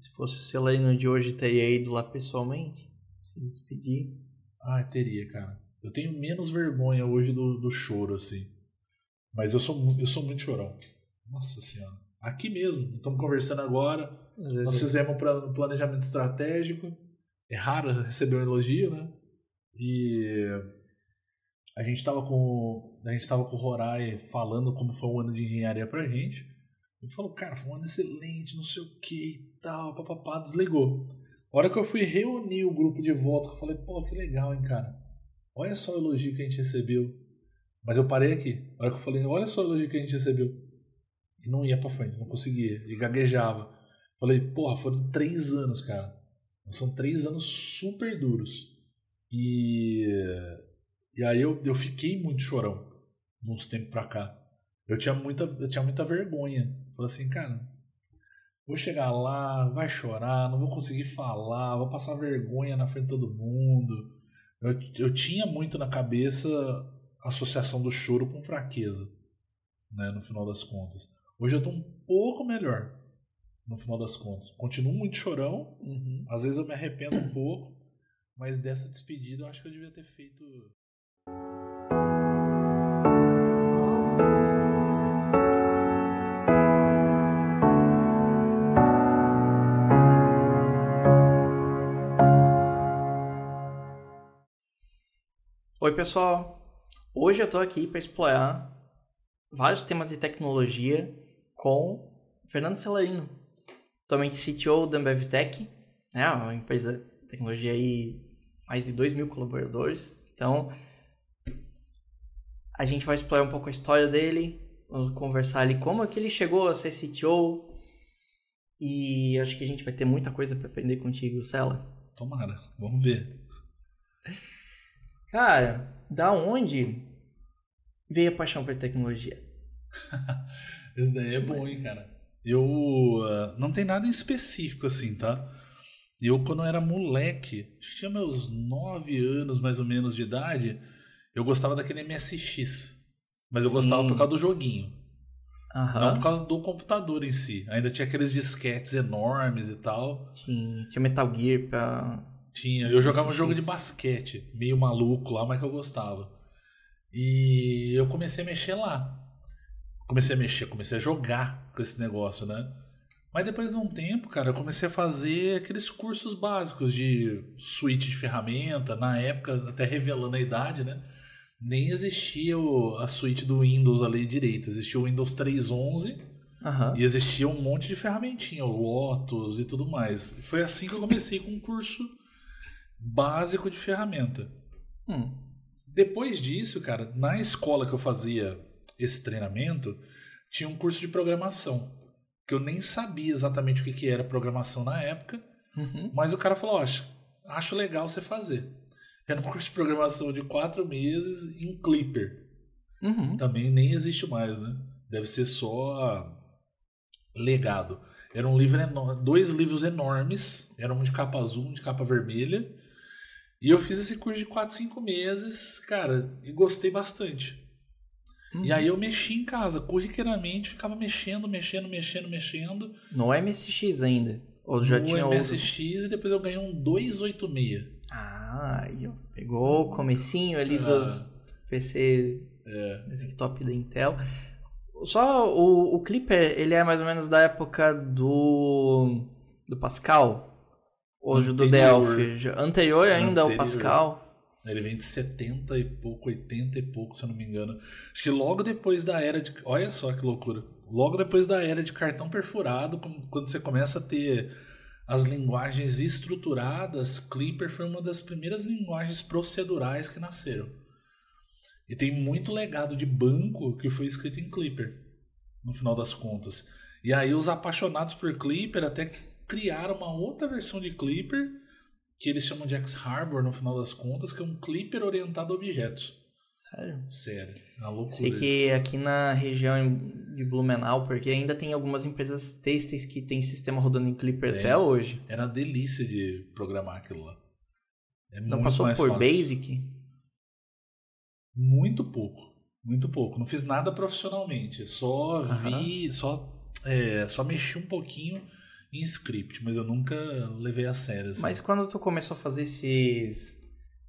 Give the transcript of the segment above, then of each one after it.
se fosse o Celarino de hoje, teria ido lá pessoalmente? Se despedir? Ah, teria, cara. Eu tenho menos vergonha hoje do, do choro, assim. Mas eu sou, eu sou muito chorão. Nossa senhora. Aqui mesmo, estamos conversando agora. Nós fizemos um planejamento estratégico. É raro receber um elogio, né? E a gente estava com a gente tava com o Rorai falando como foi um ano de engenharia pra gente. Ele falou, cara, foi um ano excelente, não sei o que e tal, papapá, desligou. A hora que eu fui reunir o grupo de volta, eu falei, pô, que legal, hein, cara. Olha só o elogio que a gente recebeu. Mas eu parei aqui. A hora que eu falei, olha só o elogio que a gente recebeu. E não ia pra frente, não conseguia. E gaguejava. Falei, porra, foram três anos, cara. São três anos super duros. E, e aí eu, eu fiquei muito chorão uns tempos pra cá. Eu tinha muita, eu tinha muita vergonha. Falei assim, cara, vou chegar lá, vai chorar, não vou conseguir falar, vou passar vergonha na frente de todo mundo. Eu, eu tinha muito na cabeça a associação do choro com fraqueza, né, no final das contas. Hoje eu tô um pouco melhor, no final das contas. Continuo muito chorão, uhum. às vezes eu me arrependo um pouco, mas dessa despedida eu acho que eu devia ter feito. Oi, pessoal. Hoje eu estou aqui para explorar vários temas de tecnologia com Fernando Celarino, atualmente CTO da AmbevTech, né, uma empresa de tecnologia aí mais de 2 mil colaboradores. Então, a gente vai explorar um pouco a história dele, vamos conversar ali como é que ele chegou a ser CTO. E acho que a gente vai ter muita coisa para aprender contigo, Cela. Tomara, vamos ver. Cara, da onde veio a paixão por tecnologia? Esse daí é bom, hein, cara. Eu. Uh, não tem nada em específico assim, tá? Eu, quando era moleque, acho que tinha meus 9 anos mais ou menos de idade, eu gostava daquele MSX. Mas eu Sim. gostava por causa do joguinho. Uhum. Não por causa do computador em si. Ainda tinha aqueles disquetes enormes e tal. Tinha, tinha Metal Gear pra. Tinha. Eu jogava um jogo de basquete, meio maluco lá, mas que eu gostava. E eu comecei a mexer lá. Comecei a mexer, comecei a jogar com esse negócio, né? Mas depois de um tempo, cara, eu comecei a fazer aqueles cursos básicos de suíte de ferramenta, na época, até revelando a idade, né? Nem existia o, a suíte do Windows ali direito, existia o Windows 3.11 uhum. e existia um monte de ferramentinha, o Lotus e tudo mais. Foi assim que eu comecei com um curso básico de ferramenta. Hum. Depois disso, cara, na escola que eu fazia esse treinamento, tinha um curso de programação que eu nem sabia exatamente o que, que era programação na época, uhum. mas o cara falou: acho, acho legal você fazer. Era um curso de programação de quatro meses em Clipper. Uhum. Também nem existe mais, né? Deve ser só legado. Era um livro dois livros enormes, era um de capa azul, um de capa vermelha. E eu fiz esse curso de 4, 5 meses, cara, e gostei bastante. Uhum. E aí eu mexi em casa, corriqueiramente, ficava mexendo, mexendo, mexendo, mexendo. No MSX ainda? Ou já no tinha MSX outro? e depois eu ganhei um 286. Ah, aí pegou o comecinho ali ah. dos PC é. desktop da Intel. Só o, o Clipper, ele é mais ou menos da época do do Pascal? Anterior. do Delphi? Anterior ainda ao Pascal? Ele vem de 70 e pouco, 80 e pouco, se eu não me engano. Acho que logo depois da era de. Olha só que loucura. Logo depois da era de cartão perfurado, quando você começa a ter as linguagens estruturadas, Clipper foi uma das primeiras linguagens procedurais que nasceram. E tem muito legado de banco que foi escrito em Clipper, no final das contas. E aí os apaixonados por Clipper até criaram uma outra versão de Clipper que eles chamam de X-Harbor no final das contas, que é um clipper orientado a objetos. Sério? Sério. É loucura. Sei que isso. aqui na região de Blumenau, porque ainda tem algumas empresas têxteis que tem sistema rodando em Clipper é, até hoje. Era uma delícia de programar aquilo lá. É Não passou por fácil. Basic? Muito pouco. Muito pouco. Não fiz nada profissionalmente. Só vi, só, é, só mexi um pouquinho em script, mas eu nunca levei a sério. Assim. Mas quando tu começou a fazer esses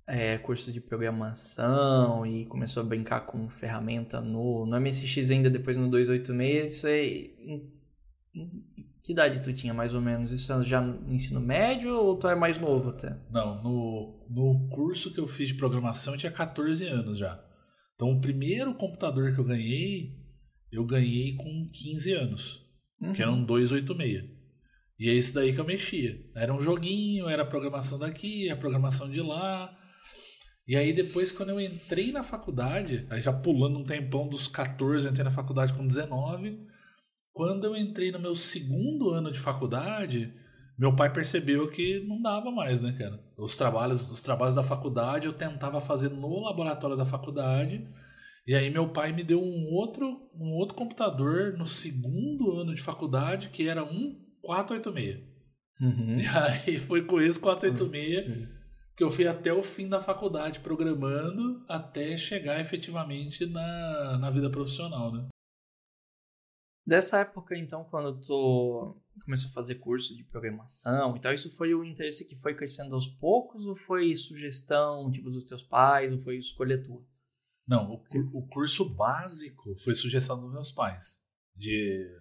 é, cursos de programação e começou a brincar com ferramenta no, no MSX ainda depois no 286, isso é... Em, em, que idade tu tinha, mais ou menos? Isso já no ensino médio ou tu é mais novo até? Não, no, no curso que eu fiz de programação eu tinha 14 anos já. Então o primeiro computador que eu ganhei, eu ganhei com 15 anos, uhum. que era um 286. E é isso daí que eu mexia. Era um joguinho, era a programação daqui, a programação de lá. E aí depois, quando eu entrei na faculdade, aí já pulando um tempão dos 14, eu entrei na faculdade com 19. Quando eu entrei no meu segundo ano de faculdade, meu pai percebeu que não dava mais, né, cara? Os trabalhos, os trabalhos da faculdade eu tentava fazer no laboratório da faculdade. E aí meu pai me deu um outro, um outro computador no segundo ano de faculdade, que era um 486. Uhum. E aí foi com esse 486 uhum. que eu fui até o fim da faculdade programando até chegar efetivamente na, na vida profissional, né? Dessa época, então, quando tu começou a fazer curso de programação e tal, isso foi o interesse que foi crescendo aos poucos ou foi sugestão, tipo, dos teus pais ou foi escolha tua? Não, o, o curso básico foi sugestão dos meus pais. De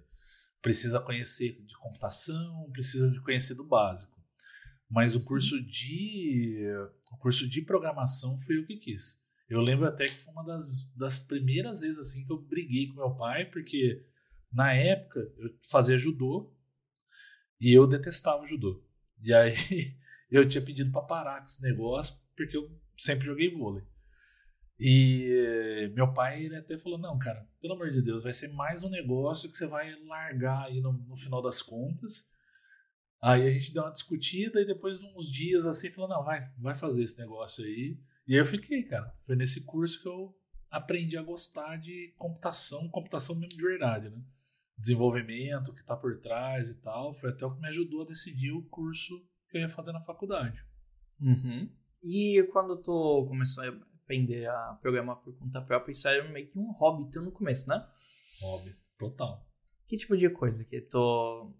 precisa conhecer de computação, precisa de conhecer do básico. Mas o curso de o curso de programação foi o que quis. Eu lembro até que foi uma das, das primeiras vezes assim que eu briguei com meu pai, porque na época, eu fazia judô e eu detestava judô. E aí eu tinha pedido para parar com esse negócio porque eu sempre joguei vôlei. E meu pai ele até falou: Não, cara, pelo amor de Deus, vai ser mais um negócio que você vai largar aí no, no final das contas. Aí a gente deu uma discutida e depois de uns dias assim, falou: Não, vai, vai fazer esse negócio aí. E aí eu fiquei, cara. Foi nesse curso que eu aprendi a gostar de computação, computação mesmo de verdade, né? desenvolvimento que está por trás e tal, foi até o que me ajudou a decidir o curso que eu ia fazer na faculdade. Uhum. E quando tu começou a aprender a programar por conta própria, isso era meio que um hobby teu no começo, né? Hobby, total. Que tipo de coisa que tu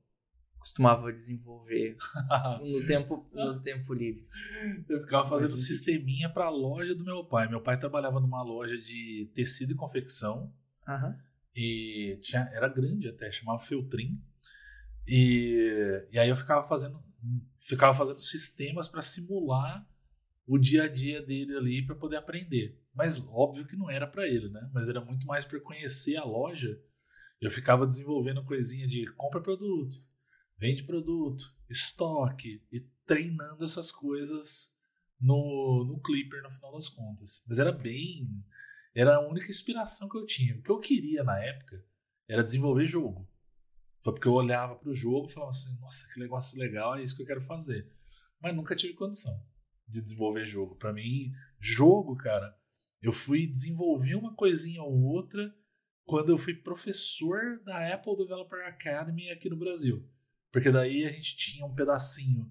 costumava desenvolver no tempo no tempo livre? Eu ficava fazendo sisteminha para a loja do meu pai. Meu pai trabalhava numa loja de tecido e confecção. Uhum. E tinha, era grande até, chamava Feltrin. E, e aí eu ficava fazendo, ficava fazendo sistemas para simular o dia a dia dele ali para poder aprender. Mas óbvio que não era para ele, né? Mas era muito mais para conhecer a loja. Eu ficava desenvolvendo coisinha de compra produto, vende produto, estoque e treinando essas coisas no, no Clipper no final das contas. Mas era bem era a única inspiração que eu tinha. O que eu queria na época era desenvolver jogo. Foi porque eu olhava para o jogo e falava assim: nossa, que negócio legal, é isso que eu quero fazer. Mas nunca tive condição de desenvolver jogo. Para mim, jogo, cara, eu fui desenvolver uma coisinha ou outra quando eu fui professor da Apple Developer Academy aqui no Brasil. Porque daí a gente tinha um pedacinho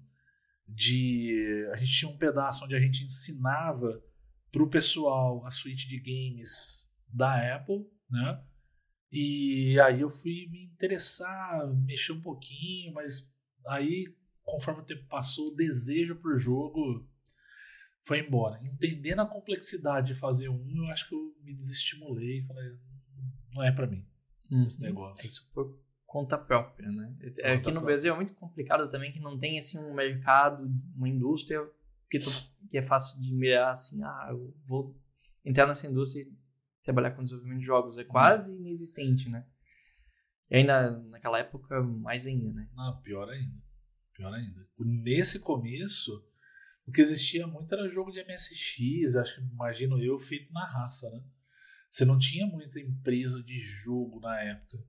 de. A gente tinha um pedaço onde a gente ensinava para o pessoal a suíte de games da Apple, né? E aí eu fui me interessar, mexer um pouquinho, mas aí, conforme o tempo passou, o desejo por jogo foi embora. Entendendo a complexidade de fazer um, eu acho que eu me desestimulei e falei, não é para mim uhum. esse negócio. É isso por conta própria, né? É, conta Aqui no própria. Brasil é muito complicado também que não tem assim um mercado, uma indústria que, tu, que é fácil de mirar assim, ah, eu vou entrar nessa indústria e trabalhar com desenvolvimento de jogos. É quase inexistente, né? E ainda naquela época, mais ainda, né? Não, pior ainda. Pior ainda. Nesse começo, o que existia muito era jogo de MSX, acho que imagino eu, feito na raça, né? Você não tinha muita empresa de jogo na época.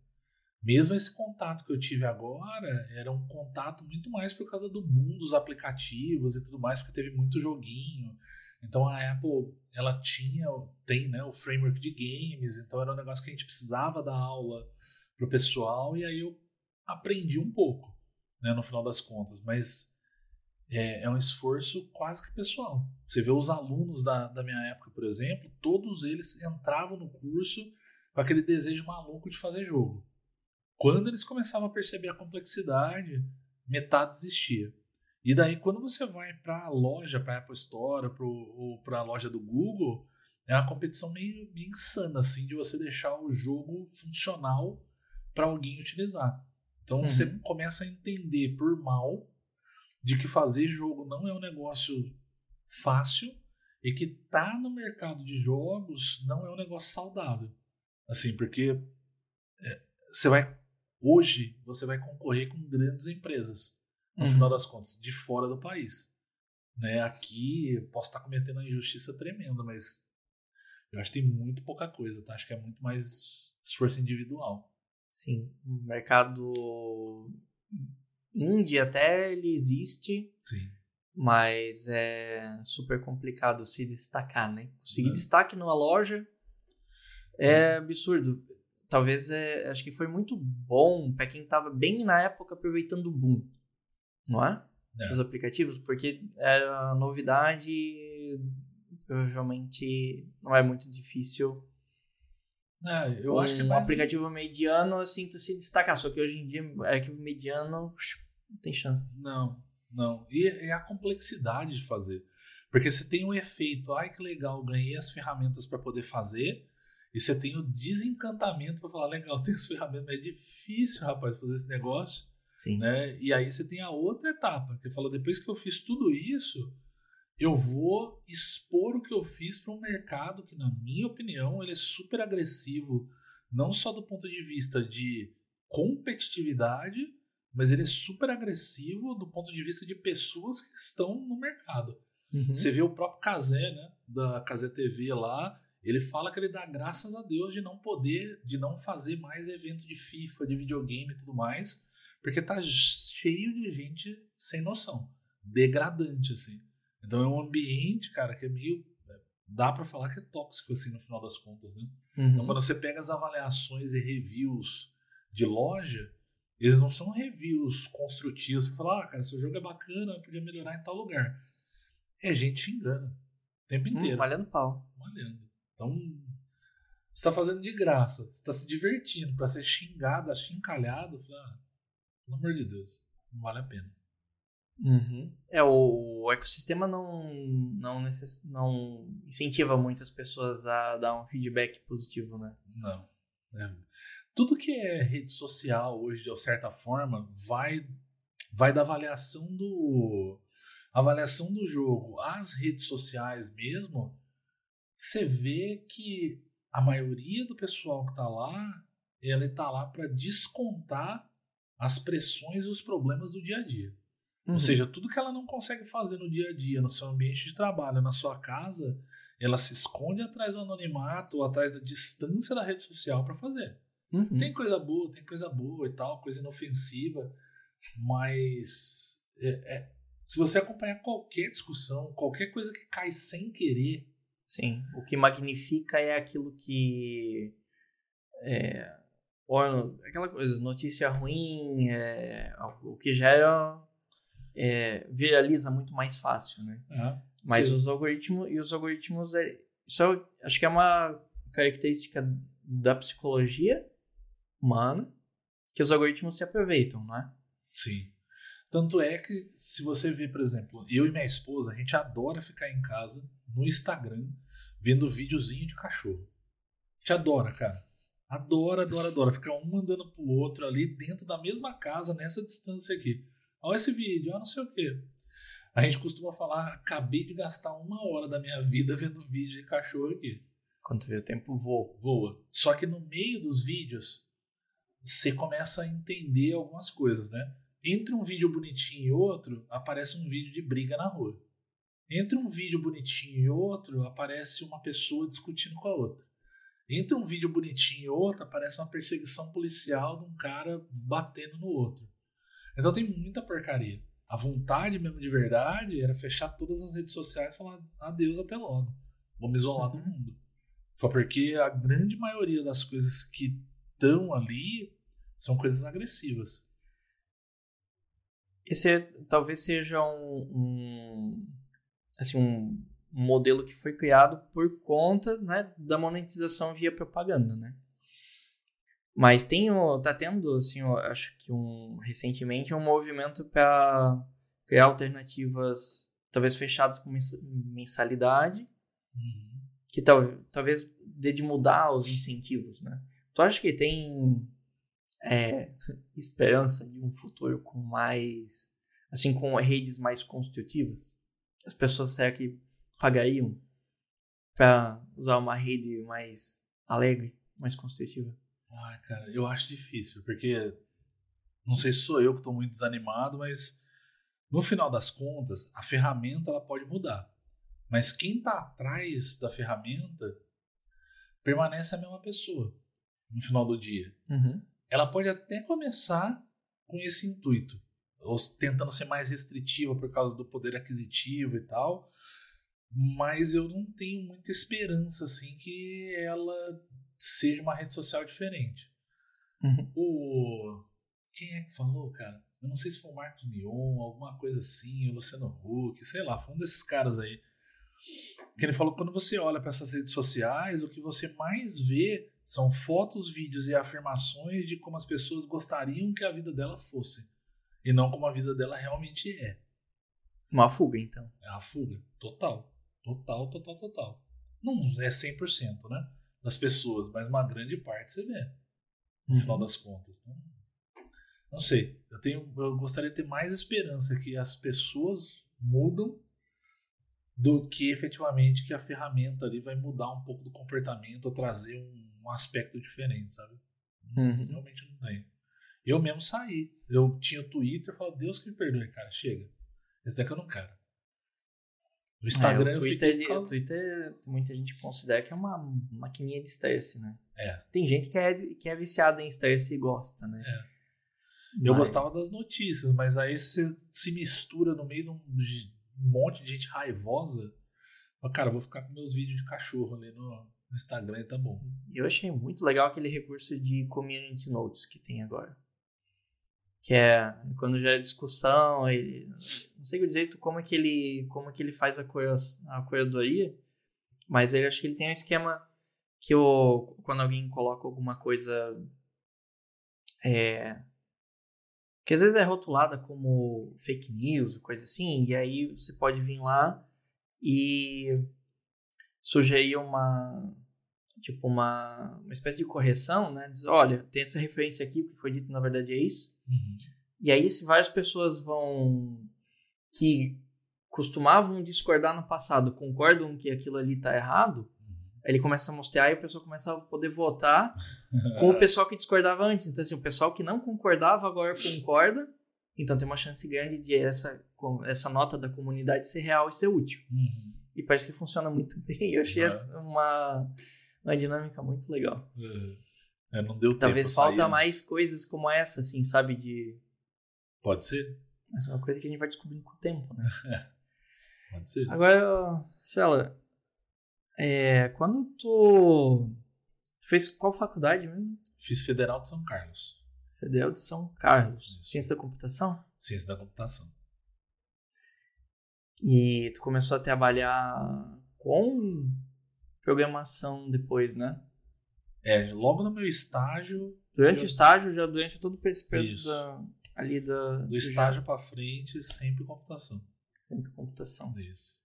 Mesmo esse contato que eu tive agora era um contato muito mais por causa do boom dos aplicativos e tudo mais, porque teve muito joguinho. Então a Apple, ela tinha, tem né, o framework de games, então era um negócio que a gente precisava dar aula pro pessoal, e aí eu aprendi um pouco, né, no final das contas, mas é, é um esforço quase que pessoal. Você vê os alunos da, da minha época, por exemplo, todos eles entravam no curso com aquele desejo maluco de fazer jogo. Quando eles começavam a perceber a complexidade, metade existia. E daí, quando você vai para a loja, para a Apple Store pro, ou para a loja do Google, é uma competição meio, meio insana, assim, de você deixar o jogo funcional para alguém utilizar. Então uhum. você começa a entender por mal de que fazer jogo não é um negócio fácil e que tá no mercado de jogos não é um negócio saudável. Assim, porque é, você vai hoje você vai concorrer com grandes empresas no uhum. final das contas de fora do país. Né? Aqui posso estar cometendo uma injustiça tremenda, mas eu acho que tem muito pouca coisa, tá? Acho que é muito mais esforço individual. Sim, o mercado indie até ele existe. Sim. Mas é super complicado se destacar, né? Conseguir é. destaque numa loja é absurdo. Talvez é, acho que foi muito bom para quem estava bem na época aproveitando o boom, não é? é. Os aplicativos, porque era novidade, provavelmente não é muito difícil é, eu um acho que é um aplicativo mediano, assim, tu se destacar. Só que hoje em dia, arquivo mediano não tem chance. Não, não. E é a complexidade de fazer. Porque você tem um efeito, ai que legal, ganhei as ferramentas para poder fazer. E você tem o desencantamento para falar, legal, tem as ferramentas, mas é difícil, rapaz, fazer esse negócio. Sim. Né? E aí você tem a outra etapa, que fala, depois que eu fiz tudo isso, eu vou expor o que eu fiz para um mercado que, na minha opinião, ele é super agressivo, não só do ponto de vista de competitividade, mas ele é super agressivo do ponto de vista de pessoas que estão no mercado. Uhum. Você vê o próprio Kazé, né, da Kazé TV lá, ele fala que ele dá graças a Deus de não poder, de não fazer mais evento de FIFA, de videogame e tudo mais, porque tá cheio de gente sem noção, degradante assim. Então é um ambiente, cara, que é meio. É, dá para falar que é tóxico, assim, no final das contas, né? Uhum. Então, quando você pega as avaliações e reviews de loja, eles não são reviews construtivos para falar, ah, cara, seu jogo é bacana, podia melhorar em tal lugar. É gente xingando o tempo hum, inteiro. Hum, malhando pau. Malhando. Então, você tá fazendo de graça, você tá se divertindo para ser xingado, achincalhado, ah, pelo amor de Deus, não vale a pena. Uhum. É, o, o, ecossistema não, não, necess, não incentiva muitas pessoas a dar um feedback positivo, né? Não. É. Tudo que é rede social hoje, de certa forma, vai, vai da avaliação do avaliação do jogo. As redes sociais mesmo, você vê que a maioria do pessoal que está lá, ele está lá para descontar as pressões e os problemas do dia a dia. Uhum. Ou seja, tudo que ela não consegue fazer no dia a dia, no seu ambiente de trabalho, na sua casa, ela se esconde atrás do anonimato ou atrás da distância da rede social para fazer. Uhum. Tem coisa boa, tem coisa boa e tal, coisa inofensiva, mas é, é, se você acompanhar qualquer discussão, qualquer coisa que cai sem querer. Sim, o que magnifica é aquilo que. É, aquela coisa, notícia ruim, é, o que gera é, viraliza muito mais fácil, né? Ah, Mas sim. os algoritmos e os algoritmos é, isso é, acho que é uma característica da psicologia humana que os algoritmos se aproveitam, não é? Sim. Tanto é que se você ver, por exemplo, eu e minha esposa, a gente adora ficar em casa no Instagram vendo videozinho de cachorro. A gente adora, cara. Adora, adora, adora. Ficar um mandando pro outro ali dentro da mesma casa, nessa distância aqui. Olha esse vídeo, olha não sei o quê. A gente costuma falar, acabei de gastar uma hora da minha vida vendo vídeo de cachorro aqui. Quando vê o tempo voa. Voa. Só que no meio dos vídeos, você começa a entender algumas coisas, né? Entre um vídeo bonitinho e outro, aparece um vídeo de briga na rua. Entre um vídeo bonitinho e outro, aparece uma pessoa discutindo com a outra. Entre um vídeo bonitinho e outro, aparece uma perseguição policial de um cara batendo no outro. Então tem muita porcaria. A vontade mesmo de verdade era fechar todas as redes sociais e falar adeus até logo. Vou me isolar uhum. do mundo. Só porque a grande maioria das coisas que estão ali são coisas agressivas. Esse é, talvez seja um, um, assim, um modelo que foi criado por conta né, da monetização via propaganda, né? Mas tem tá tendo, assim, eu acho que um, recentemente um movimento para criar alternativas, talvez fechadas com mensalidade, uhum. que tal, talvez dê de mudar os incentivos, né? Tu acha que tem é, esperança de um futuro com mais, assim, com redes mais construtivas? As pessoas será que pagariam para usar uma rede mais alegre, mais construtiva? Ai, cara, eu acho difícil, porque não sei se sou eu que estou muito desanimado, mas no final das contas, a ferramenta ela pode mudar. Mas quem está atrás da ferramenta permanece a mesma pessoa no final do dia. Uhum. Ela pode até começar com esse intuito, ou tentando ser mais restritiva por causa do poder aquisitivo e tal, mas eu não tenho muita esperança assim que ela seja uma rede social diferente. Uhum. O quem é que falou, cara? Eu não sei se foi o Marcos Mion, alguma coisa assim, o Luciano Huck, sei lá, foi um desses caras aí. Que ele falou que quando você olha para essas redes sociais, o que você mais vê são fotos, vídeos e afirmações de como as pessoas gostariam que a vida dela fosse. E não como a vida dela realmente é. Uma fuga, então. É uma fuga, total. Total, total, total. Não é 100%, né? Das pessoas, mas uma grande parte você vê. No uhum. final das contas. Então, não sei. Eu, tenho, eu gostaria de ter mais esperança que as pessoas mudam do que efetivamente que a ferramenta ali vai mudar um pouco do comportamento ou trazer um, um aspecto diferente, sabe? Uhum. Realmente não tem. Eu mesmo saí. Eu tinha o Twitter e falei, Deus que me perdoe, cara, chega. Esse daqui eu não quero. No Instagram é, o Twitter, fiquei... o Twitter, muita gente considera que é uma maquininha de esterce, né? É. Tem gente que é, que é viciada em esterce e gosta, né? É. Mas... Eu gostava das notícias, mas aí você se mistura no meio de um monte de gente raivosa. Cara, vou ficar com meus vídeos de cachorro ali no, no Instagram e tá bom. Eu achei muito legal aquele recurso de community notes que tem agora que é quando já é discussão, ele, não sei dizer como é que ele, como é que ele faz a, cura, a curadoria, mas ele acho que ele tem um esquema que o, quando alguém coloca alguma coisa é, que às vezes é rotulada como fake news, coisa assim, e aí você pode vir lá e sugerir uma tipo uma, uma espécie de correção, né? Diz, olha, tem essa referência aqui, que foi dito na verdade é isso. Uhum. E aí, se várias pessoas vão. que costumavam discordar no passado, concordam que aquilo ali está errado, uhum. ele começa a mostrar e a pessoa começa a poder votar com o pessoal que discordava antes. Então, assim, o pessoal que não concordava agora concorda. Então, tem uma chance grande de essa, essa nota da comunidade ser real e ser útil. Uhum. E parece que funciona muito bem. Eu achei uma, uma dinâmica muito legal. Uhum. É, não deu Talvez falta mais coisas como essa, assim, sabe? De. Pode ser. Mas é uma coisa que a gente vai descobrindo com o tempo, né? Pode ser. Agora, Cela, é, quando tu, tu fez qual faculdade mesmo? Fiz Federal de São Carlos. Federal de São Carlos. Isso. Ciência da computação? Ciência da computação. E tu começou a trabalhar com programação depois, né? É, logo no meu estágio. Durante eu... o estágio, já durante todo o período da, ali da. Do estágio para frente, sempre computação. Sempre computação. Isso.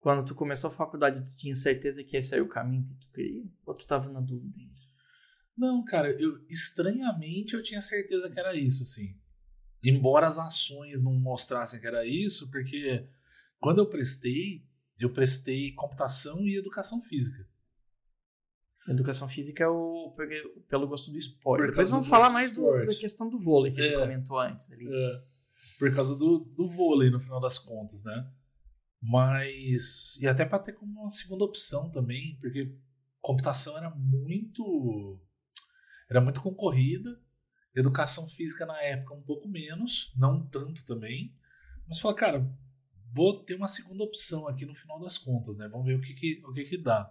Quando tu começou a faculdade, tu tinha certeza que esse era o caminho que tu queria? Ou tu tava na dúvida ainda? Não, cara, eu estranhamente eu tinha certeza que era isso, assim. Embora as ações não mostrassem que era isso, porque quando eu prestei, eu prestei computação e educação física. Educação física é o pelo gosto do esporte. Depois vamos falar mais do, da questão do vôlei que é, você comentou antes. Ali. É, por causa do, do vôlei, no final das contas, né? Mas. E até para ter como uma segunda opção também, porque computação era muito. Era muito concorrida. Educação física na época um pouco menos, não tanto também. Mas falar, cara, vou ter uma segunda opção aqui no final das contas, né? Vamos ver o que, que, o que, que dá.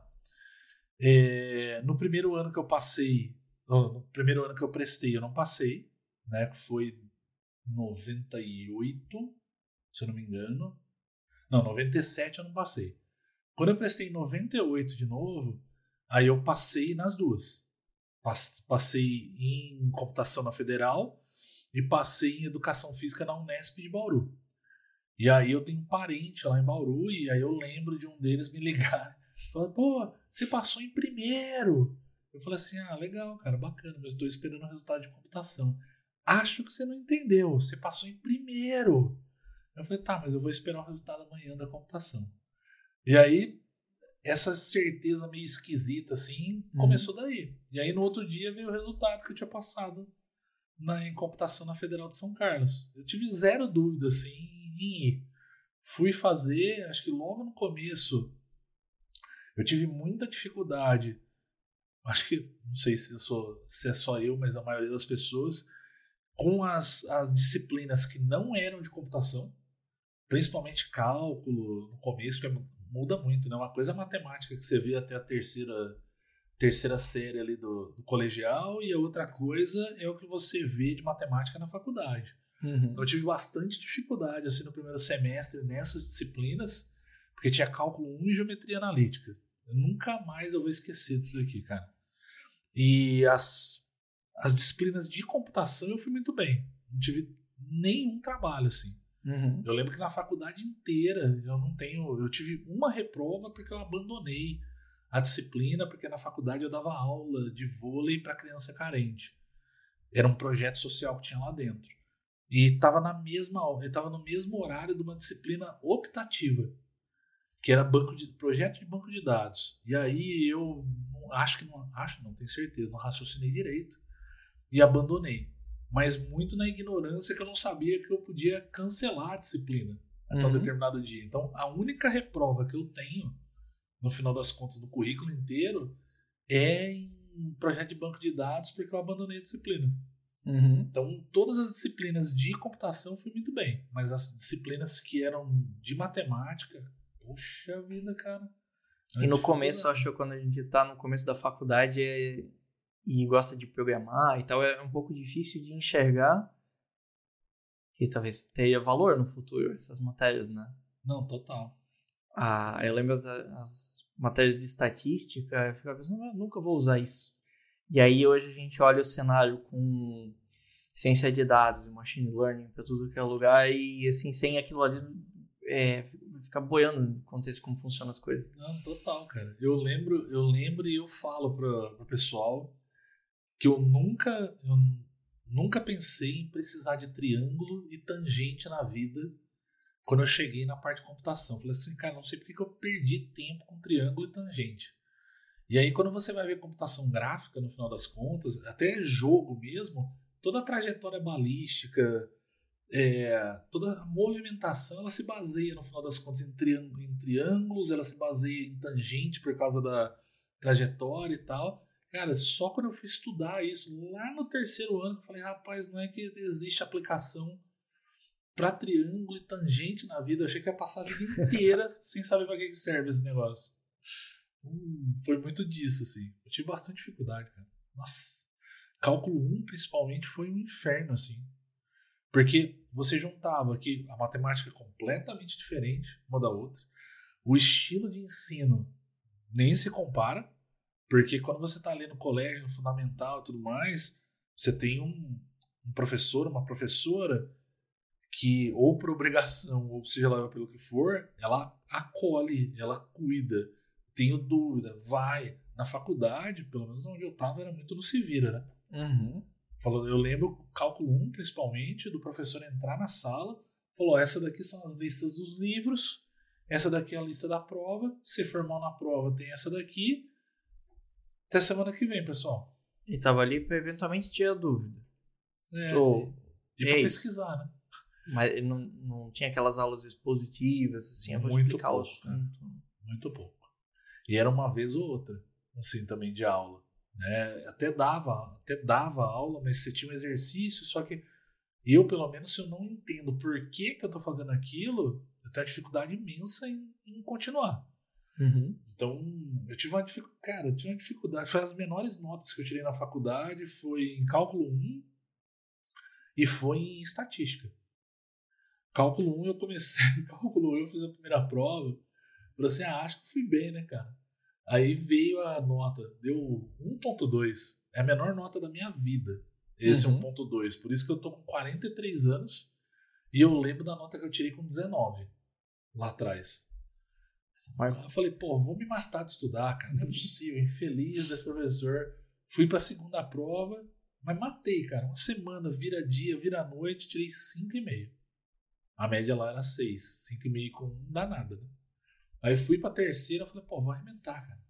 É, no primeiro ano que eu passei, no primeiro ano que eu prestei, eu não passei, né? Que foi 98, se eu não me engano. Não, 97 eu não passei. Quando eu prestei em 98 de novo, aí eu passei nas duas. Passei em computação na Federal e passei em educação física na Unesp de Bauru. E aí eu tenho um parente lá em Bauru e aí eu lembro de um deles me ligar. Falando, pô, você passou em primeiro. Eu falei assim, ah, legal, cara, bacana, mas estou esperando o resultado de computação. Acho que você não entendeu, você passou em primeiro. Eu falei, tá, mas eu vou esperar o resultado amanhã da computação. E aí, essa certeza meio esquisita, assim, uhum. começou daí. E aí, no outro dia, veio o resultado que eu tinha passado na, em computação na Federal de São Carlos. Eu tive zero dúvida, assim, em ir. Fui fazer, acho que logo no começo, eu tive muita dificuldade. Acho que, não sei se, sou, se é só eu, mas a maioria das pessoas, com as, as disciplinas que não eram de computação, principalmente cálculo, no começo, que é, muda muito, né? Uma coisa é matemática que você vê até a terceira terceira série ali do, do, colegial e a outra coisa é o que você vê de matemática na faculdade. Uhum. Então eu tive bastante dificuldade assim no primeiro semestre nessas disciplinas, porque tinha cálculo 1 e geometria analítica. Nunca mais eu vou esquecer tudo aqui, cara. E as, as disciplinas de computação eu fui muito bem. Não tive nenhum trabalho assim. Uhum. Eu lembro que na faculdade inteira eu não tenho. Eu tive uma reprova porque eu abandonei a disciplina, porque na faculdade eu dava aula de vôlei para criança carente. Era um projeto social que tinha lá dentro. E estava na mesma estava no mesmo horário de uma disciplina optativa, que era banco de projeto de banco de dados. E aí eu acho que não acho, não tenho certeza, não raciocinei direito e abandonei mas muito na ignorância que eu não sabia que eu podia cancelar a disciplina até uhum. um determinado dia. Então, a única reprova que eu tenho, no final das contas, do currículo inteiro, é em projeto de banco de dados, porque eu abandonei a disciplina. Uhum. Então, todas as disciplinas de computação fui muito bem, mas as disciplinas que eram de matemática, poxa vida, cara. E no começo, acho que quando a gente está no começo da faculdade, é e gosta de programar e tal, é um pouco difícil de enxergar que talvez tenha valor no futuro essas matérias, né? Não, total. Ah, eu lembro as, as matérias de estatística, eu ficava pensando, eu nunca vou usar isso. E aí hoje a gente olha o cenário com ciência de dados e machine learning para tudo que é lugar e assim, sem aquilo ali é, ficar boiando no contexto como funcionam as coisas. Não, total, cara. Eu lembro, eu lembro e eu falo para o pessoal que eu nunca, eu nunca pensei em precisar de triângulo e tangente na vida quando eu cheguei na parte de computação. Falei assim, cara, não sei porque que eu perdi tempo com triângulo e tangente. E aí, quando você vai ver computação gráfica, no final das contas, até jogo mesmo, toda a trajetória balística, é, toda a movimentação, ela se baseia, no final das contas, em, triângulo, em triângulos, ela se baseia em tangente por causa da trajetória e tal. Cara, só quando eu fui estudar isso, lá no terceiro ano, eu falei, rapaz, não é que existe aplicação para triângulo e tangente na vida. Eu achei que ia passar a vida inteira sem saber para que serve esse negócio. Hum, foi muito disso, assim. Eu tive bastante dificuldade, cara. Nossa. Cálculo 1, principalmente, foi um inferno, assim. Porque você juntava aqui a matemática é completamente diferente uma da outra. O estilo de ensino nem se compara. Porque quando você está ali no colégio, no fundamental e tudo mais, você tem um, um professor, uma professora que, ou por obrigação, ou seja lá pelo que for, ela acolhe, ela cuida. Tenho dúvida, vai. Na faculdade, pelo menos onde eu estava, era muito no se vira, né? Uhum. Falou, eu lembro, cálculo 1 principalmente, do professor entrar na sala, falou: essa daqui são as listas dos livros, essa daqui é a lista da prova, se formar na prova tem essa daqui, até semana que vem, pessoal. E tava ali para eventualmente tirar dúvida. É, Tô... e, e pra pesquisar, né? Mas não, não tinha aquelas aulas expositivas, assim, eu vou Muito explicar pouco, o assunto. Muito pouco. E era uma vez ou outra, assim, também de aula. Né? Até dava, até dava aula, mas você tinha um exercício, só que eu, pelo menos, se eu não entendo por que, que eu tô fazendo aquilo, eu tenho uma dificuldade imensa em, em continuar. Uhum. Então, eu tive uma dificuldade. Cara, eu tinha uma dificuldade. Foi as menores notas que eu tirei na faculdade, foi em cálculo 1 e foi em estatística. Cálculo 1 eu comecei. Cálculo 1 eu fiz a primeira prova. Falei assim, ah, acho que fui bem, né, cara? Aí veio a nota, deu 1.2. É a menor nota da minha vida. Esse uhum. é um ponto 2. Por isso que eu tô com 43 anos e eu lembro da nota que eu tirei com 19 lá atrás. Eu falei, pô, vou me matar de estudar, cara. Não é possível. Infeliz desse professor. Fui pra segunda prova, mas matei, cara. Uma semana, vira dia, vira noite, tirei 5,5. A média lá era 6. 5,5 com 1 não dá nada, né? Aí fui pra terceira, falei, pô, vou arrebentar, cara.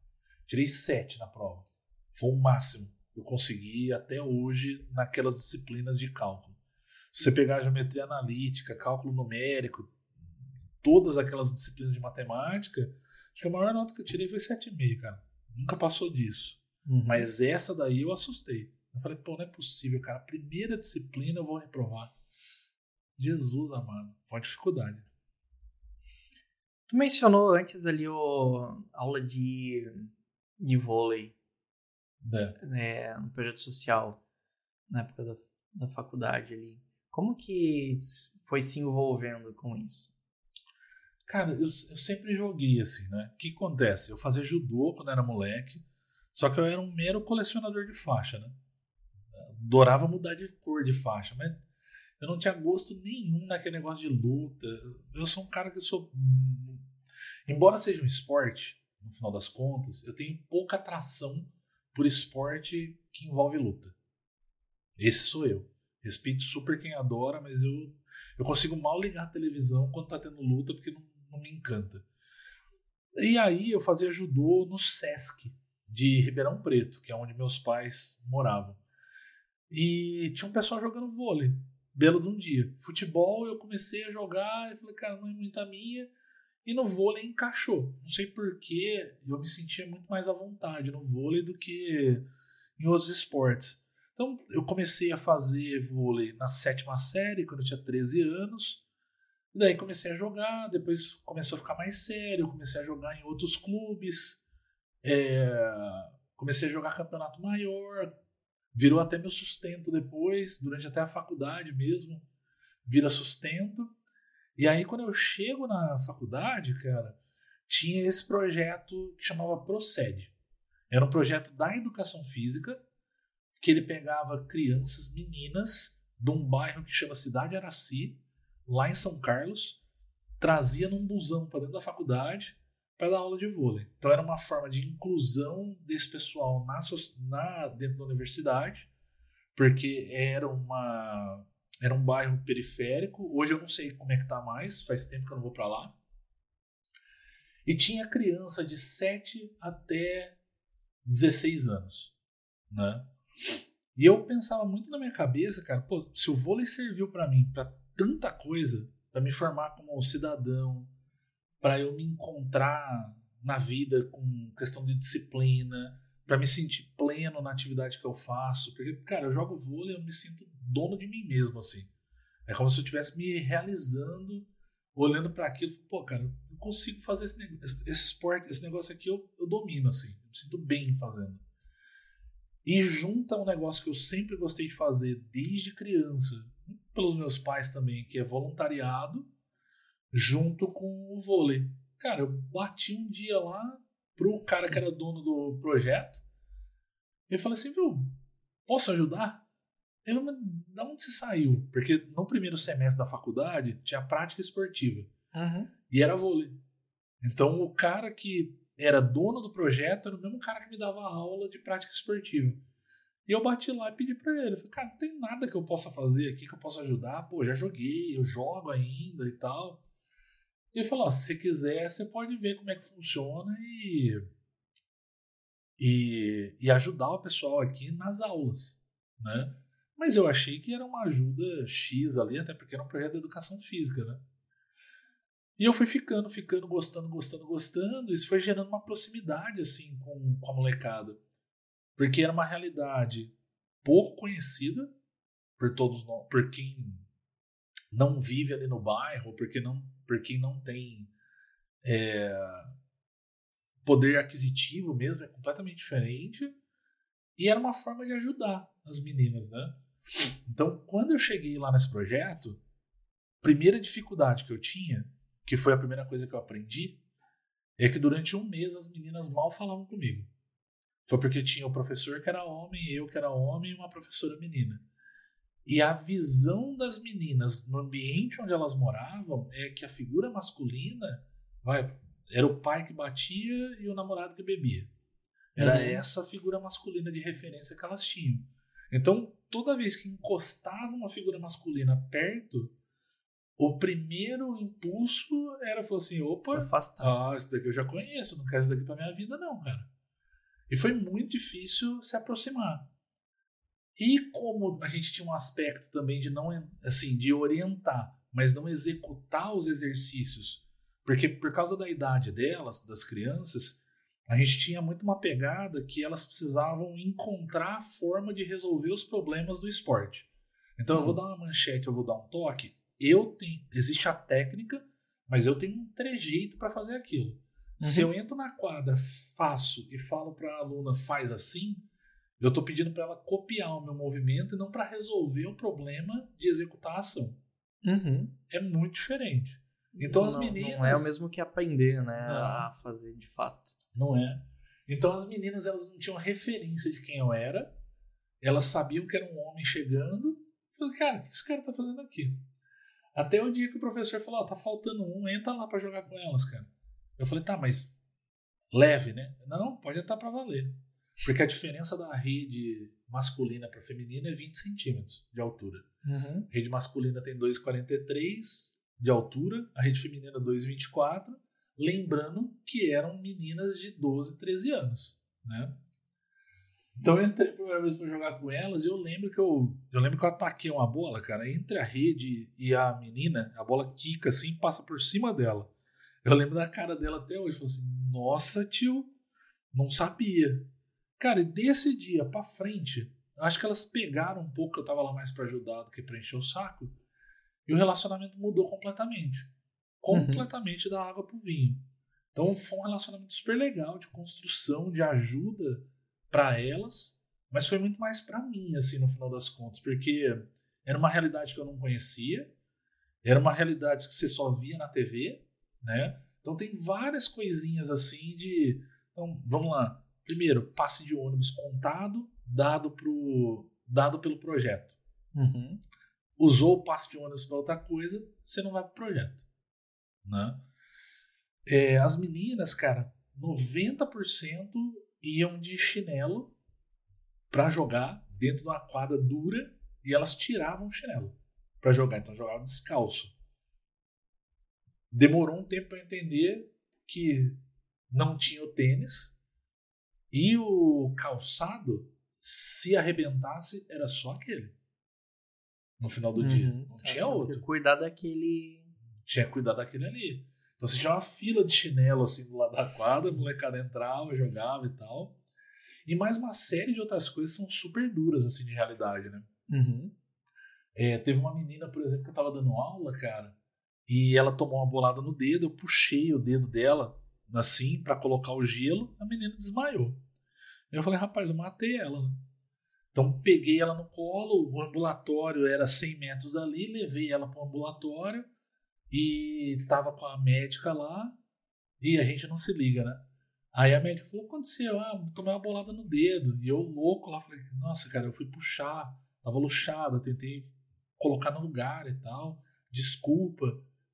Tirei 7 na prova. Foi o máximo que eu consegui até hoje naquelas disciplinas de cálculo. Se você pegar geometria analítica, cálculo numérico, todas aquelas disciplinas de matemática, acho que a maior nota que eu tirei foi 7,5, cara. Nunca passou disso. Uhum. Mas essa daí eu assustei. Eu falei, pô, não é possível, cara. Primeira disciplina eu vou reprovar. Jesus amado. Foi uma dificuldade. Tu mencionou antes ali o aula de, de vôlei. É. É, no projeto social, na época da, da faculdade ali. Como que foi se envolvendo com isso? Cara, eu, eu sempre joguei assim, né? O que acontece? Eu fazia judô quando era moleque, só que eu era um mero colecionador de faixa, né? Adorava mudar de cor de faixa, mas eu não tinha gosto nenhum naquele negócio de luta. Eu sou um cara que sou. Embora seja um esporte, no final das contas, eu tenho pouca atração por esporte que envolve luta. Esse sou eu. Respeito super quem adora, mas eu, eu consigo mal ligar a televisão quando tá tendo luta porque não, não me encanta. E aí eu fazia judô no Sesc de Ribeirão Preto, que é onde meus pais moravam. E tinha um pessoal jogando vôlei, belo de um dia. Futebol eu comecei a jogar e falei, cara, não é muita minha. E no vôlei encaixou. Não sei porquê, eu me sentia muito mais à vontade no vôlei do que em outros esportes. Então eu comecei a fazer vôlei na sétima série, quando eu tinha 13 anos. E daí comecei a jogar, depois começou a ficar mais sério, comecei a jogar em outros clubes, é, comecei a jogar campeonato maior, virou até meu sustento depois, durante até a faculdade mesmo, vira sustento. E aí quando eu chego na faculdade, cara, tinha esse projeto que chamava Procede. Era um projeto da educação física, que ele pegava crianças, meninas, de um bairro que chama Cidade Araci, lá em São Carlos, trazia num busão para dentro da faculdade para dar aula de vôlei. Então era uma forma de inclusão desse pessoal na, na, dentro da universidade, porque era uma era um bairro periférico. Hoje eu não sei como é que tá mais, faz tempo que eu não vou para lá. E tinha criança de 7 até 16 anos, né? E eu pensava muito na minha cabeça, cara, pô, se o vôlei serviu para mim para tanta coisa, para me formar como cidadão, para eu me encontrar na vida com questão de disciplina, para me sentir pleno na atividade que eu faço, porque cara, eu jogo vôlei, eu me sinto dono de mim mesmo assim. É como se eu estivesse me realizando, olhando para aquilo, pô, cara, eu consigo fazer esse, negócio, esse esporte, esse negócio aqui eu, eu domino assim, eu me sinto bem fazendo. E junta um negócio que eu sempre gostei de fazer desde criança, pelos meus pais também, que é voluntariado, junto com o vôlei. Cara, eu bati um dia lá pro cara que era dono do projeto e falei assim, viu, posso ajudar? Ele, mas da onde você saiu? Porque no primeiro semestre da faculdade tinha prática esportiva. Uhum. E era vôlei. Então o cara que era dono do projeto era o mesmo cara que me dava aula de prática esportiva. E eu bati lá e pedi pra ele. Falei, cara, não tem nada que eu possa fazer aqui que eu possa ajudar. Pô, já joguei, eu jogo ainda e tal. E ele falou: se você quiser, você pode ver como é que funciona e, e, e ajudar o pessoal aqui nas aulas, né? Mas eu achei que era uma ajuda X ali, até porque era um projeto de educação física, né? E eu fui ficando, ficando, gostando, gostando, gostando. Isso foi gerando uma proximidade, assim, com, com a molecada. Porque era uma realidade pouco conhecida por todos nós, por quem não vive ali no bairro, porque não, por quem não tem é, poder aquisitivo mesmo, é completamente diferente. E era uma forma de ajudar as meninas, né? Então, quando eu cheguei lá nesse projeto, primeira dificuldade que eu tinha, que foi a primeira coisa que eu aprendi, é que durante um mês as meninas mal falavam comigo. foi porque tinha o professor que era homem, eu que era homem e uma professora menina. E a visão das meninas no ambiente onde elas moravam é que a figura masculina vai, era o pai que batia e o namorado que bebia. Era uhum. essa figura masculina de referência que elas tinham. Então, toda vez que encostava uma figura masculina perto, o primeiro impulso era falar assim: opa, afastar. Ah, esse daqui eu já conheço, não quero isso daqui pra minha vida, não, cara. E foi muito difícil se aproximar. E como a gente tinha um aspecto também de não, assim, de orientar, mas não executar os exercícios, porque por causa da idade delas, das crianças, a gente tinha muito uma pegada que elas precisavam encontrar a forma de resolver os problemas do esporte. Então eu vou dar uma manchete, eu vou dar um toque. Eu tenho, existe a técnica, mas eu tenho um trejeito para fazer aquilo. Uhum. Se eu entro na quadra, faço e falo para a aluna faz assim, eu estou pedindo para ela copiar o meu movimento e não para resolver o problema de executar a ação. Uhum. É muito diferente. Então as meninas. Não é o mesmo que aprender, né? Não. A fazer de fato. Não é. Então as meninas elas não tinham referência de quem eu era. Elas sabiam que era um homem chegando. Eu falei, cara, o que esse cara tá fazendo aqui? Até o dia que o professor falou: oh, tá faltando um, entra lá para jogar com elas, cara. Eu falei, tá, mas leve, né? Não, pode entrar para valer. Porque a diferença da rede masculina para feminina é 20 centímetros de altura. Uhum. Rede masculina tem 2,43, de altura, a rede feminina 2,24, lembrando que eram meninas de 12, 13 anos, né? Então eu entrei a primeira vez para jogar com elas e eu lembro que eu, eu lembro que eu ataquei uma bola, cara, entre a rede e a menina, a bola quica assim, passa por cima dela. Eu lembro da cara dela até hoje, falou assim: "Nossa, tio, não sabia". Cara, e desse dia para frente, acho que elas pegaram um pouco, eu tava lá mais para ajudar do que para encher o saco. E o relacionamento mudou completamente. Completamente uhum. da água para o vinho. Então foi um relacionamento super legal de construção, de ajuda para elas, mas foi muito mais para mim, assim, no final das contas, porque era uma realidade que eu não conhecia, era uma realidade que você só via na TV, né? Então tem várias coisinhas assim de. Então, vamos lá. Primeiro, passe de ônibus contado, dado, pro, dado pelo projeto. Uhum usou o passe de ônibus para outra coisa, você não vai para o projeto. Né? É, as meninas, cara, 90% iam de chinelo para jogar dentro de uma quadra dura e elas tiravam o chinelo para jogar, então jogavam descalço. Demorou um tempo para entender que não tinha o tênis e o calçado, se arrebentasse, era só aquele no final do uhum. dia. Não tinha outro. Cuidar daquele. Tinha que cuidar daquele ali. Então você tinha uma fila de chinelo assim do lado da quadra, a molecada entrava, jogava e tal. E mais uma série de outras coisas são super duras, assim, de realidade, né? Uhum. É, teve uma menina, por exemplo, que eu tava dando aula, cara, e ela tomou uma bolada no dedo, eu puxei o dedo dela, assim, para colocar o gelo, a menina desmaiou. Eu falei, rapaz, eu matei ela, né? Então peguei ela no colo, o ambulatório era 100 metros dali, levei ela para o ambulatório e tava com a médica lá e a gente não se liga, né? Aí a médica falou: o que aconteceu? Ah, tomei uma bolada no dedo. E eu, louco lá, falei: Nossa, cara, eu fui puxar, tava luxado, tentei colocar no lugar e tal. Desculpa,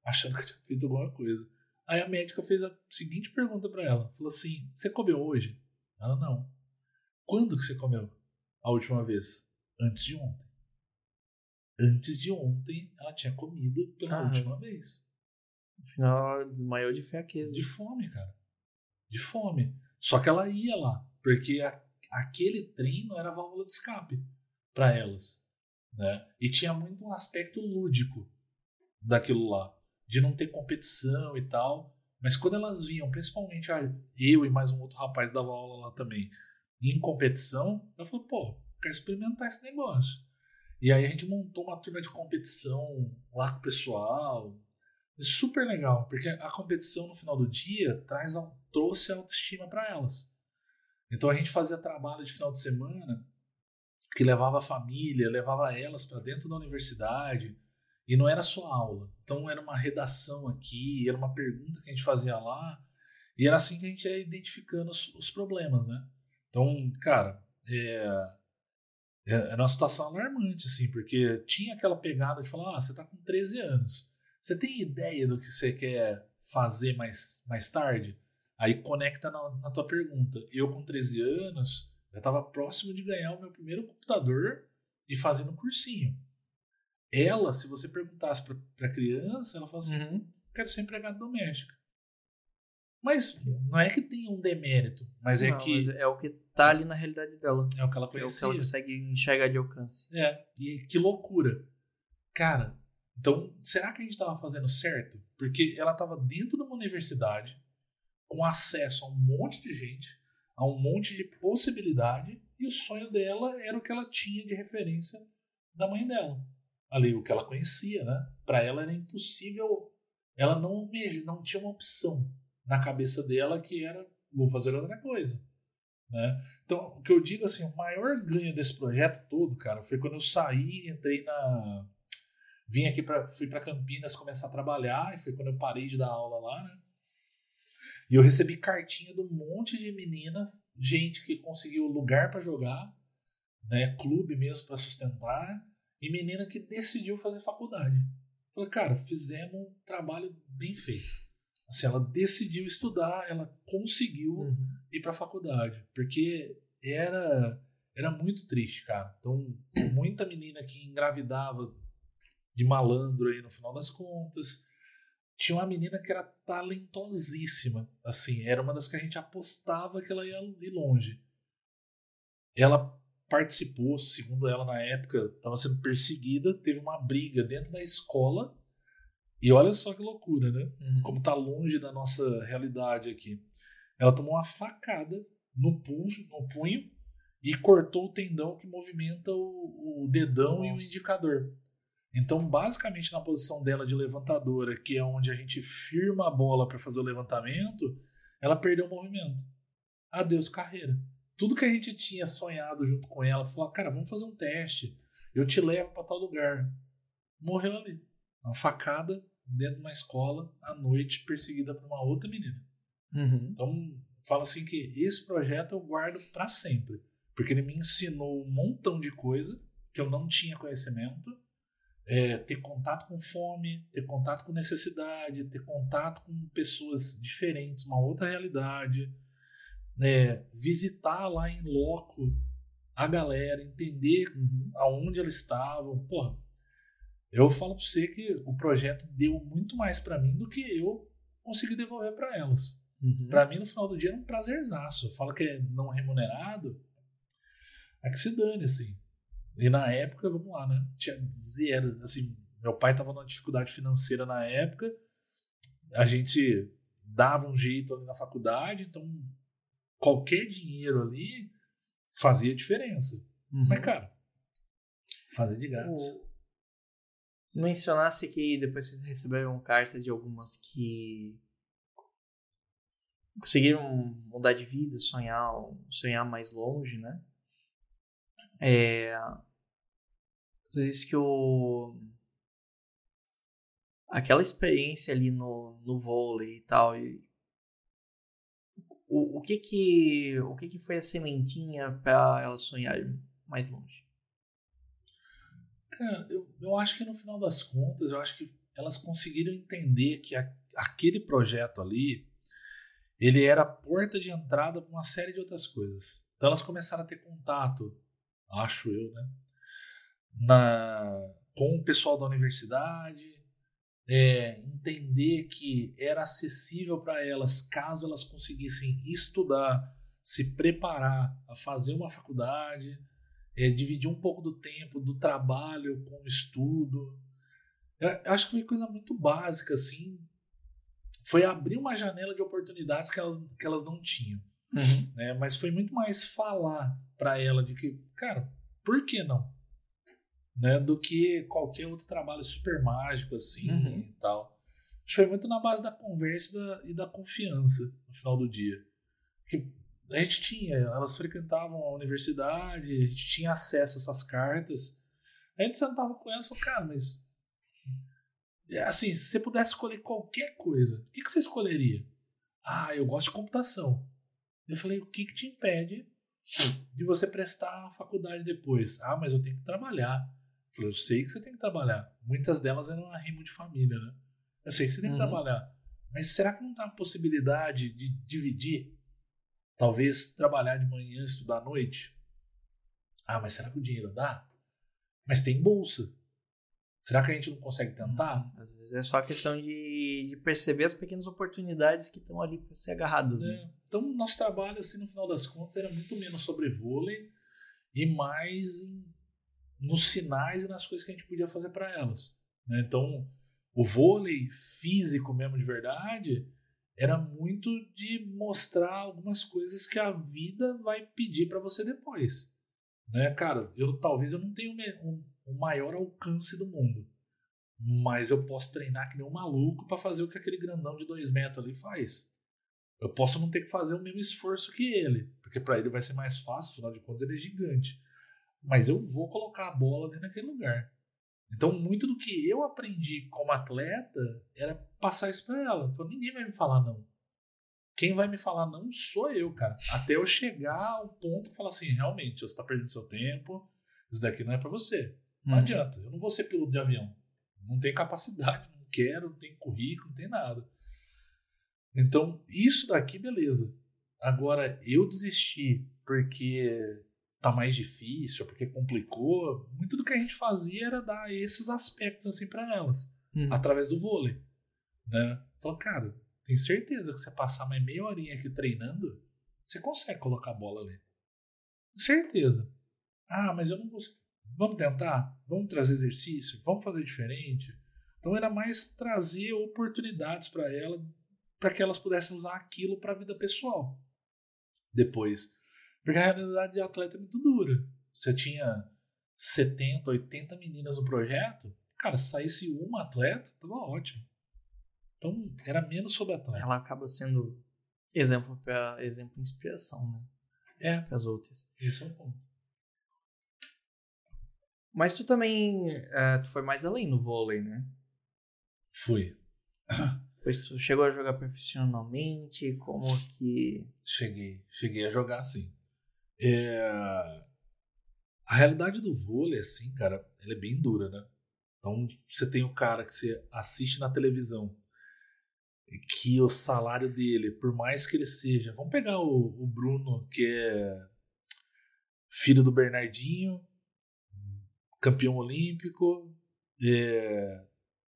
achando que eu tinha feito alguma coisa. Aí a médica fez a seguinte pergunta para ela: Falou assim, você comeu hoje? Ela: Não. Quando que você comeu? A última vez? Antes de ontem. Antes de ontem, ela tinha comido pela ah, última vez. No final, ela desmaiou de fraqueza. De fome, cara. De fome. Só que ela ia lá, porque a, aquele treino era a válvula de escape para elas. Né? E tinha muito um aspecto lúdico daquilo lá, de não ter competição e tal. Mas quando elas viam, principalmente eu e mais um outro rapaz dava aula lá também, em competição, eu falei, pô, quero experimentar esse negócio. E aí a gente montou uma turma de competição lá com o pessoal. Super legal, porque a competição no final do dia traz, trouxe autoestima para elas. Então a gente fazia trabalho de final de semana que levava a família, levava elas para dentro da universidade. E não era só aula. Então era uma redação aqui, era uma pergunta que a gente fazia lá. E era assim que a gente ia identificando os, os problemas, né? Então, cara, é, é, é uma situação alarmante, assim, porque tinha aquela pegada de falar, ah, você tá com 13 anos. Você tem ideia do que você quer fazer mais, mais tarde? Aí conecta na, na tua pergunta. Eu, com 13 anos, já estava próximo de ganhar o meu primeiro computador e fazendo cursinho. Ela, se você perguntasse para a criança, ela fala assim: uhum. quero ser empregada doméstica. Mas não é que tenha um demérito, mas é não, é que. Mas é o que tá ali na realidade dela. É o que ela conhecia. É o que ela consegue enxergar de alcance. É, e que loucura. Cara, então, será que a gente estava fazendo certo? Porque ela estava dentro de uma universidade, com acesso a um monte de gente, a um monte de possibilidade, e o sonho dela era o que ela tinha de referência da mãe dela. Ali, o que ela conhecia, né? Para ela era impossível, ela não, não tinha uma opção na cabeça dela que era vou fazer outra coisa. Né? Então, o que eu digo assim, o maior ganho desse projeto todo, cara, foi quando eu saí, entrei na. Vim aqui para. Fui para Campinas começar a trabalhar, e foi quando eu parei de dar aula lá, né? E eu recebi cartinha de um monte de menina, gente que conseguiu lugar para jogar, né? Clube mesmo para sustentar, e menina que decidiu fazer faculdade. Falei, cara, fizemos um trabalho bem feito. Assim, ela decidiu estudar, ela conseguiu uhum. ir para a faculdade, porque era era muito triste, cara. Então, muita menina que engravidava de malandro aí no final das contas. Tinha uma menina que era talentosíssima, assim, era uma das que a gente apostava que ela ia ir longe. Ela participou, segundo ela na época, estava sendo perseguida, teve uma briga dentro da escola e olha só que loucura, né? Uhum. Como tá longe da nossa realidade aqui. Ela tomou uma facada no punho, no punho e cortou o tendão que movimenta o, o dedão nossa. e o indicador. Então, basicamente, na posição dela de levantadora, que é onde a gente firma a bola para fazer o levantamento, ela perdeu o movimento. Adeus, carreira. Tudo que a gente tinha sonhado junto com ela, falar, cara, vamos fazer um teste. Eu te levo para tal lugar. Morreu ali. Uma facada dentro de uma escola à noite, perseguida por uma outra menina. Uhum. Então, fala assim que esse projeto eu guardo para sempre, porque ele me ensinou um montão de coisa que eu não tinha conhecimento. É, ter contato com fome, ter contato com necessidade, ter contato com pessoas diferentes, uma outra realidade, é, visitar lá em loco a galera, entender uhum. aonde eles estavam. Porra, eu falo para você que o projeto deu muito mais para mim do que eu consegui devolver para elas. Uhum. Para mim, no final do dia, era um prazerzaço. Eu falo que é não remunerado, é que se dane, assim. E na época, vamos lá, né? Tinha zero. Assim, meu pai tava numa dificuldade financeira na época, a gente dava um jeito ali na faculdade, então qualquer dinheiro ali fazia diferença. Uhum. Mas, cara, fazer de grátis mencionasse que depois vocês receberam cartas de algumas que conseguiram mudar de vida, sonhar, sonhar mais longe, né? É, você disse que o aquela experiência ali no, no vôlei e tal, e, o, o que que o que que foi a sementinha para ela sonhar mais longe? Eu, eu acho que no final das contas, eu acho que elas conseguiram entender que a, aquele projeto ali, ele era a porta de entrada para uma série de outras coisas. Então elas começaram a ter contato, acho eu, né? Na, com o pessoal da universidade, é, entender que era acessível para elas caso elas conseguissem estudar, se preparar a fazer uma faculdade, é, dividir um pouco do tempo do trabalho com o estudo. Eu, acho que foi coisa muito básica, assim. Foi abrir uma janela de oportunidades que elas, que elas não tinham. Uhum. Né? Mas foi muito mais falar para ela de que, cara, por que não? Né? Do que qualquer outro trabalho super mágico, assim uhum. e tal. Acho que foi muito na base da conversa e da, e da confiança no final do dia. Que a gente tinha, elas frequentavam a universidade, a gente tinha acesso a essas cartas. A gente sentava com elas e falou, cara, mas. Assim, se você pudesse escolher qualquer coisa, o que, que você escolheria? Ah, eu gosto de computação. Eu falei, o que, que te impede de você prestar a faculdade depois. Ah, mas eu tenho que trabalhar. Eu falei, eu sei que você tem que trabalhar. Muitas delas eram arrimo de família, né? Eu sei que você tem que uhum. trabalhar. Mas será que não tem uma possibilidade de dividir? Talvez trabalhar de manhã e estudar à noite? Ah, mas será que o dinheiro dá? Mas tem bolsa. Será que a gente não consegue tentar? Às vezes é só questão de, de perceber as pequenas oportunidades que estão ali para ser agarradas. Né? É. Então, nosso trabalho, assim, no final das contas, era muito menos sobre vôlei e mais em, nos sinais e nas coisas que a gente podia fazer para elas. Né? Então, o vôlei físico mesmo de verdade era muito de mostrar algumas coisas que a vida vai pedir para você depois. Né, cara, eu talvez eu não tenha um, o maior alcance do mundo. Mas eu posso treinar que nem um maluco para fazer o que aquele grandão de dois metros ali faz. Eu posso não ter que fazer o mesmo esforço que ele, porque para ele vai ser mais fácil, afinal de contas ele é gigante. Mas eu vou colocar a bola dentro daquele lugar. Então, muito do que eu aprendi como atleta era passar isso para ela. Falei, ninguém vai me falar não. Quem vai me falar não sou eu, cara. Até eu chegar ao ponto de falar assim: realmente, você está perdendo seu tempo, isso daqui não é para você. Não uhum. adianta. Eu não vou ser piloto de avião. Não tenho capacidade, não quero, não tenho currículo, não tem nada. Então, isso daqui, beleza. Agora, eu desisti porque tá mais difícil, porque complicou. Muito do que a gente fazia era dar esses aspectos assim para elas, uhum. através do vôlei. Né? Falou, cara, tem certeza que você passar mais meia horinha aqui treinando, você consegue colocar a bola ali. Certeza. Ah, mas eu não consigo. Vamos tentar? Vamos trazer exercício? Vamos fazer diferente? Então era mais trazer oportunidades para ela, para que elas pudessem usar aquilo para a vida pessoal. Depois, porque a realidade de atleta é muito dura. Você tinha 70, 80 meninas no projeto, cara, se saísse uma atleta, tava ótimo. Então era menos sobre atleta. Ela acaba sendo exemplo para exemplo inspiração, né? É. Para as outras. Esse é o ponto. Mas tu também uh, tu foi mais além no vôlei, né? Fui. Pois tu chegou a jogar profissionalmente? Como que. Cheguei. Cheguei a jogar sim. É... A realidade do vôlei, assim, cara, ela é bem dura, né? Então você tem o cara que você assiste na televisão, que o salário dele, por mais que ele seja. Vamos pegar o, o Bruno, que é filho do Bernardinho, campeão olímpico, é,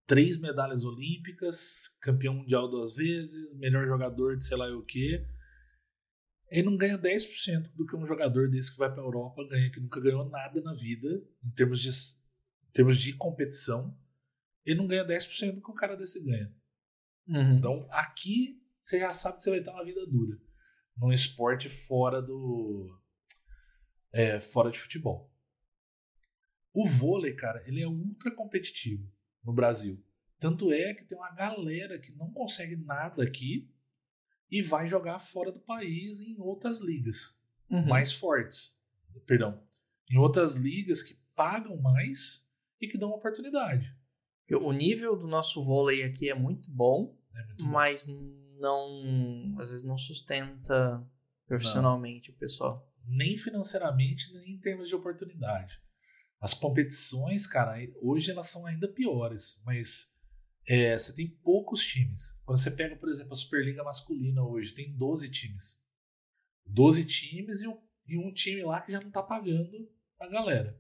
três medalhas olímpicas, campeão mundial duas vezes, melhor jogador de sei lá o que. Ele não ganha 10% do que um jogador desse que vai para a Europa ganha, que nunca ganhou nada na vida, em termos de, em termos de competição. Ele não ganha 10% do que um cara desse ganha. Uhum. Então, aqui você já sabe que você vai ter uma vida dura. Num esporte fora do. É, fora de futebol. O vôlei, cara, ele é ultra competitivo no Brasil. Tanto é que tem uma galera que não consegue nada aqui e vai jogar fora do país em outras ligas uhum. mais fortes. Perdão. Em outras ligas que pagam mais e que dão oportunidade. O nível do nosso vôlei aqui é muito bom, é muito mas bom. não. às vezes não sustenta profissionalmente não. o pessoal. Nem financeiramente, nem em termos de oportunidade. As competições, cara, hoje elas são ainda piores, mas é, você tem poucos times. Quando você pega, por exemplo, a Superliga masculina hoje, tem 12 times. 12 times e um, e um time lá que já não está pagando a galera.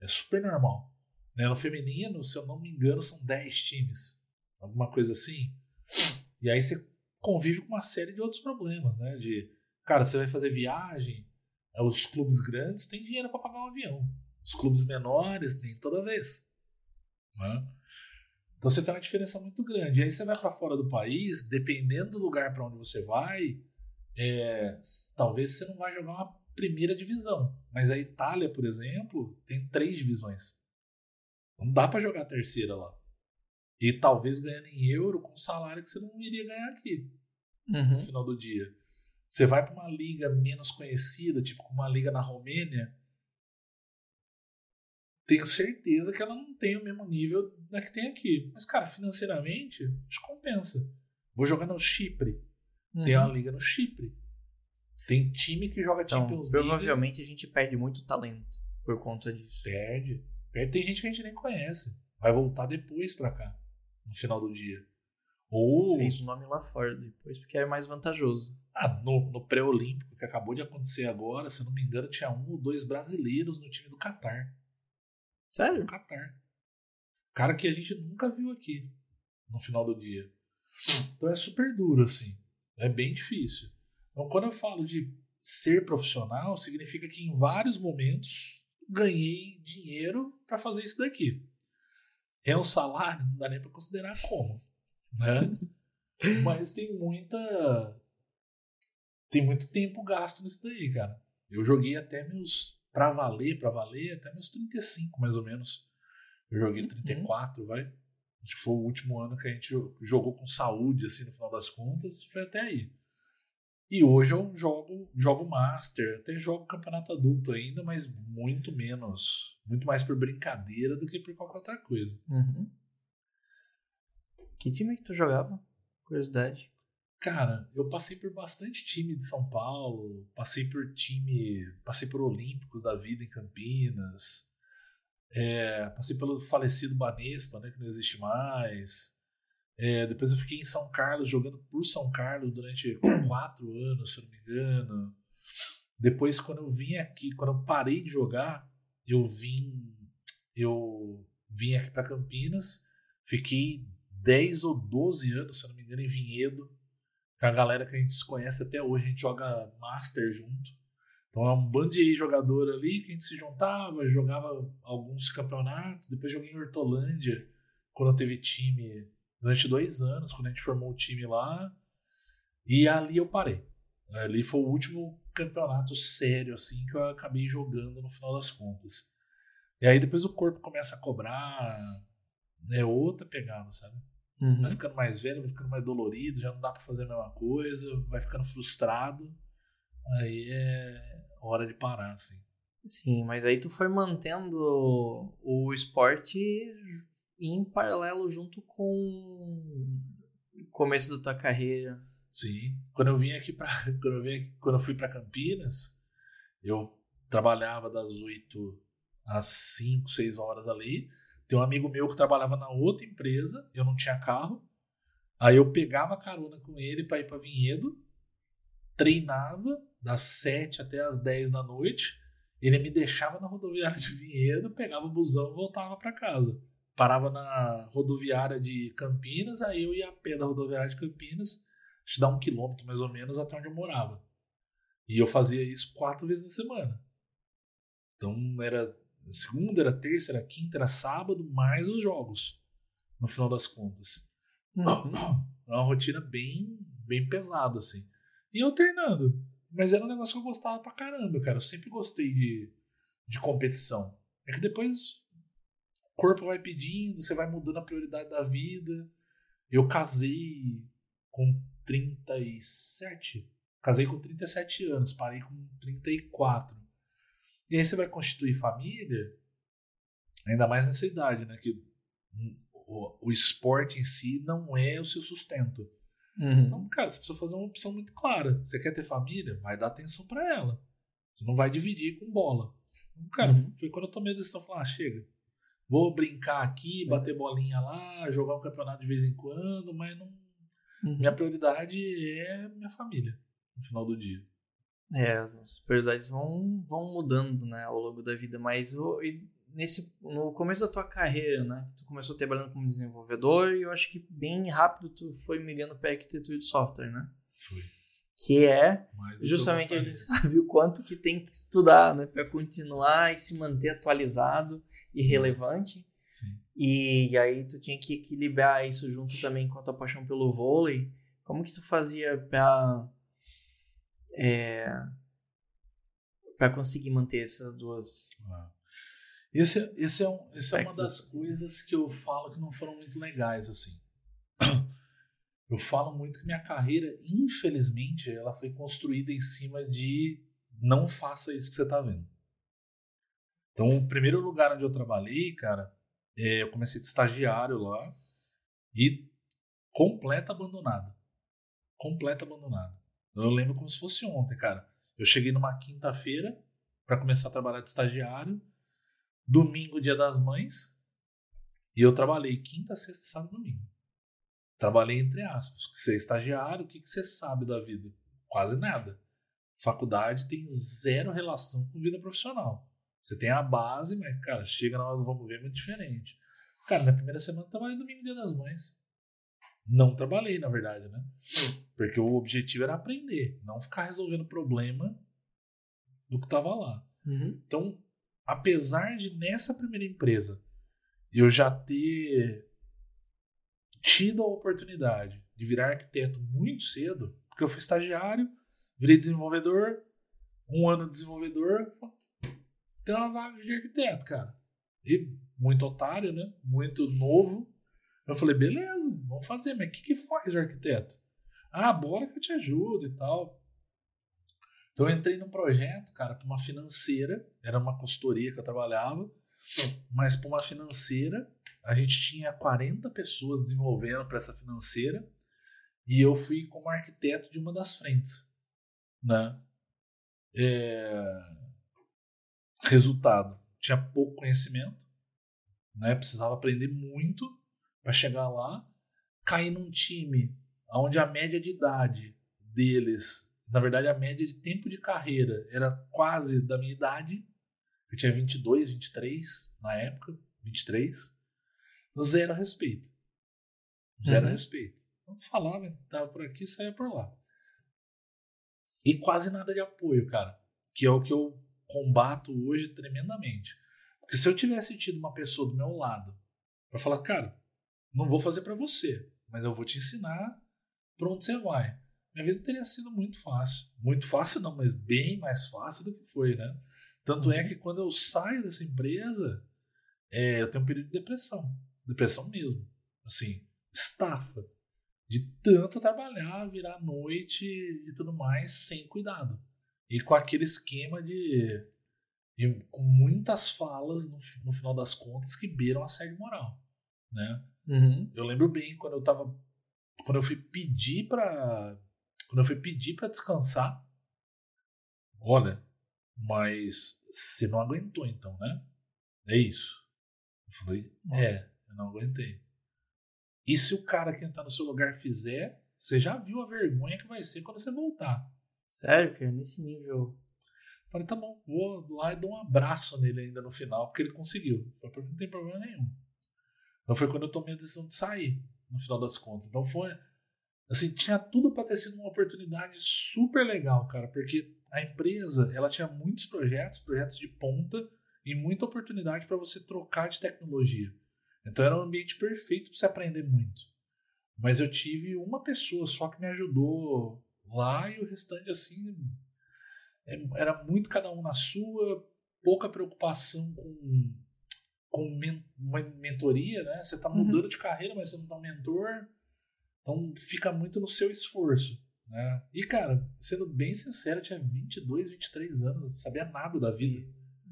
É super normal. Né? No feminino, se eu não me engano, são 10 times. Alguma coisa assim. E aí você convive com uma série de outros problemas, né? De, cara, você vai fazer viagem, os clubes grandes têm dinheiro para pagar um avião. Os clubes menores nem toda vez. Né? Você tem uma diferença muito grande. E aí você vai para fora do país, dependendo do lugar para onde você vai, é, talvez você não vai jogar uma primeira divisão. Mas a Itália, por exemplo, tem três divisões. Não dá para jogar a terceira lá. E talvez ganhando em euro com um salário que você não iria ganhar aqui uhum. no final do dia. Você vai para uma liga menos conhecida, tipo uma liga na Romênia, tenho certeza que ela não tem o mesmo nível da que tem aqui. Mas, cara, financeiramente, compensa. Vou jogar no Chipre. Uhum. Tem uma liga no Chipre. Tem time que joga então, Champions League. Provavelmente a gente perde muito talento por conta disso. Perde. perde. Tem gente que a gente nem conhece. Vai voltar depois pra cá, no final do dia. Ou. Fez o nome lá fora depois, porque é mais vantajoso. Ah, no, no pré-olímpico que acabou de acontecer agora, se eu não me engano, tinha um ou dois brasileiros no time do Catar. Sério? Do Catar. Cara que a gente nunca viu aqui no final do dia. Então é super duro, assim. É bem difícil. Então, quando eu falo de ser profissional, significa que em vários momentos ganhei dinheiro para fazer isso daqui. É um salário, não dá nem para considerar como, né? Mas tem muita tem muito tempo gasto nisso daí, cara. Eu joguei até meus para valer, para valer até meus 35 mais ou menos. Eu joguei 34, uhum. vai. Acho que foi o último ano que a gente jogou com saúde, assim, no final das contas. Foi até aí. E hoje eu jogo, jogo Master, até jogo campeonato adulto ainda, mas muito menos. Muito mais por brincadeira do que por qualquer outra coisa. Uhum. Que time que tu jogava? Curiosidade. Cara, eu passei por bastante time de São Paulo, passei por time, passei por Olímpicos da vida em Campinas, é, passei pelo falecido Banespa, né, que não existe mais. É, depois eu fiquei em São Carlos, jogando por São Carlos durante quatro anos, se eu não me engano. Depois, quando eu vim aqui, quando eu parei de jogar, eu vim, eu vim aqui para Campinas, fiquei 10 ou 12 anos, se eu não me engano, em Vinhedo, com a galera que a gente se conhece até hoje, a gente joga Master junto. Então é um bando de jogador ali que a gente se juntava, jogava alguns campeonatos. Depois joguei em Hortolândia, quando teve time durante dois anos, quando a gente formou o time lá. E ali eu parei. Ali foi o último campeonato sério, assim, que eu acabei jogando no final das contas. E aí depois o corpo começa a cobrar. É outra pegada, sabe? Uhum. Vai ficando mais velho, vai ficando mais dolorido, já não dá para fazer a mesma coisa, vai ficando frustrado. Aí é hora de parar, assim. Sim, mas aí tu foi mantendo o esporte em paralelo junto com o começo da tua carreira. Sim. Quando eu vim aqui para quando eu vim aqui, quando eu fui para Campinas, eu trabalhava das 8 às 5, 6 horas ali. Tem um amigo meu que trabalhava na outra empresa, eu não tinha carro. Aí eu pegava carona com ele para ir para Vinhedo, treinava das 7 até as 10 da noite. Ele me deixava na rodoviária de Vinhedo, pegava o busão e voltava para casa parava na rodoviária de Campinas, aí eu ia a pé da rodoviária de Campinas, te dá um quilômetro mais ou menos até onde eu morava. E eu fazia isso quatro vezes na semana. Então era segunda, era terça, era quinta, era sábado, mais os jogos, no final das contas. Uhum. É uma rotina bem, bem pesada, assim. E alternando. Mas era um negócio que eu gostava pra caramba, cara. Eu sempre gostei de, de competição. É que depois corpo vai pedindo, você vai mudando a prioridade da vida. Eu casei com 37. Casei com 37 anos, parei com 34. E aí você vai constituir família, ainda mais nessa idade, né? Que o, o esporte em si não é o seu sustento. Uhum. Então, cara, você precisa fazer uma opção muito clara. Você quer ter família? Vai dar atenção para ela. Você não vai dividir com bola. Então, cara, uhum. foi quando eu tomei a decisão, falar, ah, chega. Vou brincar aqui, é. bater bolinha lá, jogar um campeonato de vez em quando, mas não. Uhum. Minha prioridade é minha família no final do dia. É, as prioridades vão, vão mudando, né, ao longo da vida, mas o, nesse, no começo da tua carreira, né, tu começou trabalhando como desenvolvedor e eu acho que bem rápido tu foi migrando para arquitetura de software, né? Foi. Que é justamente a gente sabe o quanto que tem que estudar, né, para continuar e se manter atualizado irrelevante. Sim. E aí tu tinha que equilibrar isso junto também com a tua paixão pelo vôlei. Como que tu fazia pra é, para conseguir manter essas duas? Ah. Esse, esse, é, um, esse é uma das coisas que eu falo que não foram muito legais assim. Eu falo muito que minha carreira, infelizmente, ela foi construída em cima de não faça isso que você está vendo. Então, o primeiro lugar onde eu trabalhei, cara, é, eu comecei de estagiário lá e completa abandonado. Completa abandonado. Eu lembro como se fosse ontem, cara. Eu cheguei numa quinta-feira para começar a trabalhar de estagiário. Domingo, dia das mães. E eu trabalhei quinta, sexta, sábado e domingo. Trabalhei entre aspas. Você é estagiário, o que, que você sabe da vida? Quase nada. Faculdade tem zero relação com vida profissional. Você tem a base, mas, cara, chega na hora do vamos ver, é muito diferente. Cara, na primeira semana eu trabalhei domingo, dia das mães. Não trabalhei, na verdade, né? Porque o objetivo era aprender, não ficar resolvendo problema do que estava lá. Uhum. Então, apesar de nessa primeira empresa eu já ter tido a oportunidade de virar arquiteto muito cedo, porque eu fui estagiário, virei desenvolvedor, um ano de desenvolvedor, tem uma vaga de arquiteto, cara. E muito otário, né? Muito novo. Eu falei, beleza, vamos fazer, mas o que, que faz o arquiteto? Ah, bora que eu te ajudo e tal. Então eu entrei num projeto, cara, para uma financeira, era uma consultoria que eu trabalhava, mas para uma financeira, a gente tinha 40 pessoas desenvolvendo para essa financeira, e eu fui como arquiteto de uma das frentes, né? É... Resultado, tinha pouco conhecimento, né? Precisava aprender muito para chegar lá, cair num time onde a média de idade deles, na verdade a média de tempo de carreira era quase da minha idade. Eu tinha 22, 23 na época, 23. Zero respeito. Zero uhum. respeito. Não falava, tava por aqui, saía por lá. E quase nada de apoio, cara. Que é o que eu combato hoje tremendamente. Porque se eu tivesse tido uma pessoa do meu lado para falar, cara, não vou fazer para você, mas eu vou te ensinar para onde você vai. Minha vida teria sido muito fácil. Muito fácil não, mas bem mais fácil do que foi, né? Tanto é uhum. que quando eu saio dessa empresa, é, eu tenho um período de depressão. Depressão mesmo. Assim, estafa. De tanto trabalhar, virar noite e tudo mais, sem cuidado. E com aquele esquema de. com muitas falas, no, no final das contas, que beiram assédio moral. Né? Uhum. Eu lembro bem quando eu tava. Quando eu fui pedir pra. Quando eu fui pedir para descansar. Olha, mas você não aguentou então, né? É isso. Eu falei, Nossa. é, eu não aguentei. E se o cara que entrar no seu lugar fizer, você já viu a vergonha que vai ser quando você voltar. Sério, cara, nesse nível. falei, tá bom, vou lá e dou um abraço nele ainda no final, porque ele conseguiu. falei, não tem problema nenhum. Então foi quando eu tomei a decisão de sair, no final das contas. Então foi. Assim, tinha tudo para ter sido uma oportunidade super legal, cara, porque a empresa ela tinha muitos projetos, projetos de ponta e muita oportunidade para você trocar de tecnologia. Então era um ambiente perfeito para você aprender muito. Mas eu tive uma pessoa só que me ajudou lá e o restante assim é, era muito cada um na sua, pouca preocupação com com men uma mentoria, né? Você está mudando uhum. de carreira, mas você não tá um mentor. Então fica muito no seu esforço. Né? E, cara, sendo bem sincero, eu tinha 22, 23 anos, não sabia nada da vida.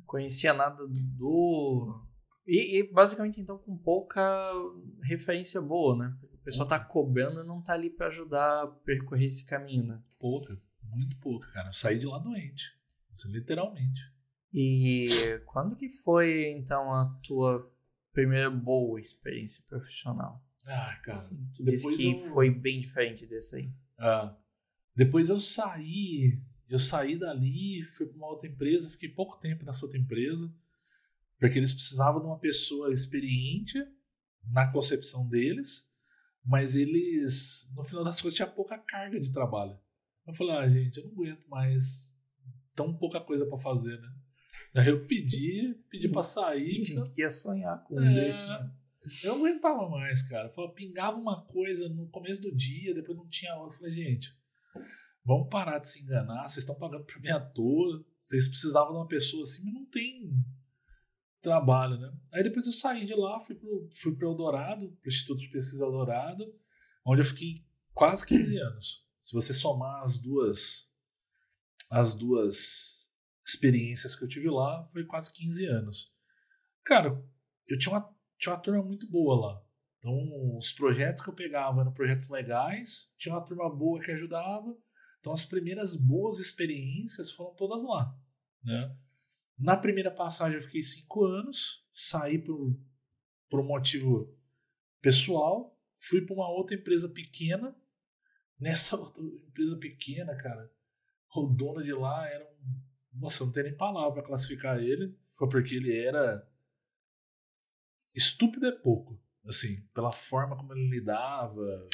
Conhecia nada do. E, e, basicamente, então, com pouca referência boa, né? O pessoal tá cobrando e não tá ali para ajudar a percorrer esse caminho, né? Pouca, muito pouca, cara. Eu saí de lá doente. Literalmente. E quando que foi, então, a tua primeira boa experiência profissional? Ah, cara. Assim, tu disse que eu... foi bem diferente dessa aí. Ah, depois eu saí, eu saí dali, fui para uma outra empresa, fiquei pouco tempo nessa outra empresa, porque eles precisavam de uma pessoa experiente na concepção deles, mas eles, no final das contas, tinha pouca carga de trabalho. Eu falei, ah, gente, eu não aguento mais tão pouca coisa para fazer, né? Aí eu pedi, pedi pra sair. Tem gente que ia sonhar com é, desse, né? Eu não aguentava mais, cara. Eu pingava uma coisa no começo do dia, depois não tinha outra. Eu falei, gente, vamos parar de se enganar. Vocês estão pagando pra mim à toa. Vocês precisavam de uma pessoa assim, mas não tem trabalho, né? Aí depois eu saí de lá, fui pro, fui pro Eldorado, pro Instituto de Pesquisa Eldorado, onde eu fiquei quase 15 anos. Se você somar as duas as duas experiências que eu tive lá, foi quase 15 anos. Cara, eu tinha uma, tinha uma turma muito boa lá. Então, os projetos que eu pegava eram projetos legais, tinha uma turma boa que ajudava, Então as primeiras boas experiências foram todas lá. Né? Na primeira passagem eu fiquei cinco anos, saí por, por um motivo pessoal, fui para uma outra empresa pequena. Nessa outra empresa pequena, cara, o dono de lá era um. Nossa, não tem nem palavra para classificar ele. Foi porque ele era. Estúpido é pouco. Assim, pela forma como ele lidava.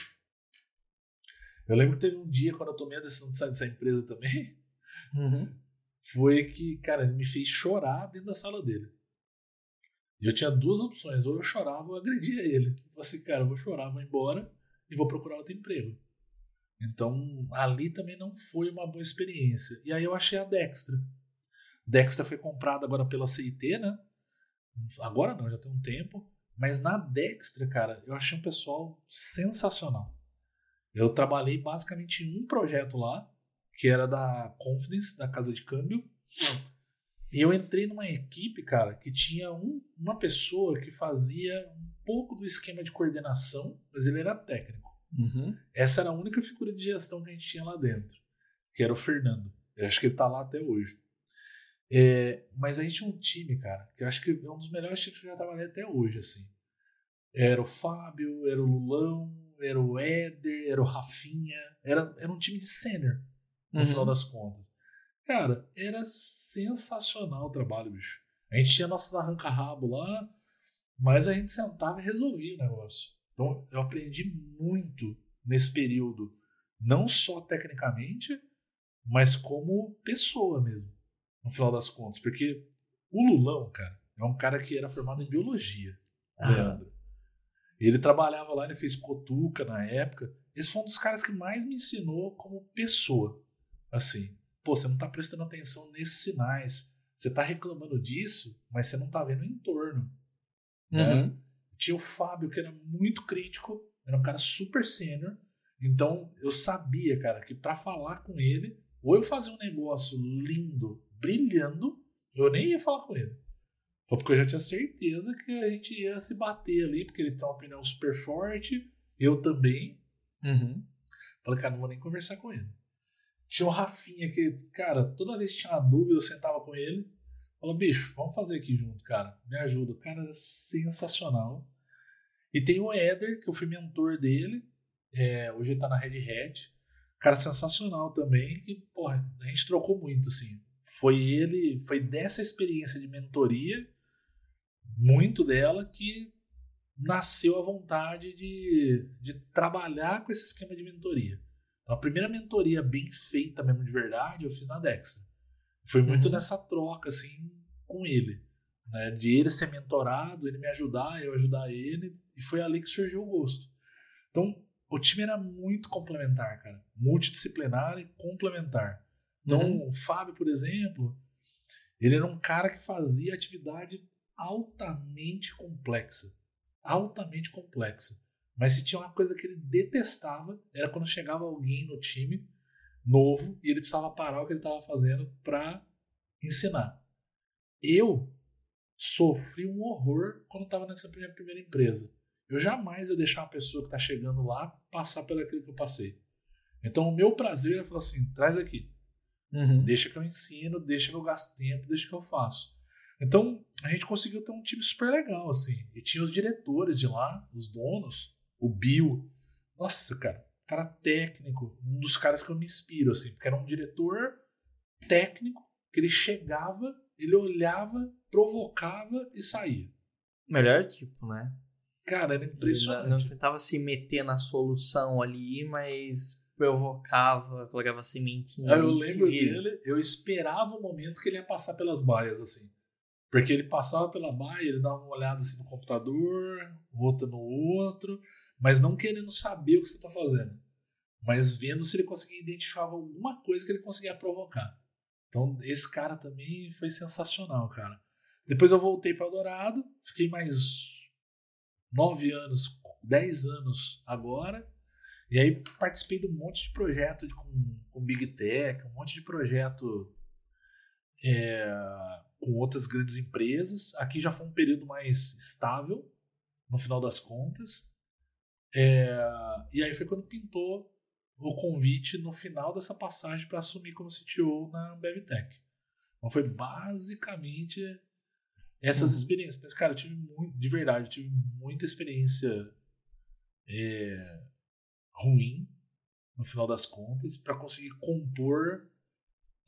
Eu lembro que teve um dia quando eu tomei a decisão de sair dessa empresa também. Uhum. Foi que, cara, ele me fez chorar dentro da sala dele. E eu tinha duas opções, ou eu chorava ou eu agredia ele. Eu falei assim, cara, eu vou chorar, vou embora e vou procurar outro emprego. Então, ali também não foi uma boa experiência. E aí eu achei a Dextra. Dextra foi comprada agora pela CIT, né? Agora não, já tem um tempo. Mas na Dextra, cara, eu achei um pessoal sensacional. Eu trabalhei basicamente em um projeto lá, que era da Confidence, da casa de câmbio. E eu entrei numa equipe, cara, que tinha um, uma pessoa que fazia um pouco do esquema de coordenação, mas ele era técnico. Uhum. Essa era a única figura de gestão que a gente tinha lá dentro, que era o Fernando. Eu acho que ele tá lá até hoje. É, mas a gente tinha um time, cara, que eu acho que é um dos melhores times que eu já trabalhei até hoje, assim. Era o Fábio, era o Lulão, era o Éder, era o Rafinha. Era, era um time de sênior, no uhum. final das contas. Cara, era sensacional o trabalho, bicho. A gente tinha nossos arranca-rabo lá, mas a gente sentava e resolvia o negócio. Então eu aprendi muito nesse período, não só tecnicamente, mas como pessoa mesmo, no final das contas. Porque o Lulão, cara, é um cara que era formado em biologia, Leandro. Ele trabalhava lá, ele fez cotuca na época. Esse foi um dos caras que mais me ensinou como pessoa. Assim, pô, você não tá prestando atenção nesses sinais. Você tá reclamando disso, mas você não tá vendo o entorno. Né? Uhum. Tinha o Fábio, que era muito crítico, era um cara super sênior. Então eu sabia, cara, que para falar com ele, ou eu fazia um negócio lindo, brilhando, eu nem ia falar com ele. Foi porque eu já tinha certeza que a gente ia se bater ali, porque ele tem uma opinião super forte, eu também. Uhum. Falei, cara, não vou nem conversar com ele. Tinha o Rafinha, que, cara, toda vez que tinha uma dúvida, eu sentava com ele. Falou, bicho, vamos fazer aqui junto, cara. Me ajuda. O cara era sensacional. E tem o Éder, que eu fui mentor dele. É, hoje ele tá na Red Hat. Cara sensacional também. E, porra, a gente trocou muito, assim. Foi ele, foi dessa experiência de mentoria, muito dela, que nasceu a vontade de, de trabalhar com esse esquema de mentoria. Então, a primeira mentoria bem feita mesmo de verdade, eu fiz na Dexa. Foi muito uhum. nessa troca, assim, com ele. Né? De ele ser mentorado, ele me ajudar, eu ajudar ele. E foi ali que surgiu o gosto. Então, o time era muito complementar, cara. Multidisciplinar e complementar. Então, uhum. o Fábio, por exemplo, ele era um cara que fazia atividade altamente complexa. Altamente complexa. Mas se tinha uma coisa que ele detestava, era quando chegava alguém no time novo e ele precisava parar o que ele estava fazendo para ensinar. Eu sofri um horror quando estava nessa minha primeira empresa. Eu jamais ia deixar uma pessoa que está chegando lá passar pelo aquilo que eu passei. Então o meu prazer é falar assim: traz aqui. Uhum. Deixa que eu ensino, deixa que eu gasto tempo, deixa que eu faço. Então a gente conseguiu ter um time super legal, assim. E tinha os diretores de lá, os donos, o Bill. Nossa, cara, cara técnico, um dos caras que eu me inspiro, assim, porque era um diretor técnico que ele chegava, ele olhava, provocava e saía. Melhor tipo, né? Cara, era impressionante. Ele não tentava se meter na solução ali, mas provocava, colocava sementinha. eu lembro dele, eu esperava o momento que ele ia passar pelas baias, assim. Porque ele passava pela baia, ele dava uma olhada assim no computador, outra no outro mas não querendo saber o que você está fazendo, mas vendo se ele conseguia identificar alguma coisa que ele conseguia provocar. Então, esse cara também foi sensacional, cara. Depois eu voltei para Dourado, fiquei mais nove anos, dez anos agora, e aí participei de um monte de projeto de, com, com Big Tech, um monte de projeto é, com outras grandes empresas. Aqui já foi um período mais estável, no final das contas. É, e aí foi quando pintou o convite no final dessa passagem para assumir como CTO na BevTech. Então foi basicamente essas uhum. experiências. Mas, cara, eu tive muito, de verdade, eu tive muita experiência é, ruim no final das contas para conseguir compor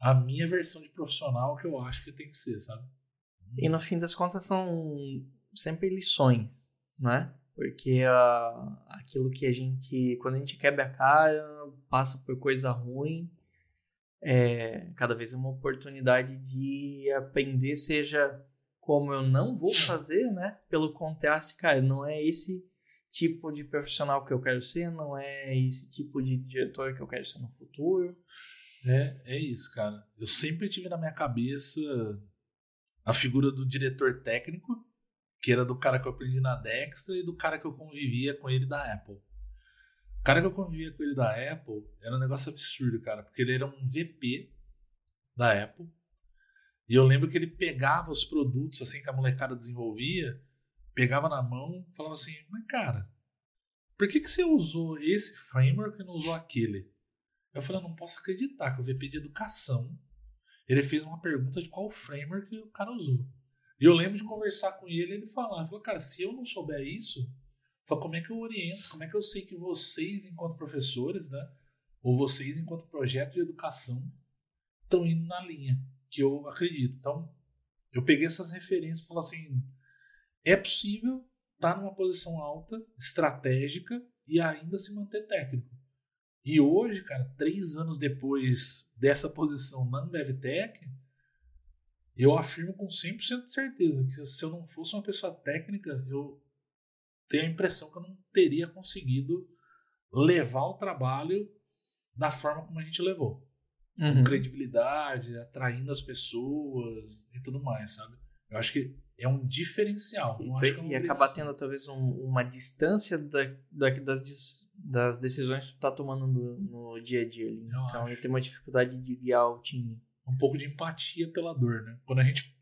a minha versão de profissional que eu acho que tem que ser, sabe? E no fim das contas são sempre lições, né? Porque uh, aquilo que a gente, quando a gente quebra a cara, passa por coisa ruim, é, cada vez é uma oportunidade de aprender, seja como eu não vou fazer, né? Pelo contraste, cara, não é esse tipo de profissional que eu quero ser, não é esse tipo de diretor que eu quero ser no futuro. É, é isso, cara. Eu sempre tive na minha cabeça a figura do diretor técnico, que era do cara que eu aprendi na Dexter e do cara que eu convivia com ele da Apple. O cara que eu convivia com ele da Apple era um negócio absurdo, cara, porque ele era um VP da Apple. E eu lembro que ele pegava os produtos assim que a molecada desenvolvia, pegava na mão, falava assim: "Mas cara, por que que você usou esse framework e não usou aquele?" Eu falei: "Não posso acreditar que o VP de educação ele fez uma pergunta de qual framework o cara usou. E eu lembro de conversar com ele, ele falar, falou, cara, se eu não souber isso, como é que eu oriento, como é que eu sei que vocês, enquanto professores, né, ou vocês, enquanto projeto de educação, estão indo na linha que eu acredito. Então, eu peguei essas referências e falei assim, é possível estar tá numa posição alta, estratégica e ainda se manter técnico. E hoje, cara, três anos depois dessa posição na BevTech, eu afirmo com 100% de certeza que se eu não fosse uma pessoa técnica, eu tenho a impressão que eu não teria conseguido levar o trabalho da forma como a gente levou. Uhum. Com credibilidade, atraindo as pessoas e tudo mais, sabe? Eu acho que é um diferencial. e, e acabar tendo talvez um, uma distância da, da, das, das decisões que tu tá tomando no, no dia a dia ali. Eu então, ele tem uma dificuldade de guiar o time. Um pouco de empatia pela dor, né? Quando a gente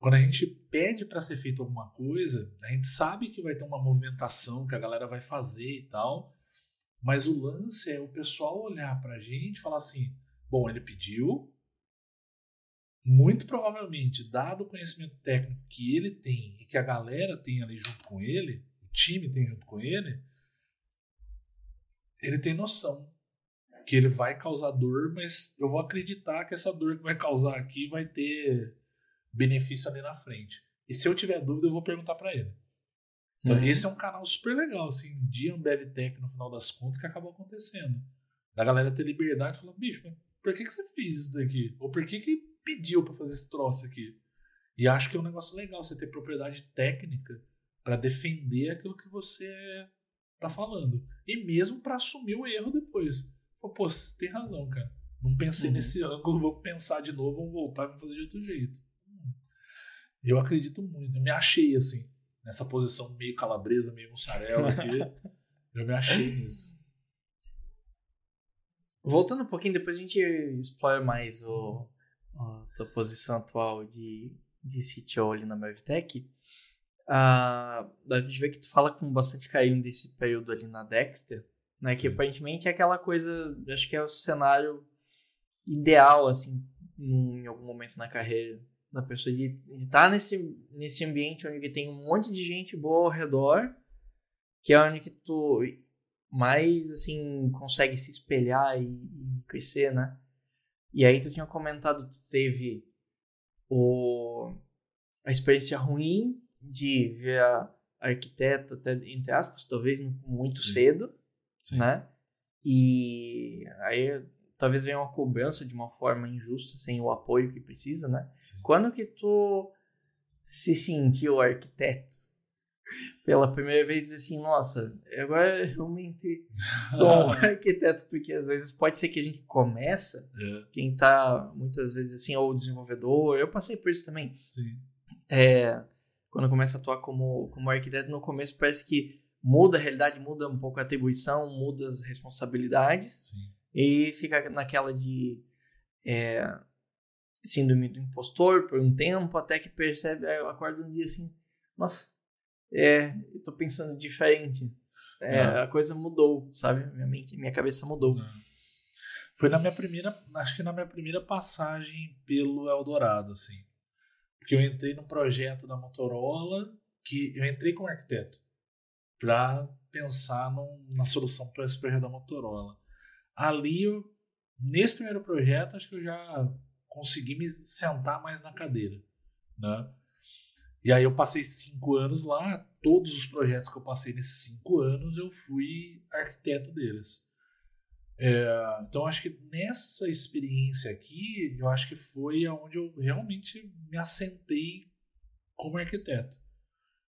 quando a gente pede para ser feito alguma coisa, a gente sabe que vai ter uma movimentação que a galera vai fazer e tal, mas o lance é o pessoal olhar pra gente e falar assim: bom, ele pediu, muito provavelmente, dado o conhecimento técnico que ele tem e que a galera tem ali junto com ele, o time tem junto com ele, ele tem noção que ele vai causar dor, mas eu vou acreditar que essa dor que vai causar aqui vai ter benefício ali na frente. E se eu tiver dúvida, eu vou perguntar para ele. Então, uhum. esse é um canal super legal, assim, de Ambev Tech, no final das contas, que acabou acontecendo. Da galera ter liberdade e falar, bicho, por que, que você fez isso daqui? Ou por que, que pediu para fazer esse troço aqui? E acho que é um negócio legal você ter propriedade técnica para defender aquilo que você tá falando. E mesmo para assumir o erro depois. Pô, você tem razão, cara. Não pensei uhum. nesse ângulo, vou pensar de novo, vamos voltar e fazer de outro jeito. Eu acredito muito. Eu me achei assim, nessa posição meio calabresa, meio mussarela aqui. eu me achei nisso. Voltando um pouquinho, depois a gente explora mais o, a tua posição atual de, de CTO ali na Mavtech. Uh, a gente vê que tu fala com bastante carinho desse período ali na Dexter, né? Que aparentemente é aquela coisa, acho que é o cenário ideal, assim, em algum momento na carreira da pessoa, de estar tá nesse, nesse ambiente onde tem um monte de gente boa ao redor, que é onde que tu mais, assim, consegue se espelhar e, e crescer, né? E aí tu tinha comentado, tu teve o, a experiência ruim de ver arquiteto, até, entre aspas, talvez muito Sim. cedo, Sim. né? E aí talvez venha uma cobrança de uma forma injusta, sem o apoio que precisa, né? Sim. Quando que tu se sentiu arquiteto? Pela primeira vez, assim, nossa, agora realmente sou um arquiteto, porque às vezes pode ser que a gente começa, é. quem tá muitas vezes assim, ou desenvolvedor, eu passei por isso também. Sim. É, quando começa a atuar como, como arquiteto, no começo parece que muda a realidade, muda um pouco a atribuição, muda as responsabilidades. Sim. E fica naquela de é, síndrome do impostor por um tempo, até que percebe, acorda um dia assim, nossa, é, eu tô pensando diferente. é, a coisa mudou, sabe? Minha mente, minha cabeça mudou. Foi na minha primeira, acho que na minha primeira passagem pelo Eldorado, assim. Porque eu entrei num projeto da Motorola que eu entrei como arquiteto para pensar num, na solução para esse projeto da Motorola. Ali, eu, nesse primeiro projeto, acho que eu já consegui me sentar mais na cadeira, né? E aí eu passei cinco anos lá, todos os projetos que eu passei nesses cinco anos, eu fui arquiteto deles. É, então acho que nessa experiência aqui, eu acho que foi onde eu realmente me assentei como arquiteto.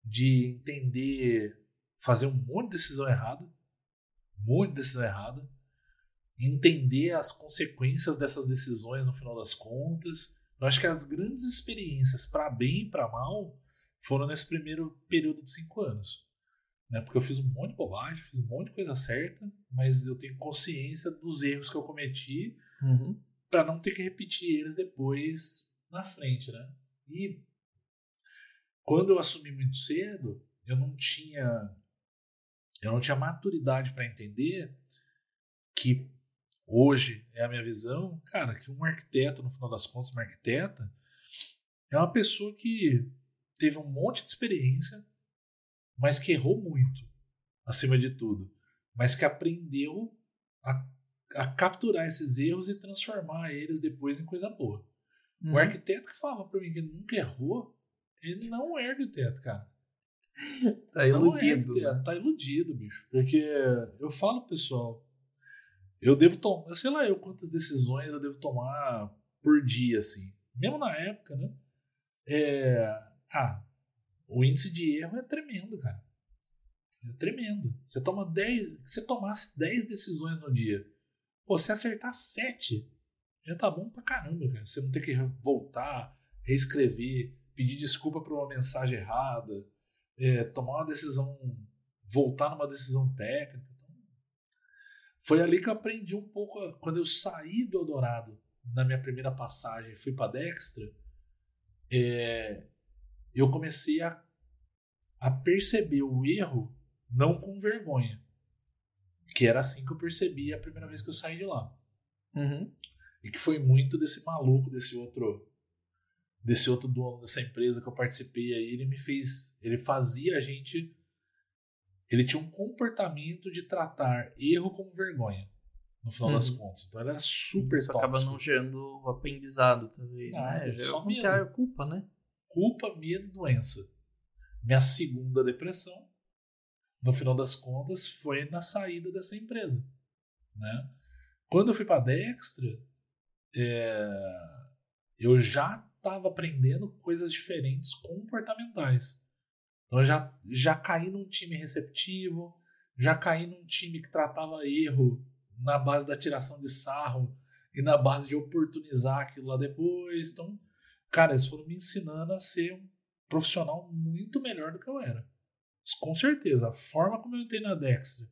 De entender, fazer um monte de decisão errada, um monte de decisão errada, entender as consequências dessas decisões no final das contas. Eu acho que as grandes experiências, para bem e para mal, foram nesse primeiro período de cinco anos. Né? Porque eu fiz um monte de bobagem, fiz um monte de coisa certa, mas eu tenho consciência dos erros que eu cometi uhum. para não ter que repetir eles depois na frente. Né? E quando eu assumi muito cedo, eu não tinha eu não tinha maturidade para entender que hoje é a minha visão, cara, que um arquiteto, no final das contas, uma arquiteta, é uma pessoa que teve um monte de experiência, mas que errou muito, acima de tudo, mas que aprendeu a, a capturar esses erros e transformar eles depois em coisa boa. Uhum. O arquiteto que fala para mim que nunca errou, ele não é arquiteto, cara. tá iludido. É né? Tá iludido, bicho. Porque eu falo, pessoal, eu devo tomar, sei lá, eu quantas decisões eu devo tomar por dia, assim. Mesmo na época, né? É, ah, o índice de erro é tremendo, cara. É tremendo. Você toma 10, você tomasse 10 decisões no dia, pô, você acertar 7, já tá bom pra caramba, cara. Você não tem que voltar, reescrever, pedir desculpa por uma mensagem errada, é, tomar uma decisão, voltar numa decisão técnica. Foi ali que eu aprendi um pouco. Quando eu saí do Eldorado, na minha primeira passagem, fui para Dextra, é, eu comecei a, a perceber o erro não com vergonha. Que era assim que eu percebi a primeira vez que eu saí de lá. Uhum. E que foi muito desse maluco, desse outro desse outro dono dessa empresa que eu participei aí, ele me fez, ele fazia a gente ele tinha um comportamento de tratar erro como vergonha, no final das uhum. contas. Então ele era super Isso tóxico. acaba não gerando aprendizado, talvez, não, né? Gera só medo. culpa, né? Culpa, medo e doença. Minha segunda depressão, no final das contas, foi na saída dessa empresa, né? Quando eu fui para Dextra, é... eu já estava aprendendo coisas diferentes comportamentais. Então eu já, já caí num time receptivo, já caí num time que tratava erro na base da tiração de sarro e na base de oportunizar aquilo lá depois. Então, cara, eles foram me ensinando a ser um profissional muito melhor do que eu era. Com certeza, a forma como eu entrei na Dexter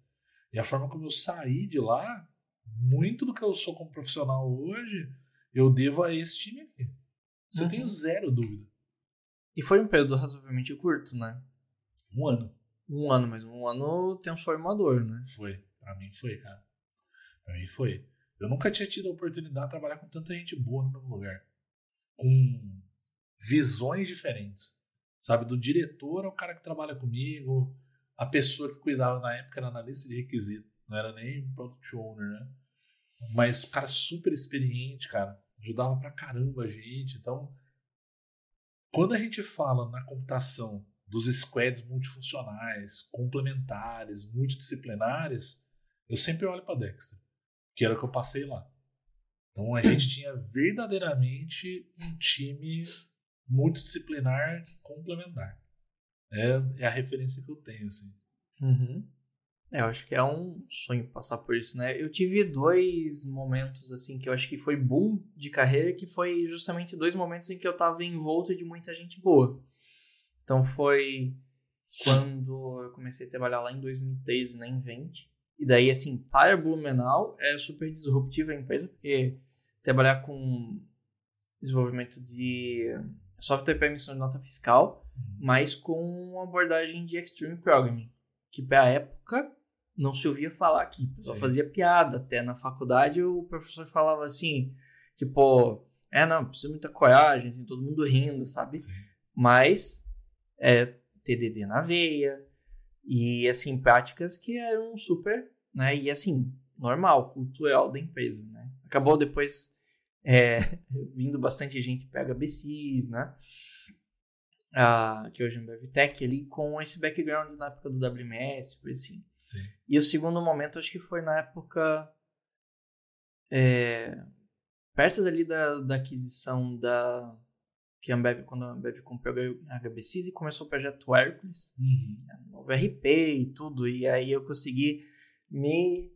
e a forma como eu saí de lá, muito do que eu sou como profissional hoje, eu devo a esse time aqui. Isso uhum. eu tenho zero dúvida. E foi um período razoavelmente curto, né? Um ano. Um ano, mas um ano transformador, né? Foi. Pra mim foi, cara. Pra mim foi. Eu nunca tinha tido a oportunidade de trabalhar com tanta gente boa no mesmo lugar. Com visões diferentes. Sabe? Do diretor ao cara que trabalha comigo, a pessoa que cuidava na época era analista de requisito. Não era nem product owner, né? Mas o cara super experiente, cara. Ajudava pra caramba a gente. Então, quando a gente fala na computação dos squads multifuncionais, complementares, multidisciplinares, eu sempre olho para Dexter, que era o que eu passei lá. Então a gente tinha verdadeiramente um time multidisciplinar complementar. É, é a referência que eu tenho, assim. Uhum. É, eu acho que é um sonho passar por isso, né? Eu tive dois momentos, assim, que eu acho que foi boom de carreira, que foi justamente dois momentos em que eu tava envolto de muita gente boa. Então foi quando eu comecei a trabalhar lá em 2013 na Invent. E daí, assim, para Blumenau é super disruptiva a empresa, porque trabalhar com desenvolvimento de software para emissão de nota fiscal, uhum. mas com uma abordagem de Extreme Programming, que para a época não se ouvia falar aqui. Só fazia piada. Até na faculdade o professor falava assim, tipo, é, não, precisa muita coragem, assim, todo mundo rindo, sabe? Sim. Mas é TDD na veia e, assim, práticas que eram super, né? E, assim, normal, cultural da empresa, né? Acabou depois é, vindo bastante gente pega BCs, né? Ah, que hoje é um BevTech ali, com esse background na época do WMS, por assim. Sim. E o segundo momento, acho que foi na época. É, perto dali da, da aquisição da. Que a Ambev, quando a Ambev comprou a HBCs e começou o projeto Hércules, uhum. Né, novo RP e tudo, e aí eu consegui me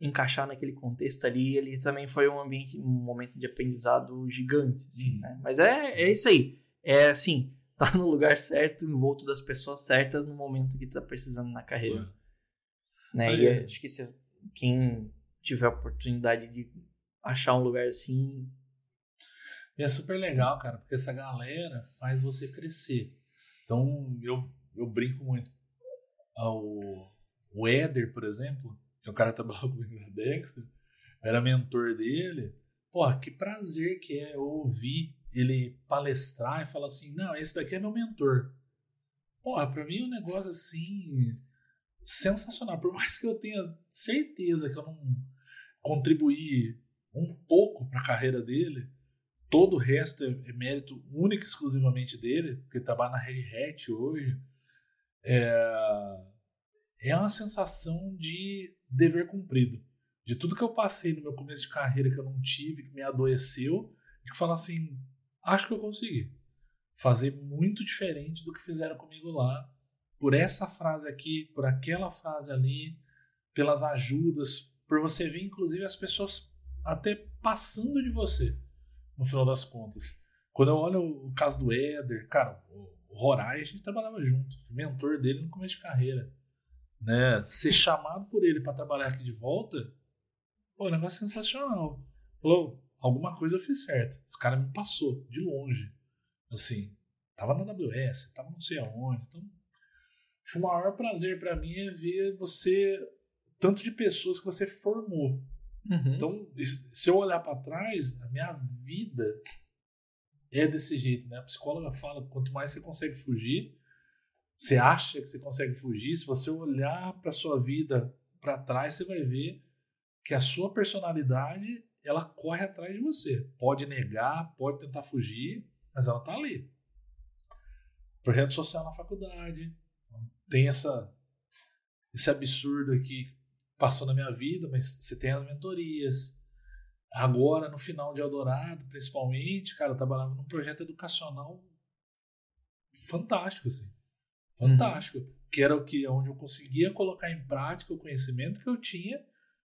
encaixar naquele contexto ali. Ele também foi um ambiente, um momento de aprendizado gigante, assim, uhum. né? Mas é, é isso aí. É assim, tá no lugar certo, envolto das pessoas certas no momento que tá precisando na carreira. Uhum. Né? E acho que se, quem tiver a oportunidade de achar um lugar assim. E é super legal, cara, porque essa galera faz você crescer. Então, eu, eu brinco muito. Ah, o, o Éder, por exemplo, que é o cara que trabalhou comigo na Dexter, era mentor dele. Pô, que prazer que é ouvir ele palestrar e falar assim: não, esse daqui é meu mentor. Pô, pra mim é um negócio assim sensacional. Por mais que eu tenha certeza que eu não contribuí um pouco para a carreira dele, todo o resto é, é mérito único e exclusivamente dele, porque trabalha na Red Hat hoje. É, é uma sensação de dever cumprido. De tudo que eu passei no meu começo de carreira que eu não tive, que me adoeceu, e que fala assim: acho que eu consegui fazer muito diferente do que fizeram comigo lá por essa frase aqui, por aquela frase ali, pelas ajudas, por você ver inclusive as pessoas até passando de você, no final das contas. Quando eu olho o caso do Éder, cara, o Rorai, a gente trabalhava junto, fui mentor dele no começo de carreira. Né? Ser chamado por ele para trabalhar aqui de volta, pô, é um negócio sensacional. Falou, alguma coisa eu fiz certo. Esse cara me passou, de longe. Assim, tava na AWS, tava não sei aonde. Então, o maior prazer para mim é ver você, tanto de pessoas que você formou. Uhum. Então, se eu olhar para trás, a minha vida é desse jeito, né? A psicóloga fala, quanto mais você consegue fugir, você acha que você consegue fugir, se você olhar para sua vida para trás, você vai ver que a sua personalidade, ela corre atrás de você. Pode negar, pode tentar fugir, mas ela tá ali. Projeto social na faculdade, tem essa esse absurdo aqui passou na minha vida, mas você tem as mentorias. Agora, no final de Eldorado, principalmente, cara, eu trabalhava num projeto educacional fantástico, assim. Fantástico. Uhum. Que era o que? Onde eu conseguia colocar em prática o conhecimento que eu tinha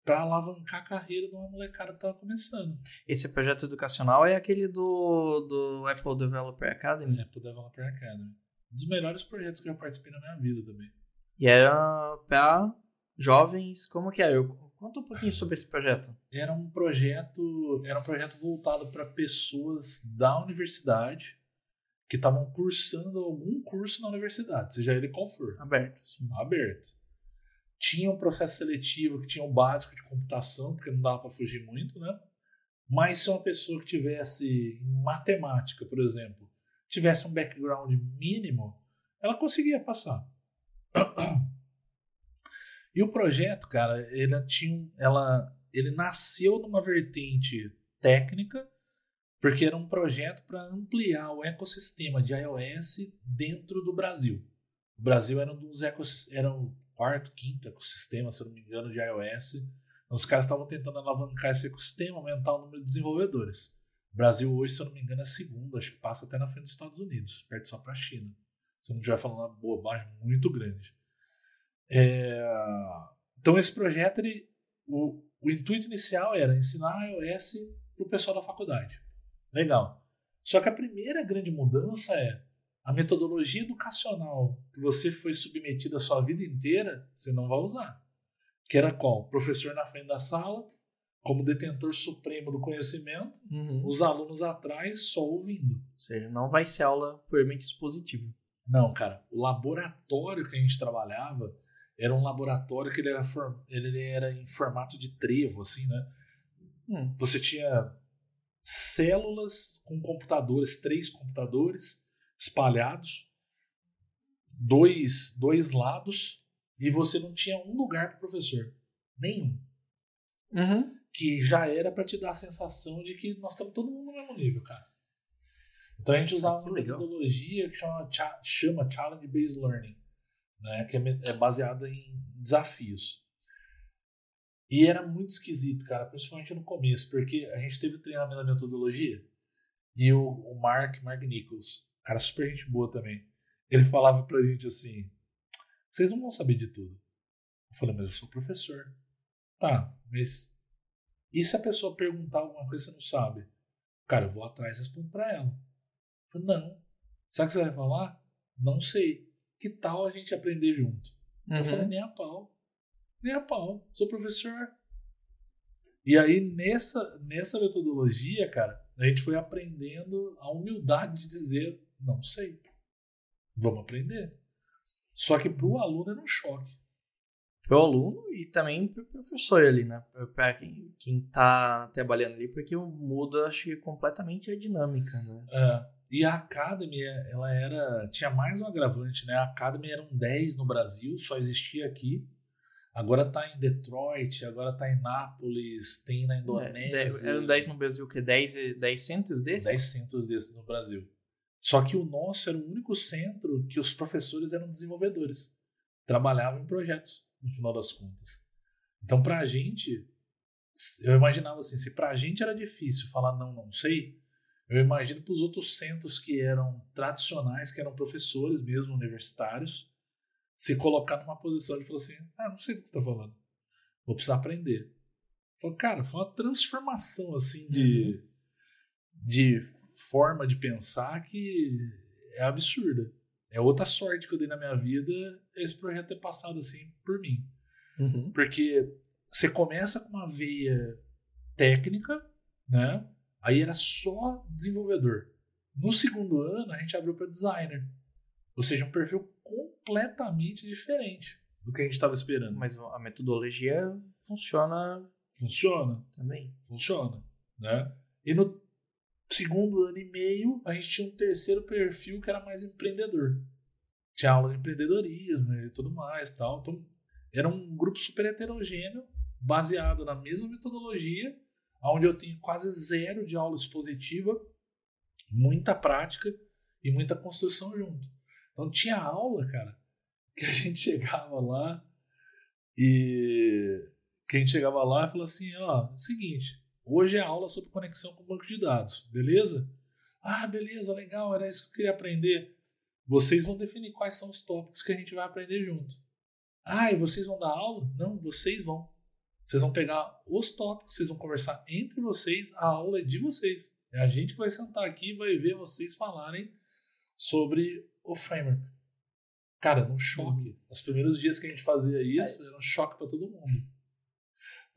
para alavancar a carreira de uma molecada que estava começando. Esse projeto educacional é aquele do, do Apple Developer Academy? Apple Developer Academy. Um dos melhores projetos que eu já participei na minha vida também. E era para jovens, como que é? Eu, conta um pouquinho sobre esse projeto. Era um projeto, era um projeto voltado para pessoas da universidade que estavam cursando algum curso na universidade, seja ele qual for. Aberto. Sim. Aberto. Tinha um processo seletivo que tinha o um básico de computação, porque não dava para fugir muito, né? Mas se uma pessoa que tivesse em matemática, por exemplo, tivesse um background mínimo, ela conseguia passar. E o projeto, cara, ele tinha, ela, ele nasceu numa vertente técnica, porque era um projeto para ampliar o ecossistema de iOS dentro do Brasil. O Brasil era um dos ecossistemas, era o quarto, quinto ecossistema, se eu não me engano, de iOS. Os caras estavam tentando alavancar esse ecossistema, aumentar o número de desenvolvedores. O Brasil hoje, se eu não me engano, é segundo, acho que passa até na frente dos Estados Unidos, perto só para a China. Se não estiver falando uma bobagem muito grande. É... Então esse projeto, ele, o, o intuito inicial era ensinar iOS para o pessoal da faculdade. Legal. Só que a primeira grande mudança é a metodologia educacional que você foi submetido a sua vida inteira, você não vai usar. Que era qual? Professor na frente da sala, como detentor supremo do conhecimento, uhum. os alunos atrás só ouvindo. Ou seja, não vai ser aula puramente expositiva. Não, cara. O laboratório que a gente trabalhava era um laboratório que ele era, ele era em formato de trevo, assim, né? Hum. Você tinha células com computadores, três computadores espalhados, dois, dois lados, e você não tinha um lugar para o professor. Nenhum. Uhum. Que já era para te dar a sensação de que nós estamos todo mundo no mesmo nível, cara. Então a gente usava uma metodologia que chama, chama Challenge Based Learning, né, que é, é baseada em desafios. E era muito esquisito, cara, principalmente no começo, porque a gente teve treinamento da metodologia e o, o Mark, Mark Nichols, cara super gente boa também, ele falava pra gente assim: vocês não vão saber de tudo. Eu falei, mas eu sou professor. Tá, mas e se a pessoa perguntar alguma coisa que você não sabe? Cara, eu vou atrás e respondo pra ela. Eu falei, não. O que você vai falar? Não sei. Que tal a gente aprender junto? Uhum. Eu falei, nem a pau. Nem a pau. Sou professor. E aí, nessa, nessa metodologia, cara, a gente foi aprendendo a humildade de dizer, não sei. Vamos aprender. Só que para o aluno era um choque. Para o aluno e também para o professor ali, né? Para quem, quem tá trabalhando ali, porque muda, acho que, completamente a dinâmica, né? É. E a Academy, ela era. Tinha mais um agravante, né? A Academy era um 10 no Brasil, só existia aqui. Agora tá em Detroit, agora tá em Nápoles, tem na Indonésia. É, era um 10 no Brasil, que 10, 10 centros desses? 10 centros desses no Brasil. Só que o nosso era o único centro que os professores eram desenvolvedores. Trabalhavam em projetos, no final das contas. Então, para a gente, eu imaginava assim: se para a gente era difícil falar não, não sei, eu imagino para os outros centros que eram tradicionais, que eram professores mesmo, universitários, se colocar numa posição de falar assim: ah, não sei do que você está falando, vou precisar aprender. Falei, cara, foi uma transformação assim de, uhum. de forma de pensar que é absurda. É outra sorte que eu dei na minha vida esse projeto ter passado assim por mim. Uhum. Porque você começa com uma veia técnica, né? Aí era só desenvolvedor. No segundo ano, a gente abriu para designer. Ou seja, um perfil completamente diferente do que a gente estava esperando. Mas a metodologia funciona. Funciona. Também. Funciona. Né? E no segundo ano e meio, a gente tinha um terceiro perfil que era mais empreendedor. Tinha aula de empreendedorismo e tudo mais. Tal. Então, era um grupo super heterogêneo, baseado na mesma metodologia, onde eu tenho quase zero de aula expositiva, muita prática e muita construção junto. Então tinha aula, cara, que a gente chegava lá e que a gente chegava lá falou assim, ó, seguinte, Hoje é aula sobre conexão com banco de dados, beleza? Ah, beleza, legal, era isso que eu queria aprender. Vocês vão definir quais são os tópicos que a gente vai aprender junto. Ah, e vocês vão dar aula? Não, vocês vão. Vocês vão pegar os tópicos, vocês vão conversar entre vocês, a aula é de vocês. É a gente que vai sentar aqui e vai ver vocês falarem sobre o framework. Cara, um choque. Uhum. Os primeiros dias que a gente fazia isso, era um choque para todo mundo.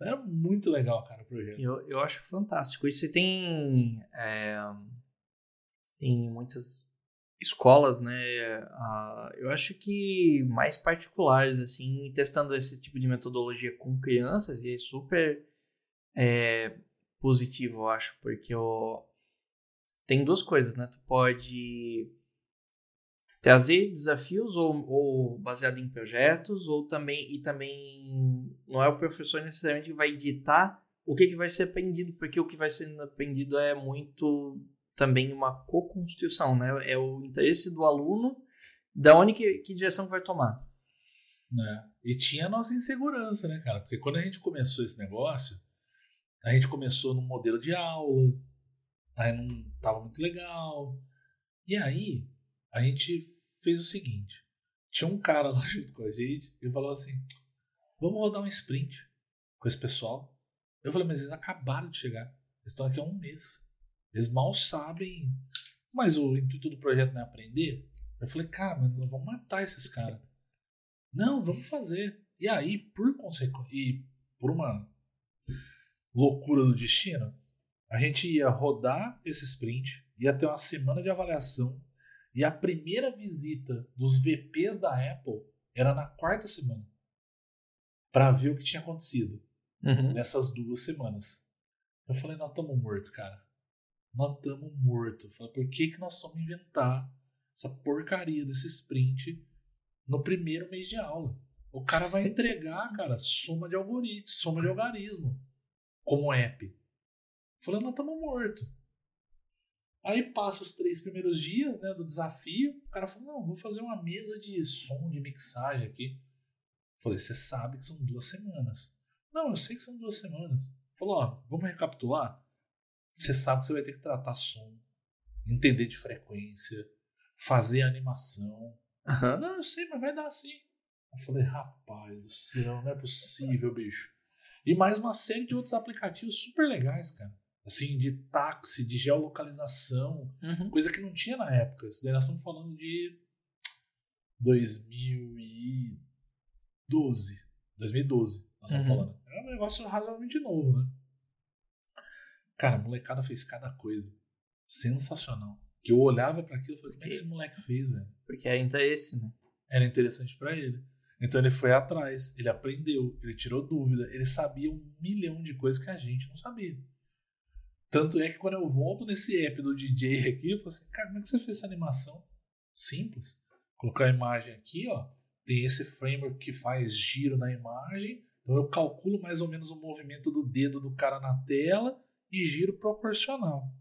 Era muito legal, cara, o projeto. Eu, eu acho fantástico. E você tem, é, tem muitas escolas, né? Uh, eu acho que mais particulares, assim, testando esse tipo de metodologia com crianças, e é super é, positivo, eu acho, porque eu, tem duas coisas, né? Tu pode trazer desafios ou, ou, baseado em projetos ou também e também não é o professor necessariamente que vai ditar o que, que vai ser aprendido porque o que vai ser aprendido é muito também uma co-construção né é o interesse do aluno da onde que, que direção vai tomar né e tinha a nossa insegurança né cara porque quando a gente começou esse negócio a gente começou num modelo de aula aí não tava muito legal e aí a gente fez o seguinte: tinha um cara lá junto com a gente e falou assim: vamos rodar um sprint com esse pessoal. Eu falei, mas eles acabaram de chegar. Eles estão aqui há um mês. Eles mal sabem. Mas o intuito do projeto não é aprender? Eu falei, cara, mas nós vamos matar esses caras. Não, vamos fazer. E aí, por consequência, e por uma loucura do destino, a gente ia rodar esse sprint, ia ter uma semana de avaliação, e a primeira visita dos VPs da Apple era na quarta semana. para ver o que tinha acontecido Uhum. nessas duas semanas. Eu falei, nós estamos mortos, cara. Nós estamos mortos. Falei, por que, que nós vamos inventar essa porcaria desse sprint no primeiro mês de aula? O cara vai entregar, cara, soma de algoritmo, soma de algarismo como app. Falei, nós estamos mortos. Aí passa os três primeiros dias né, do desafio. O cara falou: não, vou fazer uma mesa de som, de mixagem aqui. Falei, você sabe que são duas semanas. Não, eu sei que são duas semanas. Falou, ó, vamos recapitular? Você sabe que você vai ter que tratar som, entender de frequência, fazer animação. Uhum. Não, eu sei, mas vai dar assim. Eu falei, rapaz do céu, não é possível, bicho. E mais uma série de outros aplicativos super legais, cara. Assim, de táxi, de geolocalização, Uhum. coisa que não tinha na época. Isso daí nós estamos falando de 2012. 2012, nós estamos Uhum. falando. É um negócio razoavelmente novo, né? Cara, a molecada fez cada coisa. Sensacional. Que eu olhava para aquilo e falei, como é que esse moleque fez, velho? Porque é interesse, né? Era interessante para ele. Então ele foi atrás, ele aprendeu, ele tirou dúvida, ele sabia um milhão de coisas que a gente não sabia. Tanto é que quando eu volto nesse app do DJ aqui, eu falo assim, cara, como é que você fez essa animação? Simples. Colocar a imagem aqui, ó, tem esse framework que faz giro na imagem, então eu calculo mais ou menos o movimento do dedo do cara na tela e giro proporcional.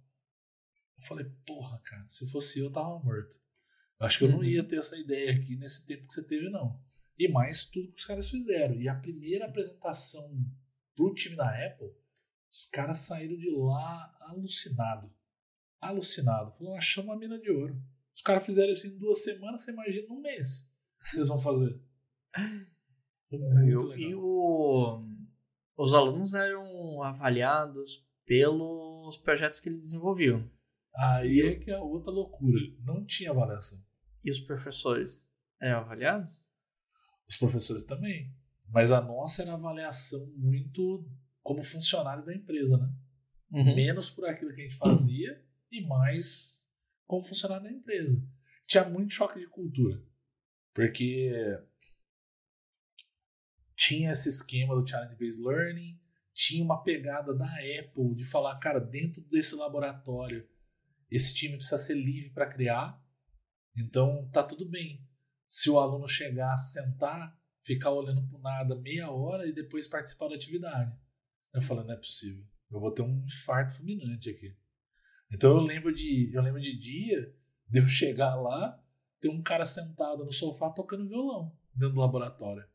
Eu falei, porra, cara, se fosse eu, eu tava morto. Eu acho que eu não Uhum. ia ter essa ideia aqui nesse tempo que você teve, não. E mais tudo que os caras fizeram. E a primeira apresentação pro time da Apple, os caras saíram de lá alucinado. Alucinado. Falou, achamos uma mina de ouro. Os caras fizeram isso em duas semanas, você imagina um mês. O que eles vão fazer? E, e o- os alunos eram avaliados pelos projetos que eles desenvolviam. Aí é que é outra loucura. Não tinha avaliação. E os professores eram avaliados? Os professores também. Mas a nossa era avaliação muito como funcionário da empresa, né? Uhum. Menos por aquilo que a gente fazia e mais como funcionário da empresa. Tinha muito choque de cultura. Porque tinha esse esquema do Challenge Based Learning, tinha uma pegada da Apple de falar, cara, dentro desse laboratório, esse time precisa ser livre para criar. Então tá tudo bem. Se o aluno chegar, sentar, ficar olhando pro nada meia hora e depois participar da atividade. Eu falei, não é possível. Eu vou ter um infarto fulminante aqui. Então eu lembro de, eu lembro de dia de eu chegar lá, ter um cara sentado no sofá tocando violão dentro do laboratório.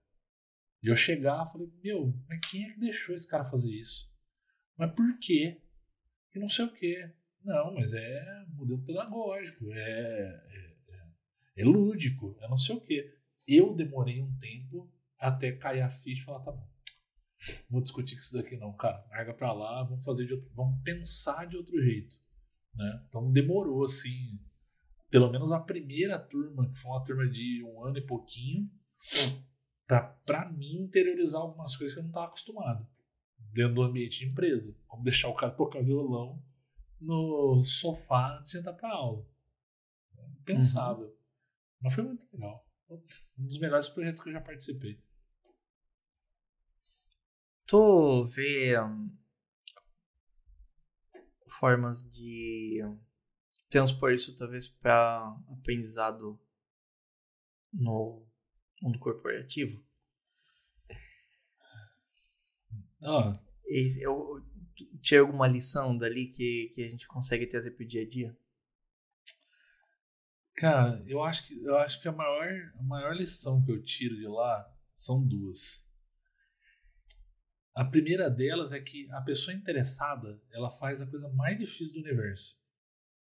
E eu chegar e falei, meu, mas quem é que deixou esse cara fazer isso? Mas por quê? Que não sei o quê. Não, mas é modelo pedagógico, é, é, é, é lúdico, é não sei o quê. Eu demorei um tempo até cair a ficha e falar, tá bom, vou discutir com isso daqui não, cara, larga pra lá, vamos fazer de outro, vamos pensar de outro jeito, né? Então demorou assim, pelo menos a primeira turma, que foi uma turma de um ano e pouquinho, pra, pra mim interiorizar algumas coisas que eu não estava acostumado dentro do ambiente de empresa, como deixar o cara tocar violão no sofá antes de entrar pra aula. Impensável. Mas foi muito legal. Um dos melhores projetos que eu já participei. Tu vê hum, formas de transpor isso talvez para aprendizado no mundo corporativo? Ah, Esse- Eu, tinha alguma lição dali que, que a gente consegue trazer pro dia a dia? Cara, eu acho que, eu acho que a, maior, a maior lição que eu tiro de lá são duas. A primeira delas é que a pessoa interessada ela faz a coisa mais difícil do universo.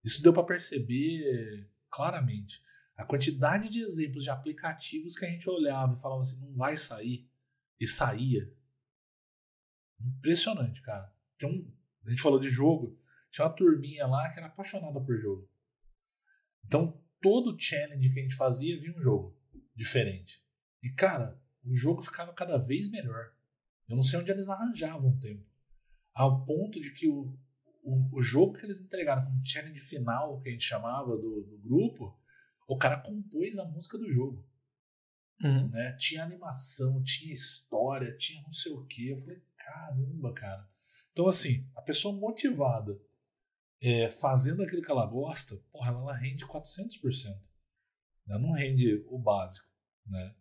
Isso deu para perceber claramente. A quantidade de exemplos de aplicativos que a gente olhava e falava assim, não vai sair, e saía. Impressionante, cara. Tem um, a gente falou de jogo, tinha uma turminha lá que era apaixonada por jogo. Então, todo challenge que a gente fazia vinha um jogo diferente. E, cara, o jogo ficava cada vez melhor. Eu não sei onde eles arranjavam o tempo. Ao ponto de que o, o, o jogo que eles entregaram como challenge final, que a gente chamava do, do grupo, o cara compôs a música do jogo. Uhum. Né? Tinha animação, tinha história, tinha não sei o que. Eu falei, caramba, cara. Então, assim, a pessoa motivada é, fazendo aquilo que ela gosta, porra, ela rende 400%. Ela não rende o básico, né?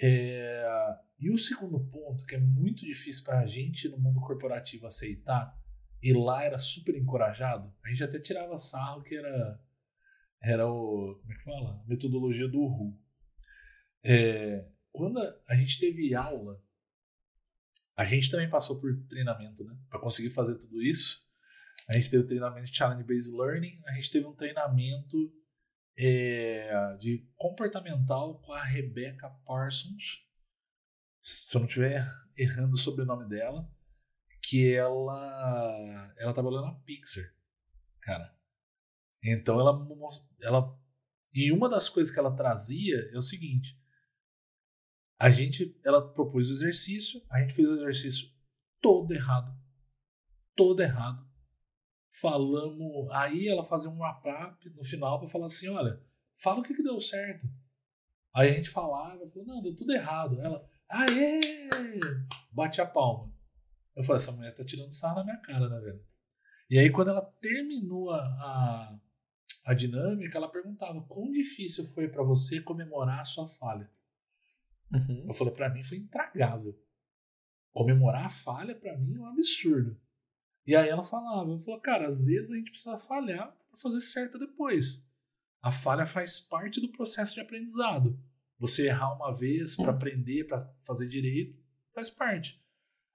É, e o segundo ponto, que é muito difícil para a gente no mundo corporativo aceitar, e lá era super encorajado, a gente até tirava sarro que era, era o. Como é que fala? A metodologia do Ru. É, quando a gente teve aula, a gente também passou por treinamento, né? Para conseguir fazer tudo isso. A gente teve treinamento de Challenge Based Learning, a gente teve um treinamento é, de comportamental com a Rebecca Parsons, se eu não estiver errando o sobrenome dela, que ela ela trabalhou na Pixar, cara. Então ela ela e uma das coisas que ela trazia é o seguinte: a gente ela propôs o exercício, a gente fez o exercício todo errado, todo errado falamos. Aí ela fazia um wrap-up no final para falar assim: olha, fala o que, que deu certo. Aí a gente falava, falou, não, deu tudo errado. Ela, aê! Bate a palma. Eu falei, essa mulher tá tirando sarro na minha cara, né, velho? E aí, quando ela terminou a, a, a dinâmica, ela perguntava: quão difícil foi para você comemorar a sua falha? Uhum. Eu falei: para mim foi intragável. Comemorar a falha, para mim, é um absurdo. E aí ela falava, ela falou, cara, às vezes a gente precisa falhar para fazer certo depois. A falha faz parte do processo de aprendizado. Você errar uma vez para aprender, para fazer direito, faz parte.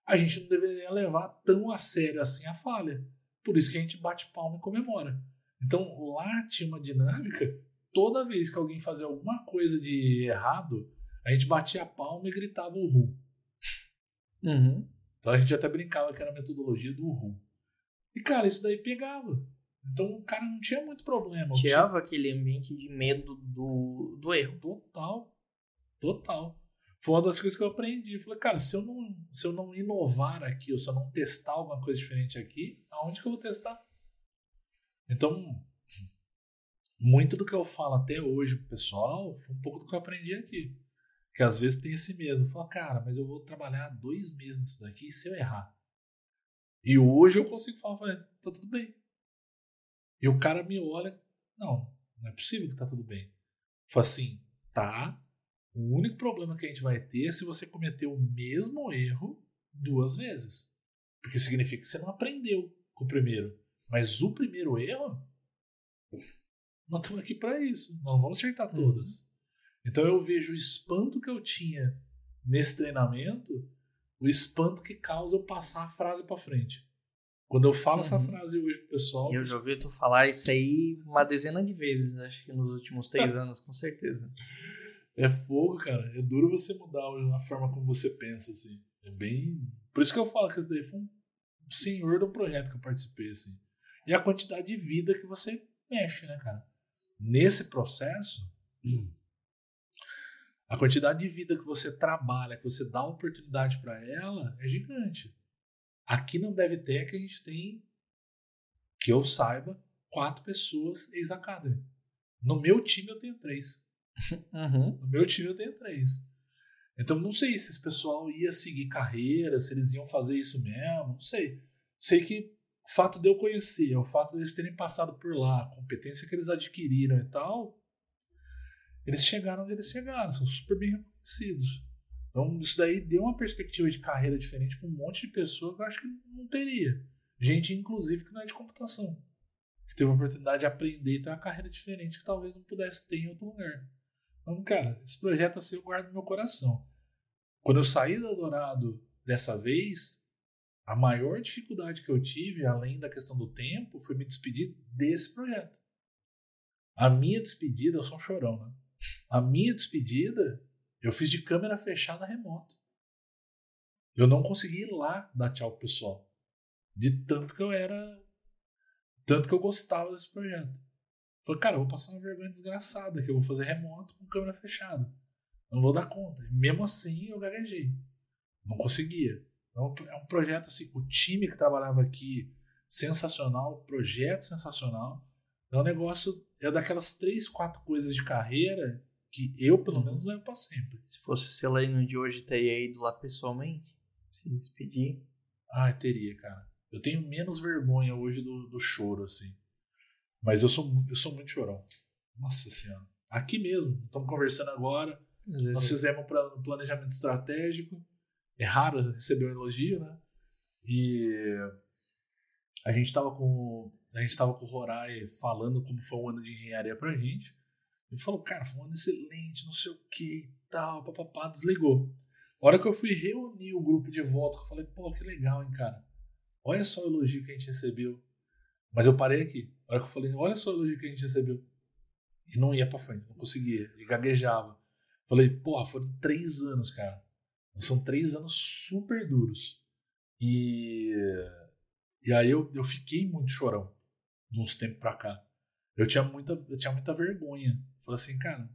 A gente não deveria levar tão a sério assim a falha. Por isso que a gente bate palma e comemora. Então lá tinha uma dinâmica. Toda vez que alguém fazia alguma coisa de errado, a gente batia a palma e gritava o ru. Uhum. Então a gente até brincava que era a metodologia do ru. E, cara, isso daí pegava. Então o cara não tinha muito problema. Tirava aquele ambiente de medo do, do erro. Total. Total. Foi uma das coisas que eu aprendi. Eu falei, cara, se eu, não, se eu não inovar aqui, ou se eu não testar alguma coisa diferente aqui, aonde que eu vou testar? Então, muito do que eu falo até hoje pro pessoal foi um pouco do que eu aprendi aqui. Que às vezes tem esse medo. Fala, cara, mas eu vou trabalhar dois meses nisso daqui se eu errar? E hoje eu consigo falar, tá tudo bem. E o cara me olha, não, não é possível que tá tudo bem. Fala assim, tá. O único problema que a gente vai ter é se você cometer o mesmo erro duas vezes. Porque significa que você não aprendeu com o primeiro. Mas o primeiro erro, nós estamos aqui para isso. Nós não vamos acertar uhum. todas. Uhum. Então eu vejo o espanto que eu tinha nesse treinamento o espanto que causa eu passar a frase para frente. Quando eu falo uhum. essa frase hoje pro pessoal. Eu já ouvi tu falar isso aí uma dezena de vezes, acho que nos últimos três anos, com certeza. É fogo, cara. É duro você mudar a forma como você pensa, assim. É bem. Por isso que eu falo que esse daí foi um senhor um projeto que eu participei, assim. E a quantidade de vida que você mexe, né, cara? Nesse processo, a quantidade de vida que você trabalha, que você dá oportunidade para ela, é gigante. Aqui não deve ter que a gente tem, que eu saiba, quatro pessoas ex-academy. No meu time eu tenho três. Uhum. No meu time eu tenho três. Então não sei se esse pessoal ia seguir carreira, se eles iam fazer isso mesmo, não sei. Sei que o fato de eu conhecer, o fato de eles terem passado por lá, a competência que eles adquiriram e tal, eles chegaram onde eles chegaram, são super bem reconhecidos. Então, isso daí deu uma perspectiva de carreira diferente para um monte de pessoas que eu acho que não teria. Gente, inclusive, que não é de computação, que teve a oportunidade de aprender e ter uma carreira diferente que talvez não pudesse ter em outro lugar. Então, cara, esse projeto assim eu guardo no meu coração. Quando eu saí do Eldorado dessa vez, a maior dificuldade que eu tive, além da questão do tempo, foi me despedir desse projeto. A minha despedida, eu sou um chorão, né? A minha despedida, eu fiz de câmera fechada remota. Eu não consegui ir lá dar tchau pro pessoal. De tanto que eu era. Tanto que eu gostava desse projeto. Falei, cara, eu vou passar uma vergonha desgraçada que eu vou fazer remoto com câmera fechada. Não vou dar conta. E mesmo assim, eu gaguejei. Não conseguia. Então, é um projeto assim, o time que trabalhava aqui, sensacional, projeto sensacional. É um negócio, é daquelas três, quatro coisas de carreira que eu, pelo uhum. menos, levo para sempre. Se fosse o Celino de hoje, teria ido lá pessoalmente? Se despedir? Ah, teria, cara. Eu tenho menos vergonha hoje do, do choro, assim. Mas eu sou, eu sou muito chorão. Nossa Senhora. Aqui mesmo, estamos conversando agora. Nós fizemos um planejamento estratégico. É raro receber um elogio, né? E a gente estava com a gente estava com o Rorai falando como foi um ano de engenharia pra gente. Ele falou, cara, foi um ano excelente, não sei o que e tal, papapá, desligou. A hora que eu fui reunir o grupo de volta, eu falei, pô, que legal, hein, cara. Olha só o elogio que a gente recebeu. Mas eu parei aqui. A hora que eu falei, olha só o elogio que a gente recebeu. E não ia pra frente, não conseguia. E gaguejava. Falei, porra, foram três anos, cara. São três anos super duros. E, e aí eu, eu fiquei muito chorão de uns tempos pra cá. Eu tinha muita, eu tinha muita vergonha. Falei assim, cara,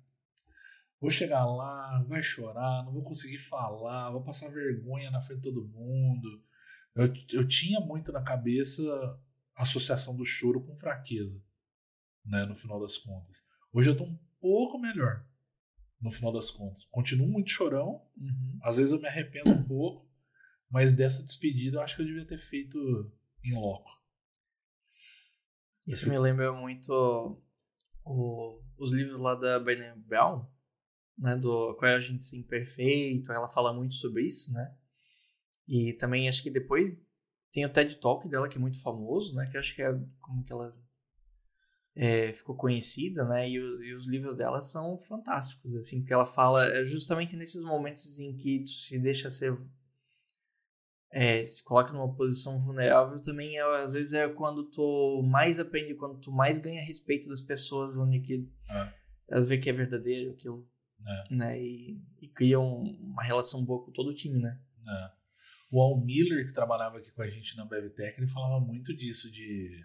vou chegar lá, vai chorar, não vou conseguir falar, vou passar vergonha na frente de todo mundo. Eu, eu tinha muito na cabeça a associação do choro com fraqueza, né, no final das contas. Hoje eu tô um pouco melhor, no final das contas. Continuo muito chorão, uhum. às vezes eu me arrependo um pouco, mas dessa despedida eu acho que eu devia ter feito em loco. Isso me lembra muito o, os livros lá da Brené Brown, né, do Qual é a gente imperfeito, ela fala muito sobre isso, né? E também acho que depois tem o TED Talk dela que é muito famoso, né? Que eu acho que é como que ela é, ficou conhecida, né? E, o, e, os livros dela são fantásticos, assim, porque ela fala é justamente nesses momentos em que tu se deixa ser é, se coloca numa posição vulnerável também é, às vezes é quando tu mais aprende, quando tu mais ganha respeito das pessoas, onde que é. elas vê que é verdadeiro aquilo, é. né? E, e cria um, uma relação boa com todo o time, né? É. O Al Miller, que trabalhava aqui com a gente na BevTech, ele falava muito disso de...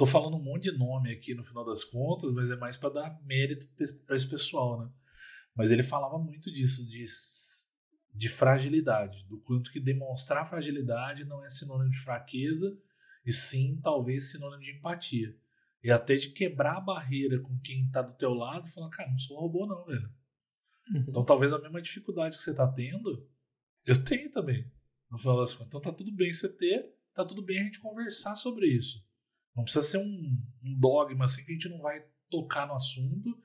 Tô falando um monte de nome aqui no final das contas, mas é mais para dar mérito para esse pessoal, né? Mas ele falava muito disso, de de fragilidade, do quanto que demonstrar fragilidade não é sinônimo de fraqueza, e sim talvez sinônimo de empatia. E até de quebrar a barreira com quem está do teu lado e falar, cara, não sou robô não, velho. Uhum. Então talvez a mesma dificuldade que você está tendo, eu tenho também, no final das contas. Então tá tudo bem você ter, tá tudo bem a gente conversar sobre isso. Não precisa ser um, um dogma assim que a gente não vai tocar no assunto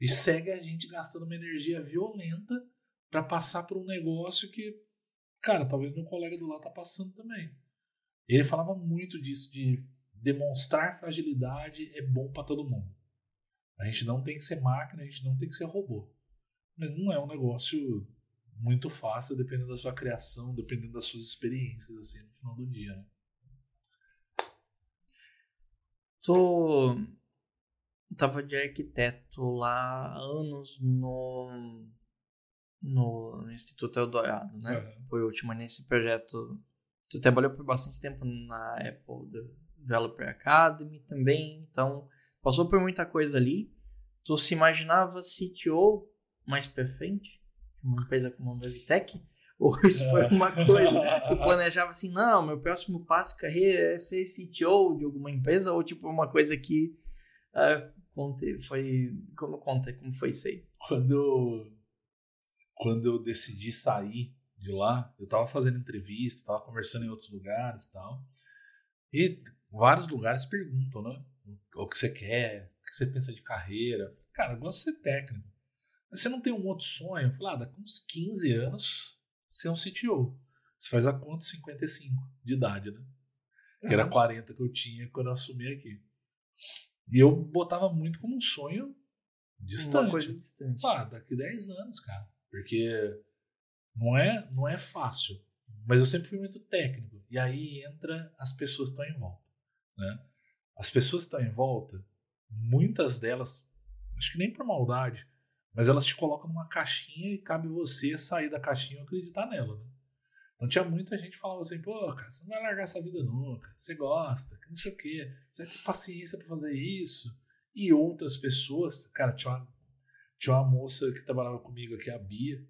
e segue a gente gastando uma energia violenta para passar por um negócio que, cara, talvez meu colega do lado tá passando também. Ele falava muito disso de demonstrar fragilidade é bom para todo mundo. A gente não tem que ser máquina, a gente não tem que ser robô. Mas não é um negócio muito fácil, dependendo da sua criação, dependendo das suas experiências, assim, no final do dia, né? Tô... Tava de arquiteto lá há anos no no, Instituto Eldorado, né? Uhum. Foi última nesse projeto. Tu trabalhou por bastante tempo na Apple Developer Academy também, então passou por muita coisa ali. Tu se imaginava CTO mais pra frente? Uma empresa como a Bevtech? Ou isso foi uma coisa? tu planejava assim, não, meu próximo passo de carreira é ser CTO de alguma empresa? Ou tipo uma coisa que uh, conte, foi. Como conta? Como foi isso aí? Quando quando eu decidi sair de lá, eu tava fazendo entrevista, tava conversando em outros lugares e tal. E vários lugares perguntam, né? O que você quer, o que você pensa de carreira. Cara, eu gosto de ser técnico. Mas você não tem um outro sonho? Eu falei, ah, daqui uns 15 anos você é um CTO. Você faz a conta 55 de idade, né? Que era 40 que eu tinha quando eu assumi aqui. E eu botava muito como um sonho distante. Uma coisa distante. Ah, daqui 10 anos, cara. Porque não é, não é fácil. Mas eu sempre fui muito técnico. E aí entra as pessoas que estão em volta. Né? As pessoas que estão em volta, muitas delas, acho que nem por maldade, mas elas te colocam numa caixinha e cabe você sair da caixinha e acreditar nela. Né? Então tinha muita gente que falava assim, pô, cara, você não vai largar essa vida nunca, você gosta, não sei o quê, você tem paciência para fazer isso. E outras pessoas, cara, tinha uma tinha uma moça que trabalhava comigo aqui, a Bia,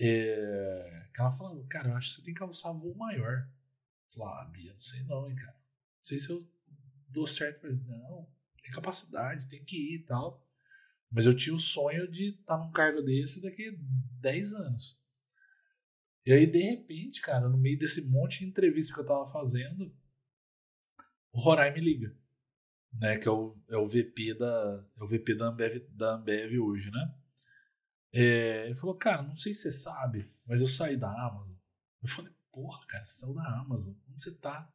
é, que ela falava, cara, eu acho que você tem que alçar voo maior. Eu falava, ah, Bia, não sei não, hein, cara. Não sei se eu dou certo pra ele. Não, tem capacidade, tem que ir e tal. Mas eu tinha o sonho de estar tá num cargo desse daqui a 10 anos. E aí, de repente, cara, no meio desse monte de entrevista que eu tava fazendo, o Rorai me liga. Né, que é o, é o VP da é o VP da Ambev, da Ambev hoje, né? É, ele falou, cara, não sei se você sabe, mas eu saí da Amazon. Eu falei, porra, cara, você saiu da Amazon. Onde você tá?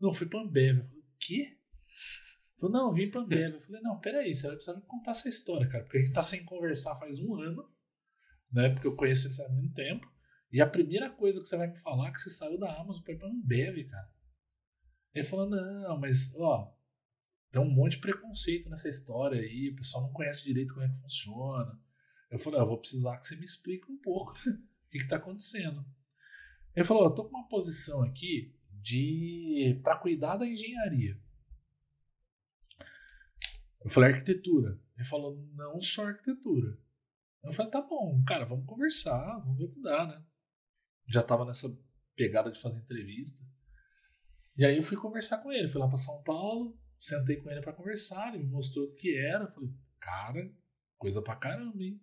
Não, fui pra Ambev. Eu falei, o quê? Falou, não, vim pra Ambev. Eu falei, não, peraí, você vai precisar me contar essa história, cara, porque a gente tá sem conversar faz um ano, né? Porque eu conheço ele faz muito tempo. E a primeira coisa que você vai me falar é que você saiu da Amazon pra ir pra Ambev, cara. Ele falou, não, mas, ó, tem um monte de preconceito nessa história aí, o pessoal não conhece direito como é que funciona. Eu falei, ah, eu vou precisar que você me explique um pouco o que está acontecendo. Ele falou, eu tô com uma posição aqui de para cuidar da engenharia. Eu falei arquitetura. Ele falou, não só arquitetura. Eu falei, tá bom, cara, vamos conversar, vamos ver o que dá, né? Já tava nessa pegada de fazer entrevista. E aí eu fui conversar com ele, fui lá para São Paulo, sentei com ele para conversar, ele me mostrou o que era, eu falei, cara, coisa pra caramba, hein?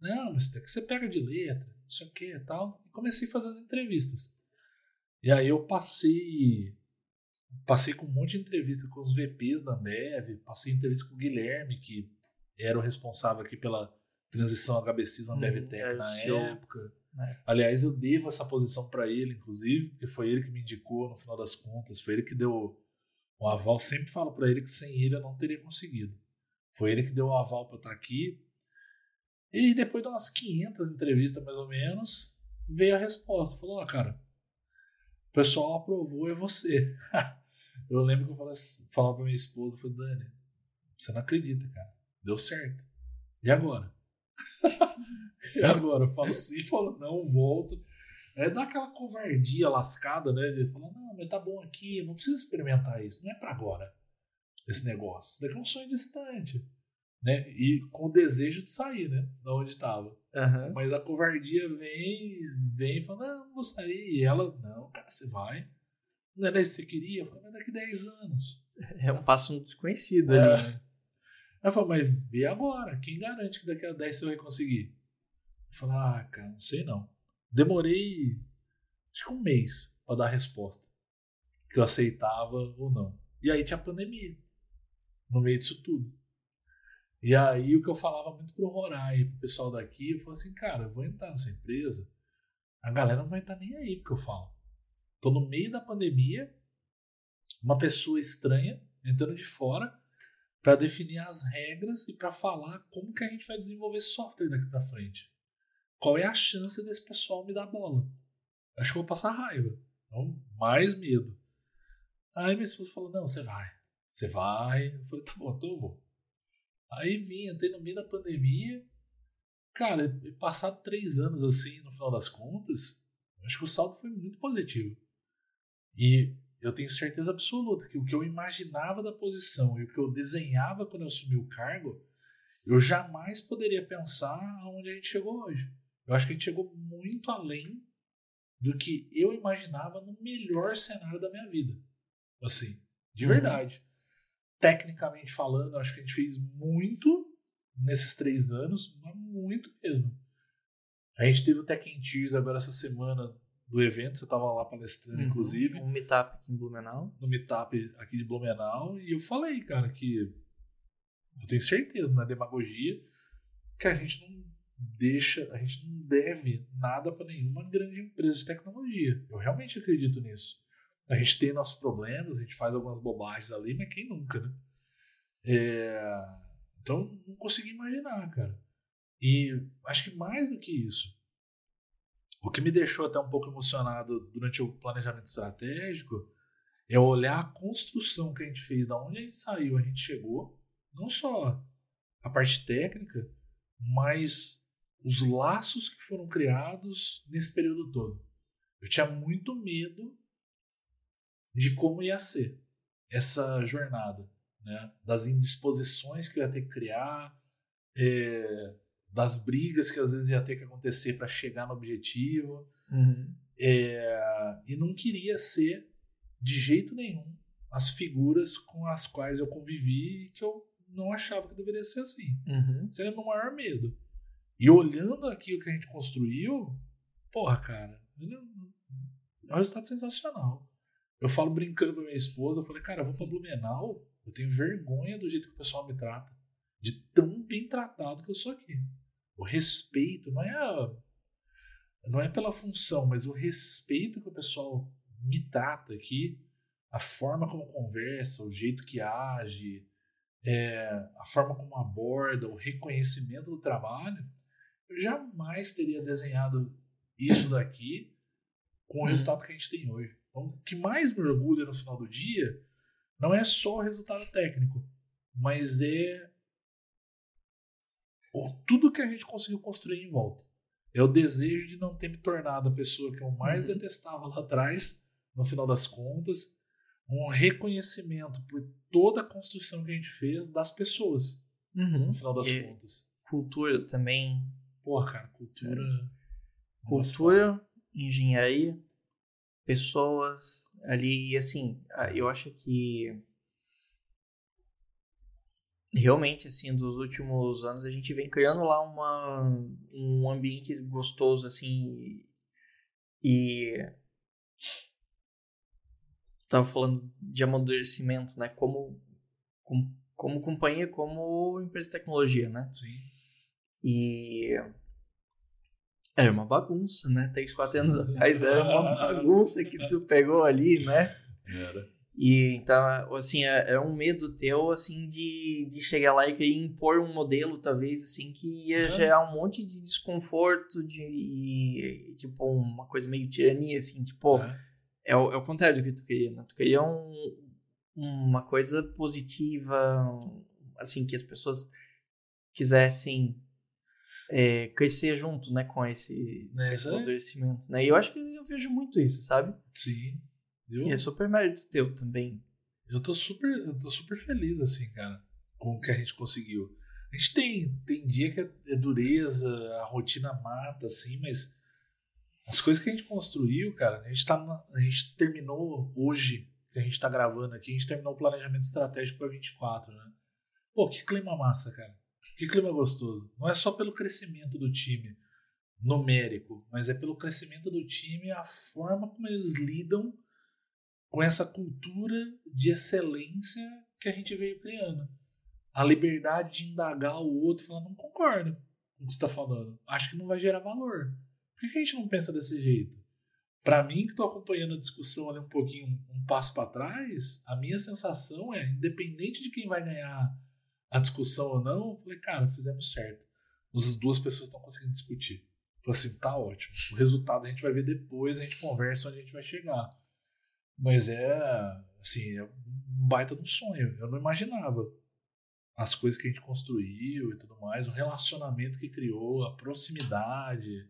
Não, mas tem que você pega de letra, não sei o que e tal. E comecei a fazer as entrevistas. E aí eu passei. Passei com um monte de entrevista com os VPs da Ambev, passei entrevista com o Guilherme, que era o responsável aqui pela transição HBCs na Ambev hum, Tech é na seu... época. É. Aliás, eu devo essa posição para ele, inclusive, porque foi ele que me indicou no final das contas, foi ele que deu o aval. Sempre falo para ele que sem ele eu não teria conseguido. Foi ele que deu o aval para eu estar aqui. E depois de umas 500 entrevistas, mais ou menos, veio a resposta. Falou: ah, cara, o pessoal aprovou, é você. eu lembro que eu falava, falava pra minha esposa: falei, Dani, você não acredita, cara. Deu certo. E agora? e agora? Eu falo sim, falo não, volto. É dar aquela covardia lascada, né? De falar, não, mas tá bom aqui, não precisa experimentar isso. Não é para agora esse negócio. Isso daqui é um sonho distante né? E com o desejo de sair, né? Da onde estava. Uhum. Mas a covardia vem, vem e fala, não, não vou sair. E ela, não, cara, você vai. Não era isso que você queria? Eu falo, mas daqui 10 anos. É um passo desconhecido é. ali, né? Ela falou, mas vê agora. Quem garante que daqui a 10 você vai conseguir? Eu falei, ah, cara, não sei não. Demorei, acho que um mês para dar a resposta. Que eu aceitava ou não. E aí tinha a pandemia. No meio disso tudo. E aí o que eu falava muito pro Rorai, pro pessoal daqui, eu falei assim, cara, eu vou entrar nessa empresa, a galera não vai estar nem aí porque eu falo. Tô no meio da pandemia, uma pessoa estranha entrando de fora para definir as regras e para falar como que a gente vai desenvolver software daqui para frente. Qual é a chance desse pessoal me dar bola? Acho que vou passar raiva, então mais medo. Aí minha esposa falou: "Não, você vai. Você vai". Eu falei: "Tá bom, então eu vou". Aí vim, entrei no meio da pandemia. Cara, passado três anos assim, no final das contas, acho que o salto foi muito positivo. E eu tenho certeza absoluta que o que eu imaginava da posição e o que eu desenhava quando eu assumi o cargo, eu jamais poderia pensar aonde a gente chegou hoje. Eu acho que a gente chegou muito além do que eu imaginava no melhor cenário da minha vida. Assim, de uhum. verdade tecnicamente falando, acho que a gente fez muito nesses três anos, mas muito mesmo. A gente teve o Tech Tears agora essa semana do evento, você estava lá palestrando, uhum, inclusive. Um meetup aqui em Blumenau. No meetup aqui de Blumenau. E eu falei, cara, que eu tenho certeza na demagogia que a gente não deixa, a gente não deve nada para nenhuma grande empresa de tecnologia. Eu realmente acredito nisso. A gente tem nossos problemas, a gente faz algumas bobagens ali, mas quem nunca, né? É... Então, não consegui imaginar, cara. E acho que mais do que isso, o que me deixou até um pouco emocionado durante o planejamento estratégico é olhar a construção que a gente fez, da onde a gente saiu, a gente chegou, não só a parte técnica, mas os laços que foram criados nesse período todo. Eu tinha muito medo de como ia ser essa jornada, né? das indisposições que ia ter que criar, é, das brigas que às vezes ia ter que acontecer para chegar no objetivo. Uhum. É, e não queria ser de jeito nenhum as figuras com as quais eu convivi e que eu não achava que deveria ser assim. Uhum. O meu maior medo. E olhando aqui o que a gente construiu, porra, cara, é um resultado sensacional. Eu falo brincando com a minha esposa, eu falei, cara, eu vou pra Blumenau, eu tenho vergonha do jeito que o pessoal me trata. De tão bem tratado que eu sou aqui. O respeito não é a, não é pela função, mas o respeito que o pessoal me trata aqui, a forma como conversa, o jeito que age, é, a forma como aborda, o reconhecimento do trabalho, eu jamais teria desenhado isso daqui com o uhum. resultado que a gente tem hoje. Então, o que mais me orgulha no final do dia não é só o resultado técnico, mas é o, tudo que a gente conseguiu construir em volta. É o desejo de não ter me tornado a pessoa que eu mais uhum. detestava lá atrás, no final das contas, um reconhecimento por toda a construção que a gente fez das pessoas, uhum. no final das e contas. Cultura também. Porra, cara, cultura. É. Cultura, engenharia, pessoas ali, e assim, eu acho que realmente, assim, dos últimos anos a gente vem criando lá uma, um ambiente gostoso, assim, e estava falando de amadurecimento, né, como, como, como companhia, como empresa de tecnologia, né? Sim. E era uma bagunça, né? Três, quatro anos atrás era uma bagunça que tu pegou ali, né? Era. E então, assim, é, é, um medo teu, assim, de, de chegar lá e querer impor um modelo, talvez, assim, que ia é. gerar um monte de desconforto, de, e, tipo, uma coisa meio tirania, assim, tipo, é, é, o, é o contrário do que tu queria, né? Tu queria um, uma coisa positiva, assim, que as pessoas quisessem é, crescer junto, né, com esse, né, esse amadurecimento, né? E eu acho que eu vejo muito isso, sabe? Sim. E é super mérito teu também. Eu tô super, eu tô super feliz, assim, cara, com o que a gente conseguiu. A gente tem, tem dia que é, é dureza, a rotina mata, assim, mas as coisas que a gente construiu, cara, a gente, tá na, a gente terminou hoje, que a gente tá gravando aqui, a gente terminou o planejamento estratégico para 24, né? Pô, que clima massa, cara. Que clima gostoso. Não é só pelo crescimento do time numérico, mas é pelo crescimento do time, a forma como eles lidam com essa cultura de excelência que a gente veio criando. A liberdade de indagar o outro e falar, não concordo com o que você está falando. Acho que não vai gerar valor. Por que a gente não pensa desse jeito? Para mim, que estou acompanhando a discussão ali um pouquinho, um passo para trás, a minha sensação é, independente de quem vai ganhar a discussão ou não, eu falei, cara, fizemos certo. As duas pessoas estão conseguindo discutir. Falei assim, tá ótimo. O resultado a gente vai ver depois, a gente conversa onde a gente vai chegar. Mas é, assim, é um baita de um sonho. Eu não imaginava as coisas que a gente construiu e tudo mais, o relacionamento que criou, a proximidade.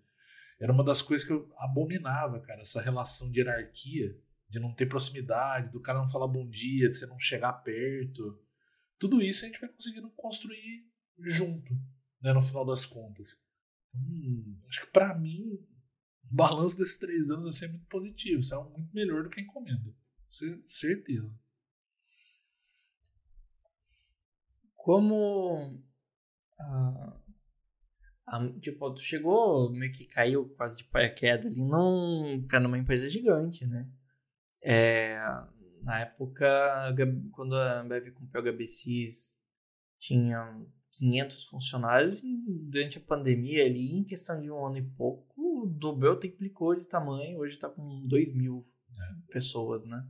Era uma das coisas que eu abominava, cara, essa relação de hierarquia, de não ter proximidade, do cara não falar bom dia, de você não chegar perto. Tudo isso a gente vai conseguindo construir junto, né, no final das contas. Hum, acho que para mim o balanço desses três anos vai ser muito positivo. Isso é muito melhor do que a encomenda. Certeza. Como. Ah, a, tipo, tu chegou, meio que caiu quase de paraquedas ali num, numa empresa gigante, né? É, na época, quando a Ambev comprou o HBCs, tinha 500 funcionários. Durante a pandemia, ali, em questão de um ano e pouco, dobrou, triplicou de tamanho. Hoje está com 2 mil é. pessoas, né?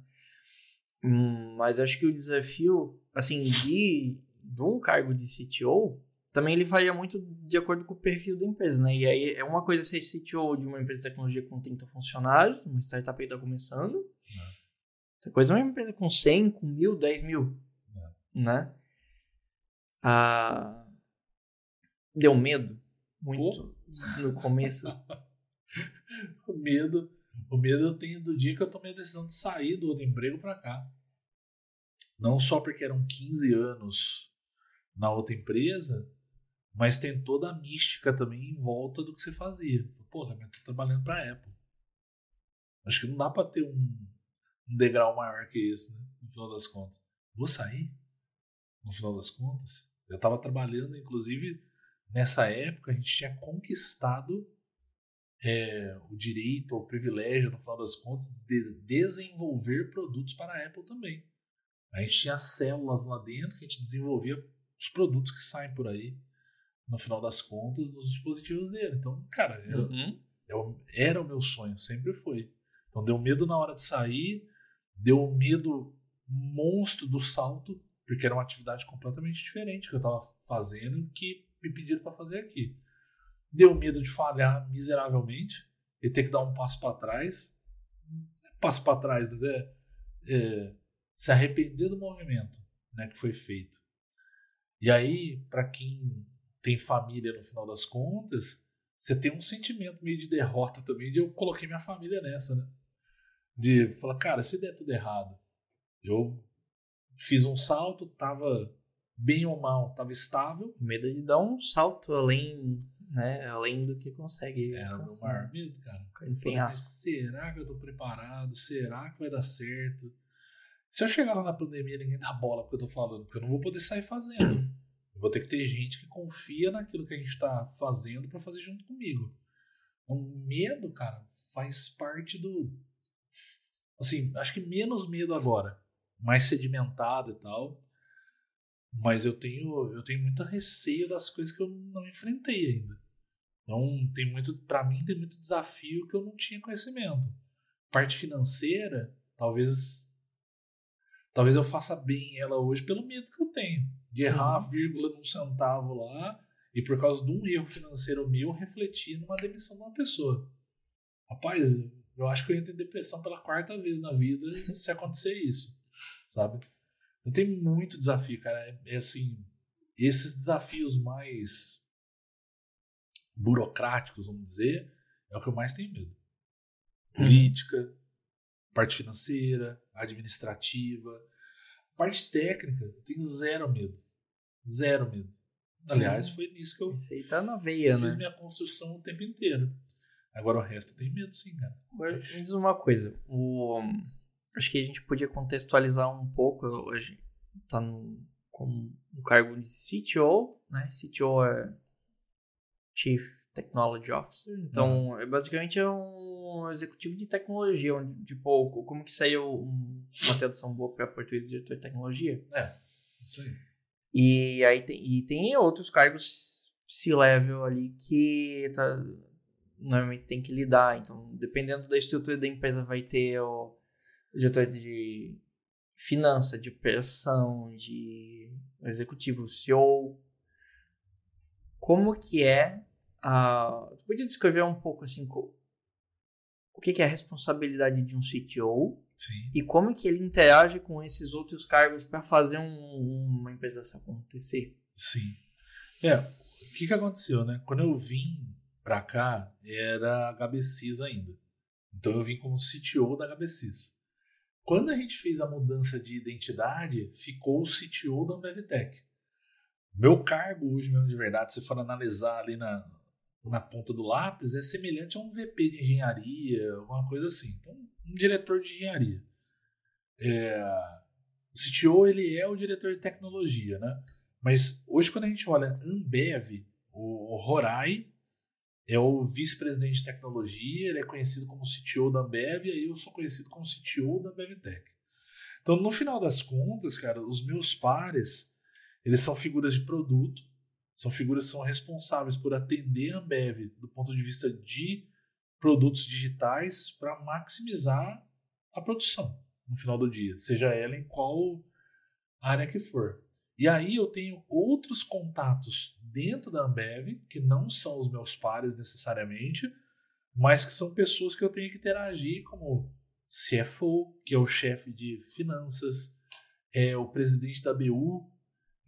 Hum, mas acho que o desafio, assim, de, de um cargo de CTO, também ele varia muito de acordo com o perfil da empresa, né? E aí é uma coisa ser CTO de uma empresa de tecnologia com 30 funcionários, uma startup que está começando. É. Outra coisa é uma empresa com 100, com mil, 10 mil, é. né? Ah, deu medo muito oh. no começo. o medo, o medo eu tenho do dia que eu tomei a decisão de sair do outro emprego para cá. Não só porque eram 15 anos na outra empresa, mas tem toda a mística também em volta do que você fazia. Pô, eu tô trabalhando para Apple. Acho que não dá para ter um, um degrau maior que esse, né? No final das contas. Vou sair? no final das contas. Eu estava trabalhando, inclusive, nessa época, a gente tinha conquistado é, o direito ou o privilégio, no final das contas, de desenvolver produtos para a Apple também. A gente tinha células lá dentro que a gente desenvolvia os produtos que saem por aí, no final das contas, nos dispositivos dele. Então, cara, eu, uhum. eu, era o meu sonho, sempre foi. Então, deu medo na hora de sair, deu medo monstro do salto, porque era uma atividade completamente diferente que eu estava fazendo que me pediram para fazer aqui. Deu medo de falhar miseravelmente e ter que dar um passo para trás. Passo para trás, mas é, é, se arrepender do movimento né, que foi feito. E aí, para quem tem família no final das contas, você tem um sentimento meio de derrota também, de eu coloquei minha família nessa, né? De falar, cara, se der tudo errado, eu fiz um salto, tava bem ou mal, tava estável. Medo de dar um salto além, né, além do que consegue. Era o meu maior medo, cara. Falei, será que eu tô preparado? Será que vai dar certo? Se eu chegar lá na pandemia ninguém dá bola porque eu tô falando, porque eu não vou poder sair fazendo. Eu vou ter que ter gente que confia naquilo que a gente tá fazendo para fazer junto comigo. O medo, cara, faz parte do. Assim, acho que menos medo agora mais sedimentado e tal. Mas eu tenho, eu tenho muita receio das coisas que eu não enfrentei ainda. Então, tem muito, para mim, tem muito desafio que eu não tinha conhecimento. Parte financeira, talvez talvez eu faça bem ela hoje pelo medo que eu tenho de errar a uhum. vírgula num centavo lá e por causa de um erro financeiro meu refletir numa demissão de uma pessoa. Rapaz, eu acho que eu entro em depressão pela quarta vez na vida se acontecer isso sabe? Então, tem muito desafio, cara. É, é assim, esses desafios mais burocráticos, vamos dizer, é o que eu mais tenho medo. Política, parte financeira, administrativa, parte técnica, eu tenho zero medo. Zero medo. Aliás, foi nisso que eu Isso aí tá na veia, fiz né? minha construção o tempo inteiro. Agora o resto eu tenho medo, sim, cara. Agora, me diz uma coisa. O, acho que a gente podia contextualizar um pouco. Hoje está com um cargo de CTO, né? CTO é Chief Technology Officer. Então, uhum. é, basicamente é um executivo de tecnologia, onde, tipo, como que saiu uma tradução boa para português, diretor de tecnologia? É, isso aí. E aí tem, e tem outros cargos C-level ali que tá, normalmente tem que lidar. Então, dependendo da estrutura da empresa, vai ter o diretor de finança, de operação, de executivo, CEO. Como que é a... Tu podia descrever um pouco assim o que, que é a responsabilidade de um CTO Sim. e como que ele interage com esses outros cargos para fazer um, uma empresa acontecer? Sim. É, o que, que aconteceu, né? Quando eu vim para cá, era HBCs ainda. Então eu vim como CTO da HBCs. Quando a gente fez a mudança de identidade, ficou o CTO da Ambevtech. Meu cargo hoje, mesmo de verdade, se for analisar ali na, na ponta do lápis, é semelhante a um VP de engenharia, alguma coisa assim. Então, um diretor de engenharia. É, o CTO ele é o diretor de tecnologia, né? Mas hoje, quando a gente olha Ambev, o, o Horai é o vice-presidente de tecnologia, ele é conhecido como CTO da Ambev e eu sou conhecido como CTO da AmbevTech. Então, no final das contas, cara, os meus pares, eles são figuras de produto, são figuras que são responsáveis por atender a Ambev do ponto de vista de produtos digitais para maximizar a produção no final do dia, seja ela em qual área que for. E aí eu tenho outros contatos dentro da Ambev, que não são os meus pares necessariamente, mas que são pessoas que eu tenho que interagir, como CFO, que é o chefe de finanças, é o presidente da BU,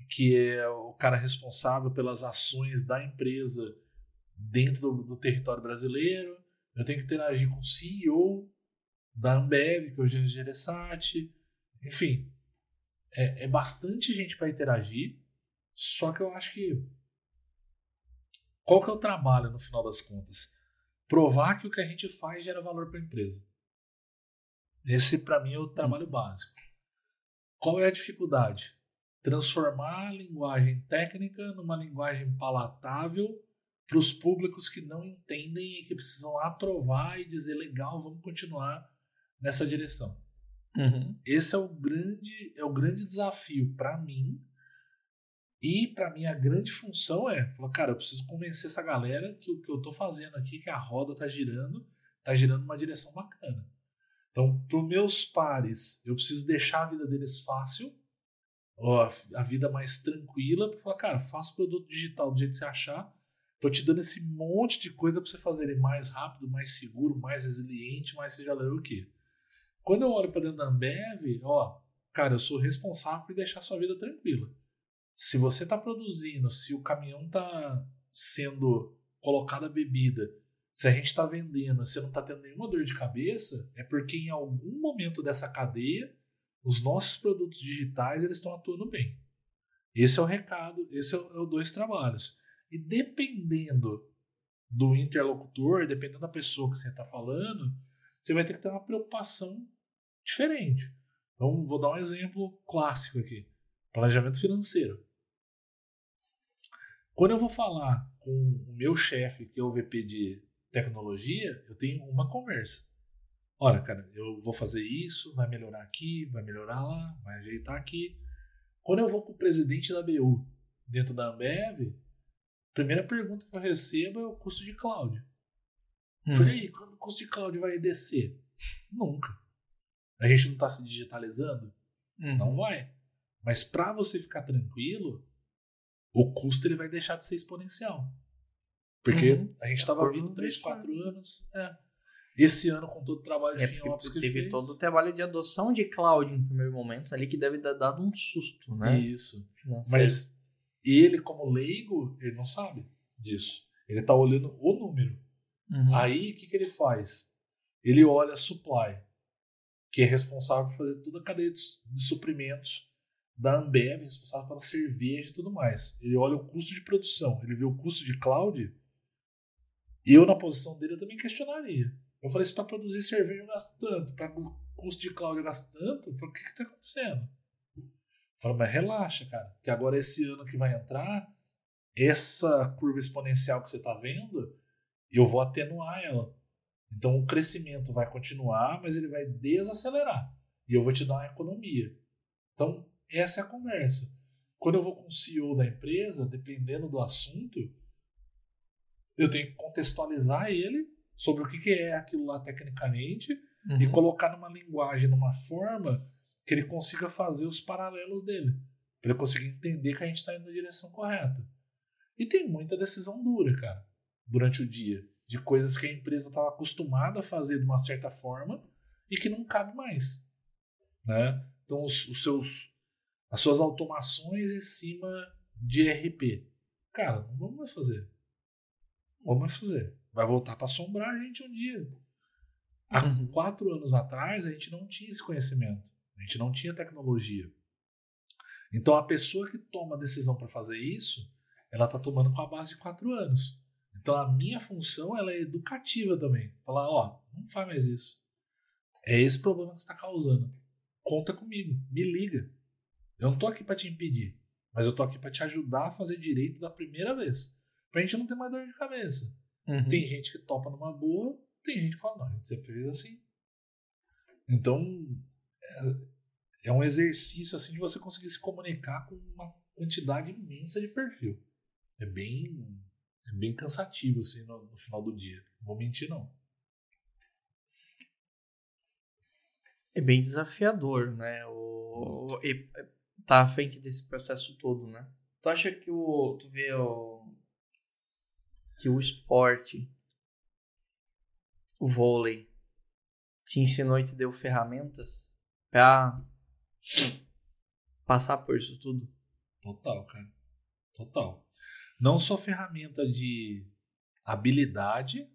que é o cara responsável pelas ações da empresa dentro do, do território brasileiro. Eu tenho que interagir com o CEO da Ambev, que é o Gênesis Gereissati. Enfim, é, é bastante gente para interagir, só que eu acho que. Qual que é o trabalho no final das contas? Provar que o que a gente faz gera valor para a empresa. Esse, para mim, é o trabalho hum. básico. Qual é a dificuldade? transformar a linguagem técnica numa linguagem palatável para os públicos que não entendem e que precisam aprovar e dizer legal, vamos continuar nessa direção. Uhum. Esse é o grande, é o grande desafio para mim. E para mim a grande função é, falar, cara, eu preciso convencer essa galera que o que eu estou fazendo aqui, que a roda está girando, está girando numa direção bacana. Então, para os meus pares, eu preciso deixar a vida deles fácil, a vida mais tranquila, para falar, cara, faça produto digital do jeito que você achar. Tô te dando esse monte de coisa para você fazer mais rápido, mais seguro, mais resiliente, mais seja lá o que. Quando eu olho para dentro da Ambev, ó, cara, eu sou responsável por deixar sua vida tranquila. Se você está produzindo, se o caminhão está sendo colocada a bebida, se a gente está vendendo, se não está tendo nenhuma dor de cabeça, é porque em algum momento dessa cadeia, os nossos produtos digitais eles estão atuando bem. Esse é o recado, esse é é o dois trabalhos. E dependendo do interlocutor, dependendo da pessoa que você está falando, você vai ter que ter uma preocupação diferente. Então, vou dar um exemplo clássico aqui: planejamento financeiro. Quando eu vou falar com o meu chefe, que é o VP de tecnologia, eu tenho uma conversa. Olha, cara, eu vou fazer isso, vai melhorar aqui, vai melhorar lá, vai ajeitar aqui. Quando eu vou com o presidente da BU dentro da Ambev, a primeira pergunta que eu recebo é o custo de cloud. Hum. Falei, aí, quando o custo de cloud vai descer? Nunca. A gente não está se digitalizando? Uhum. Não vai. Mas para você ficar tranquilo, o custo ele vai deixar de ser exponencial. Porque uhum. a gente estava vindo 3, 4 anos. É. Esse ano, com todo o trabalho de é, FinOps que teve fez. todo o trabalho de adoção de cloud em primeiro momento ali que deve ter dado um susto, né? Isso. Mas ele, como leigo, ele não sabe disso. Ele está olhando o número. Uhum. Aí, o que, que ele faz? Ele olha a supply, que é responsável por fazer toda a cadeia de, de suprimentos da Ambev, responsável pela cerveja e tudo mais. Ele olha o custo de produção, ele vê o custo de cloud. Eu, na posição dele, eu também questionaria. Eu falei, se para produzir cerveja eu gasto tanto, para custo de cloud eu gasto tanto, eu falei, o que está acontecendo? Fala, mas relaxa, cara, que agora esse ano que vai entrar, essa curva exponencial que você está vendo, eu vou atenuar ela. Então o crescimento vai continuar, mas ele vai desacelerar. E eu vou te dar uma economia. Então, essa é a conversa. Quando eu vou com o CEO da empresa, dependendo do assunto, eu tenho que contextualizar ele sobre o que é aquilo lá tecnicamente uhum. e colocar numa linguagem, numa forma que ele consiga fazer os paralelos dele, para ele conseguir entender que a gente está indo na direção correta. E tem muita decisão dura, cara, durante o dia, de coisas que a empresa estava acostumada a fazer de uma certa forma e que não cabe mais, né? Então os, os seus, as suas automações em cima de RP, cara, não vamos mais fazer, não vamos mais fazer. Vai voltar para assombrar a gente um dia. Há uhum. quatro anos atrás a gente não tinha esse conhecimento. A gente não tinha tecnologia. Então a pessoa que toma a decisão para fazer isso, ela está tomando com a base de quatro anos. Então a minha função ela é educativa também. Falar, ó, não faz mais isso. É esse problema que está causando. Conta comigo, me liga. Eu não tô aqui para te impedir, mas eu tô aqui para te ajudar a fazer direito da primeira vez. Pra gente não ter mais dor de cabeça. Uhum. Tem gente que topa numa boa, tem gente que fala, não, a gente sempre fez assim. Então, é, é um exercício assim de você conseguir se comunicar com uma quantidade imensa de perfil. É bem, é bem cansativo assim no, no final do dia. Não vou mentir não. É bem desafiador, né? O, o tá à frente desse processo todo, né? Tu acha que o tu vê o que o esporte, o vôlei, te ensinou e te deu ferramentas pra passar por isso tudo. Total, cara. Total. Não só ferramenta de habilidade,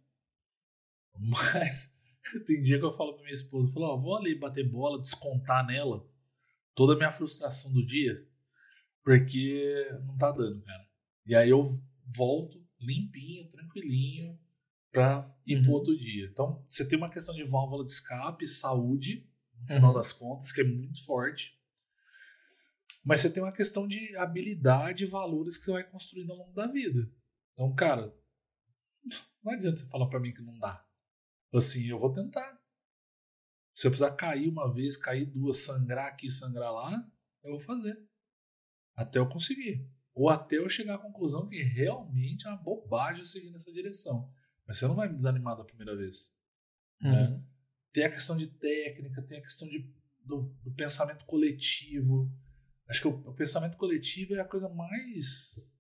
mas tem dia que eu falo pra minha esposa, eu falo, ó, vou ali bater bola, descontar nela toda a minha frustração do dia, porque não tá dando, cara. E aí eu volto limpinho, tranquilinho, pra ir uhum. pro outro dia. Então, você tem uma questão de válvula de escape, saúde, no final uhum. das contas, que é muito forte. Mas você tem uma questão de habilidade e valores que você vai construindo ao longo da vida. Então, cara, não adianta você falar para mim que não dá. Assim, eu vou tentar. Se eu precisar cair uma vez, cair duas, sangrar aqui, sangrar lá, eu vou fazer. Até eu conseguir. Ou até eu chegar à conclusão que realmente é uma bobagem seguir nessa direção. Mas você não vai me desanimar da primeira vez. Uhum. Né? Tem a questão de técnica, tem a questão de, do, do pensamento coletivo. Acho que o, o, pensamento coletivo é a coisa mais.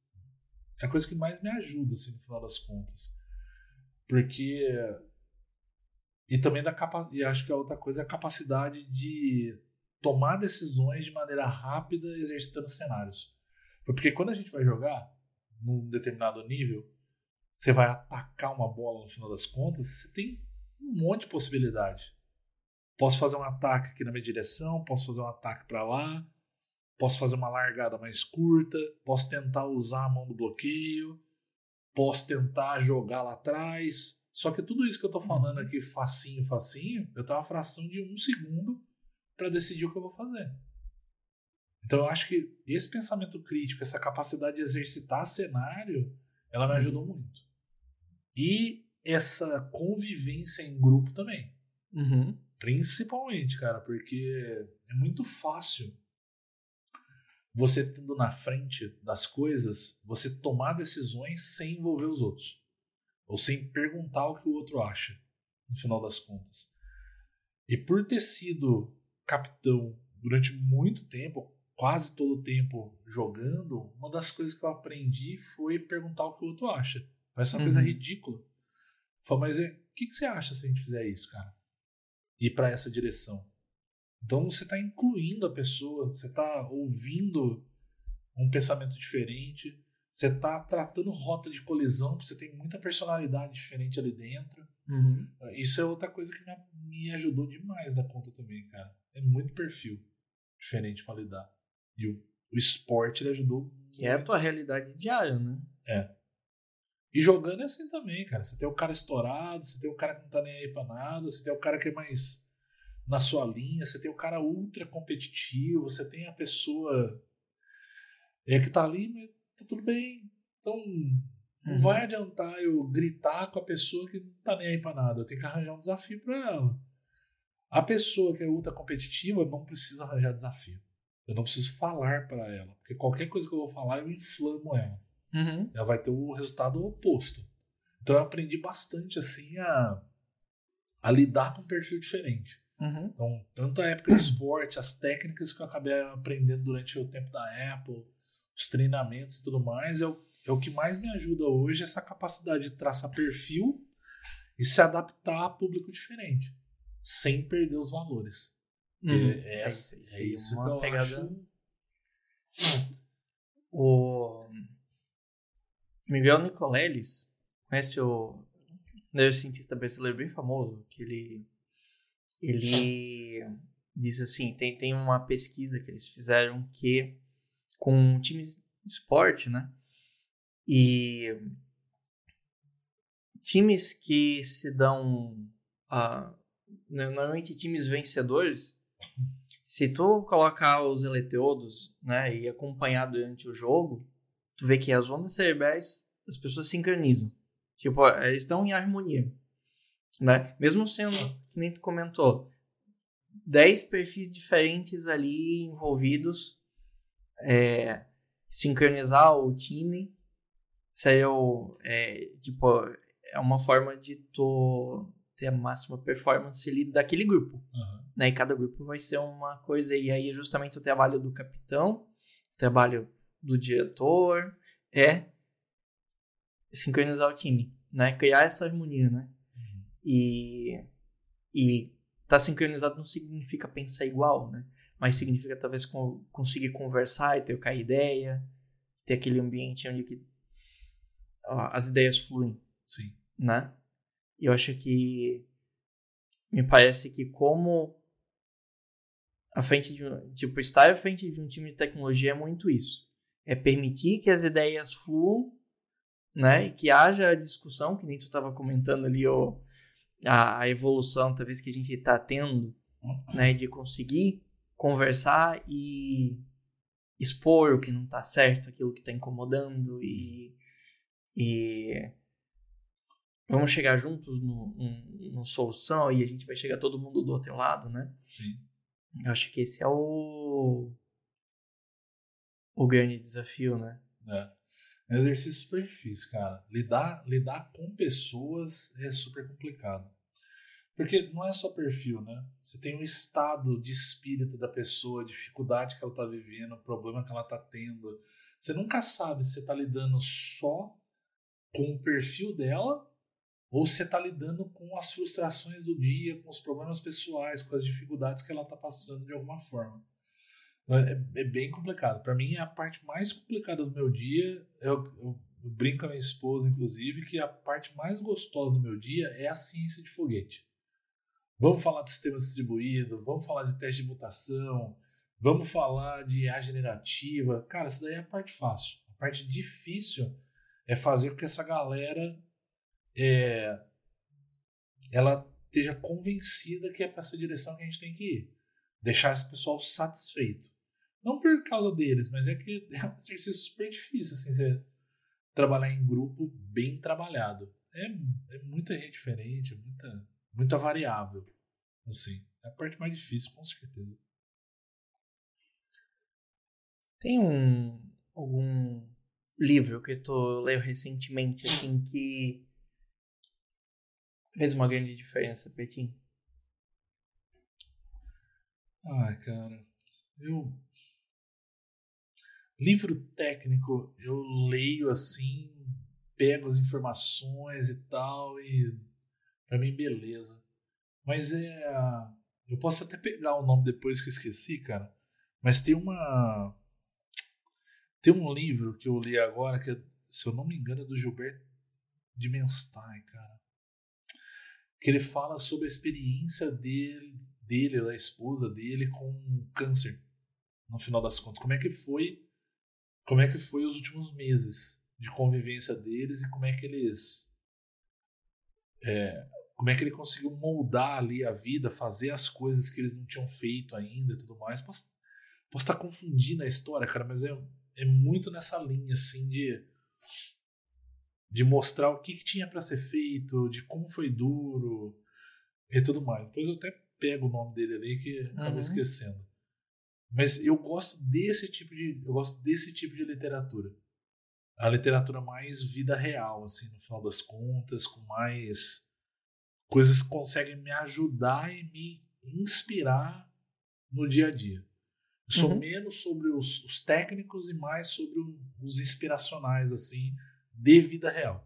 É a coisa que mais me ajuda, assim, no final das contas. Porque. E também da capa, e acho que a outra coisa é a capacidade de tomar decisões de maneira rápida, exercitando cenários. Porque quando a gente vai jogar num determinado nível, você vai atacar uma bola no final das contas, você tem um monte de possibilidade. Posso fazer um ataque aqui na minha direção, posso fazer um ataque para lá, posso fazer uma largada mais curta, posso tentar usar a mão do bloqueio, posso tentar jogar lá atrás. Só que tudo isso que eu tô falando aqui, facinho, facinho, eu tenho uma fração de um segundo para decidir o que eu vou fazer. Então eu acho que esse pensamento crítico, essa capacidade de exercitar cenário, ela me ajudou muito. E essa convivência em grupo também. Uhum. Principalmente, cara, porque é muito fácil você estando na frente das coisas, você tomar decisões sem envolver os outros. Ou sem perguntar o que o outro acha, no final das contas. E por ter sido capitão durante muito tempo, quase todo o tempo jogando, uma das coisas que eu aprendi foi perguntar o que o outro acha. Parece uma uhum. coisa ridícula. Falei, mas é, o que, que você acha se a gente fizer isso, cara? Ir para essa direção. Então você está incluindo a pessoa, você está ouvindo um pensamento diferente, você está tratando rota de colisão, você tem muita personalidade diferente ali dentro. Uhum. Isso é outra coisa que me, me ajudou demais da conta também, cara. É muito perfil diferente para lidar. E o, o esporte ele ajudou. Que é a tua realidade diária, né? É. E jogando é assim também, cara. Você tem o cara estourado, você tem o cara que não tá nem aí pra nada, você tem o cara que é mais na sua linha, você tem o cara ultra competitivo, você tem a pessoa é, que tá ali, mas tá tudo bem. Então, não uhum. vai adiantar eu gritar com a pessoa que não tá nem aí pra nada. Eu tenho que arranjar um desafio para ela. A pessoa que é ultra competitiva não precisa arranjar desafio. Eu não preciso falar para ela, porque qualquer coisa que eu vou falar eu inflamo ela. Uhum. Ela vai ter o resultado oposto. Então eu aprendi bastante assim a, a lidar com um perfil diferente. Uhum. Então, tanto a época de esporte, as técnicas que eu acabei aprendendo durante o tempo da Apple, os treinamentos e tudo mais, é o, é o que mais me ajuda hoje, essa capacidade de traçar perfil e se adaptar a público diferente, sem perder os valores. Uhum. É, é, é, isso uma que eu pegada... acho. O Miguel Nicoleles, conhece o neurocientista brasileiro bem famoso, que ele, ele diz assim, tem, tem uma pesquisa que eles fizeram que com times de esporte, né? E times que se dão uh, normalmente times vencedores se tu colocar os eletrodos, né, e acompanhar durante o jogo, tu vê que as ondas cerebrais das pessoas sincronizam. Tipo, eles estão em harmonia, né? Mesmo sendo, que nem tu comentou, 10 perfis diferentes ali envolvidos, é, sincronizar o time seria, é, tipo, é uma forma de tu ter a máxima performance ali daquele grupo. Uhum. Né? E cada grupo vai ser uma coisa. E aí, justamente, o trabalho do capitão, o trabalho do diretor é sincronizar o time, né? Criar essa harmonia, né? E, e tá sincronizado não significa pensar igual, né? Mas significa talvez conseguir conversar e trocar ideia, ter aquele ambiente onde que, ó, as ideias fluem. Sim. Né? E eu acho que me parece que como à frente de um, tipo estar à frente de um time de tecnologia é muito isso. É permitir que as ideias fluam, né? E que haja discussão, que nem tu estava comentando ali, ó, a, a evolução talvez que a gente está tendo, né? De conseguir conversar e expor o que não tá certo, aquilo que tá incomodando e. E. Vamos chegar juntos no, no, no solução e a gente vai chegar todo mundo do outro lado, né? Sim. Eu acho que esse é o. O grande desafio, né? É. É um exercício super difícil, cara. Lidar, lidar com pessoas é super complicado. Porque não é só perfil, né? Você tem um estado de espírito da pessoa, dificuldade que ela está vivendo, problema que ela está tendo. Você nunca sabe se você está lidando só com o perfil dela ou se você está lidando com as frustrações do dia, com os problemas pessoais, com as dificuldades que ela está passando de alguma forma. É, é bem complicado. Para mim, a parte mais complicada do meu dia, eu, eu, eu brinco com a minha esposa, inclusive, que a parte mais gostosa do meu dia é a ciência de foguete. Vamos falar de sistema distribuído, vamos falar de teste de mutação, vamos falar de A generativa. Cara, isso daí é a parte fácil. A parte difícil é fazer com que essa galera é, ela esteja convencida que é para essa direção que a gente tem que ir. Deixar esse pessoal satisfeito. Não por causa deles, mas é que é um exercício super difícil, assim, você trabalhar em grupo bem trabalhado. É, é muita gente diferente, é muita muita variável. Assim, é a parte mais difícil, com certeza. Tem um algum livro que tu leu recentemente assim que fez uma grande diferença pra ti? Ai, cara, eu livro técnico eu leio assim, pego as informações e tal e Pra mim, beleza. Mas é. Eu posso até pegar o nome depois que eu esqueci, cara. Mas tem uma. Tem um livro que eu li agora, que, se eu não me engano, é do Gilberto de Menstein, cara. Que ele fala sobre a experiência dele, dele, da esposa dele, com câncer. No final das contas. Como é que foi. Como é que foi os últimos meses de convivência deles e como é que eles. É, como é que ele conseguiu moldar ali a vida, fazer as coisas que eles não tinham feito ainda e tudo mais. Posso, posso estar confundindo a história, cara, mas é, é muito nessa linha, assim, de, de mostrar o que, que tinha para ser feito, de como foi duro e tudo mais. Depois eu até pego o nome dele ali que acabo uhum. esquecendo. Mas eu gosto desse tipo de eu gosto desse tipo de literatura. A literatura mais vida real, assim, no final das contas, com mais coisas que conseguem me ajudar e me inspirar no dia a dia. Eu sou uhum. menos sobre os, os, técnicos e mais sobre os inspiracionais, assim, de vida real.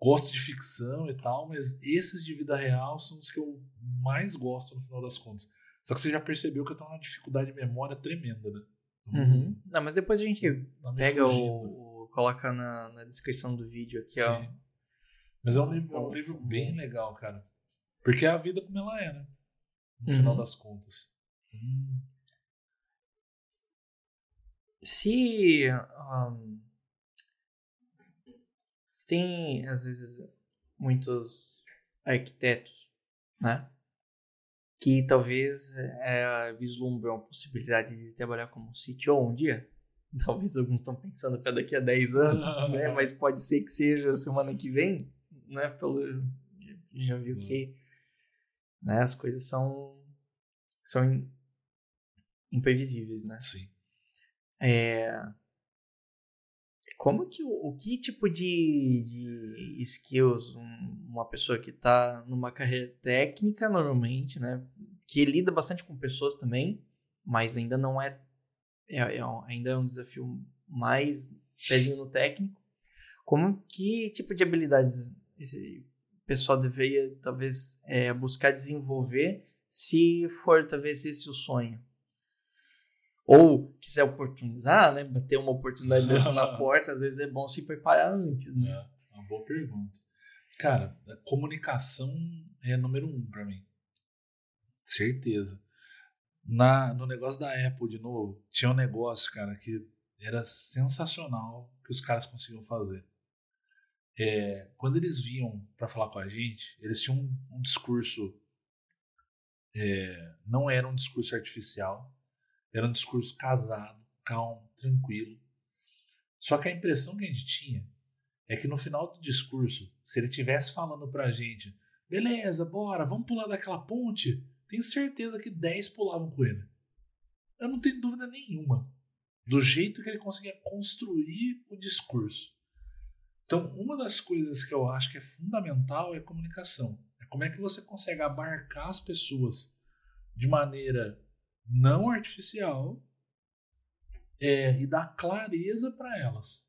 Gosto de ficção e tal, mas esses de vida real são os que eu mais gosto no final das contas. Só que você já percebeu que eu tenho uma dificuldade de memória tremenda, né? Uhum. Não, mas depois a gente tá pega o, o, coloca na, na descrição do vídeo aqui, Sim. ó, mas é um livro, é um livro bem legal, cara. Porque é a vida como ela é, né? No uhum. final das contas. Hum. Se. Um, tem, às vezes, muitos arquitetos, né? Que talvez é, vislumbram a possibilidade de trabalhar como CTO um dia. Talvez alguns estão pensando para daqui a 10 anos, né? Mas pode ser que seja semana que vem né, pelo já viu que né, as coisas são são imprevisíveis, né? Sim. É, como que o que tipo de, de skills uma pessoa que está numa carreira técnica normalmente, né, que lida bastante com pessoas também, mas ainda não é, é, é ainda é um desafio mais pezinho no técnico. Como que tipo de habilidades esse pessoal deveria talvez é, buscar desenvolver se for talvez esse o sonho. Ou quiser oportunizar, né? Bater uma oportunidade dessa na porta, às vezes é bom se preparar antes, né? É, uma boa pergunta. Cara, comunicação é número um para mim. Certeza. Na, no negócio da Apple, de novo, tinha um negócio, cara, que era sensacional que os caras conseguiam fazer é, quando eles vinham para falar com a gente, eles tinham um, um discurso. É, não era um discurso artificial, era um discurso casado, calmo, tranquilo. Só que a impressão que a gente tinha é que no final do discurso, se ele tivesse falando pra gente, beleza, bora, vamos pular daquela ponte, tenho certeza que 10 pulavam com ele. Eu não tenho dúvida nenhuma do jeito que ele conseguia construir o discurso. Então, uma das coisas que eu acho que é fundamental é a comunicação. É como é que você consegue abarcar as pessoas de maneira não artificial é, e dar clareza para elas.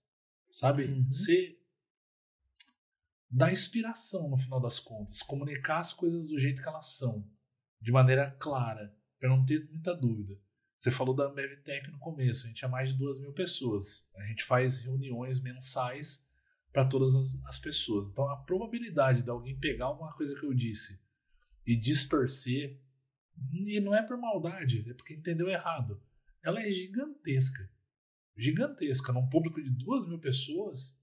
Sabe? Uhum. Você dá inspiração no final das contas, comunicar as coisas do jeito que elas são, de maneira clara, para não ter muita dúvida. Você falou da AmbevTech no começo, a gente é mais de duas mil pessoas. A gente faz reuniões mensais para todas as, as, pessoas. Então a probabilidade de alguém pegar alguma coisa que eu disse e distorcer, e não é por maldade, é porque entendeu errado, ela é gigantesca. Gigantesca. Num público de duas mil pessoas.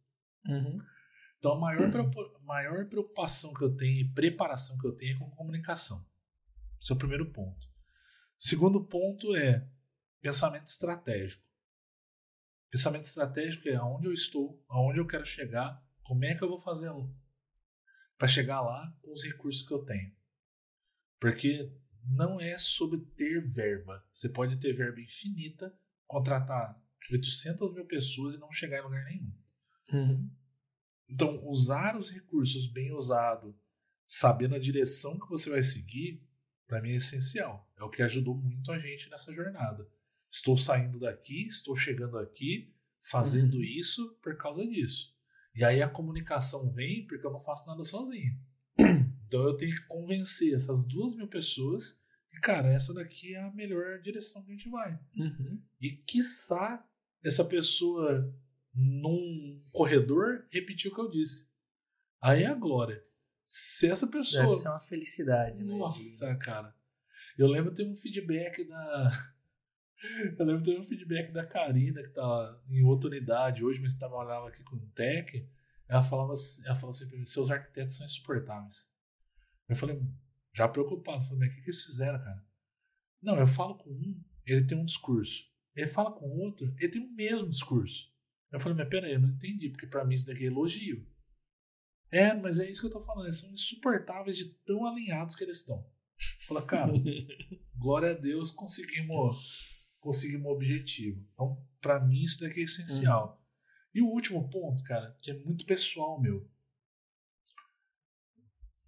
Uhum. Então a maior, maior preocupação que eu tenho e preparação que eu tenho é com comunicação. Esse é o primeiro ponto. Segundo ponto é pensamento estratégico. Pensamento estratégico é aonde eu estou, aonde eu quero chegar, como é que eu vou fazer para chegar lá com os recursos que eu tenho. Porque não é sobre ter verba. Você pode ter verba infinita, contratar 800 mil pessoas e não chegar em lugar nenhum. Uhum. Então, usar os recursos bem usado, sabendo a direção que você vai seguir, para mim é essencial. É o que ajudou muito a gente nessa jornada. Estou saindo daqui, estou chegando aqui, fazendo uhum. isso por causa disso. E aí a comunicação vem porque eu não faço nada sozinho. Então eu tenho que convencer essas duas mil pessoas que, cara, essa daqui é a melhor direção que a gente vai. Uhum. E quiçá essa pessoa num corredor repetir o que eu disse. Aí é a glória. Se essa pessoa. Deve ser uma felicidade, né? Nossa, cara. Eu lembro ter um feedback da. Eu lembro ter um feedback da Karina, que tá em outra unidade hoje, mas trabalhava aqui com o Tech. Ela falava assim, ela falou assim pra mim: seus arquitetos são insuportáveis. Eu falei, já preocupado, falei, mas o que, que eles fizeram, cara? Não, eu falo com um, ele tem um discurso. Ele fala com outro, ele tem o mesmo discurso. Eu falei, mas peraí, eu não entendi, porque para mim isso daqui é elogio. É, mas é isso que eu tô falando, eles são insuportáveis de tão alinhados que eles estão. Fala, cara, glória a Deus, conseguimos, conseguimos o objetivo. Então, para mim, isso daqui é essencial. Uhum. E o último ponto, cara, que é muito pessoal meu.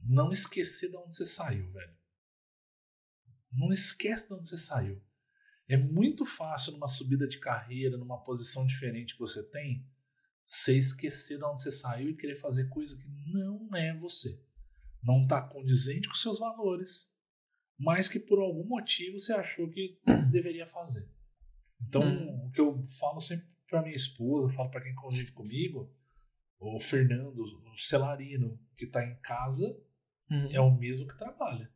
Não esquecer de onde você saiu, velho. Não esquece de onde você saiu. É muito fácil numa subida de carreira, numa posição diferente que você tem, você esquecer de onde você saiu e querer fazer coisa que não é você. Não está condizente com seus valores, mas que por algum motivo você achou que deveria fazer. Então, hum. o que eu falo sempre para minha esposa, falo para quem convive comigo, o Fernando, o Celarino, que está em casa, hum. é o mesmo que trabalha.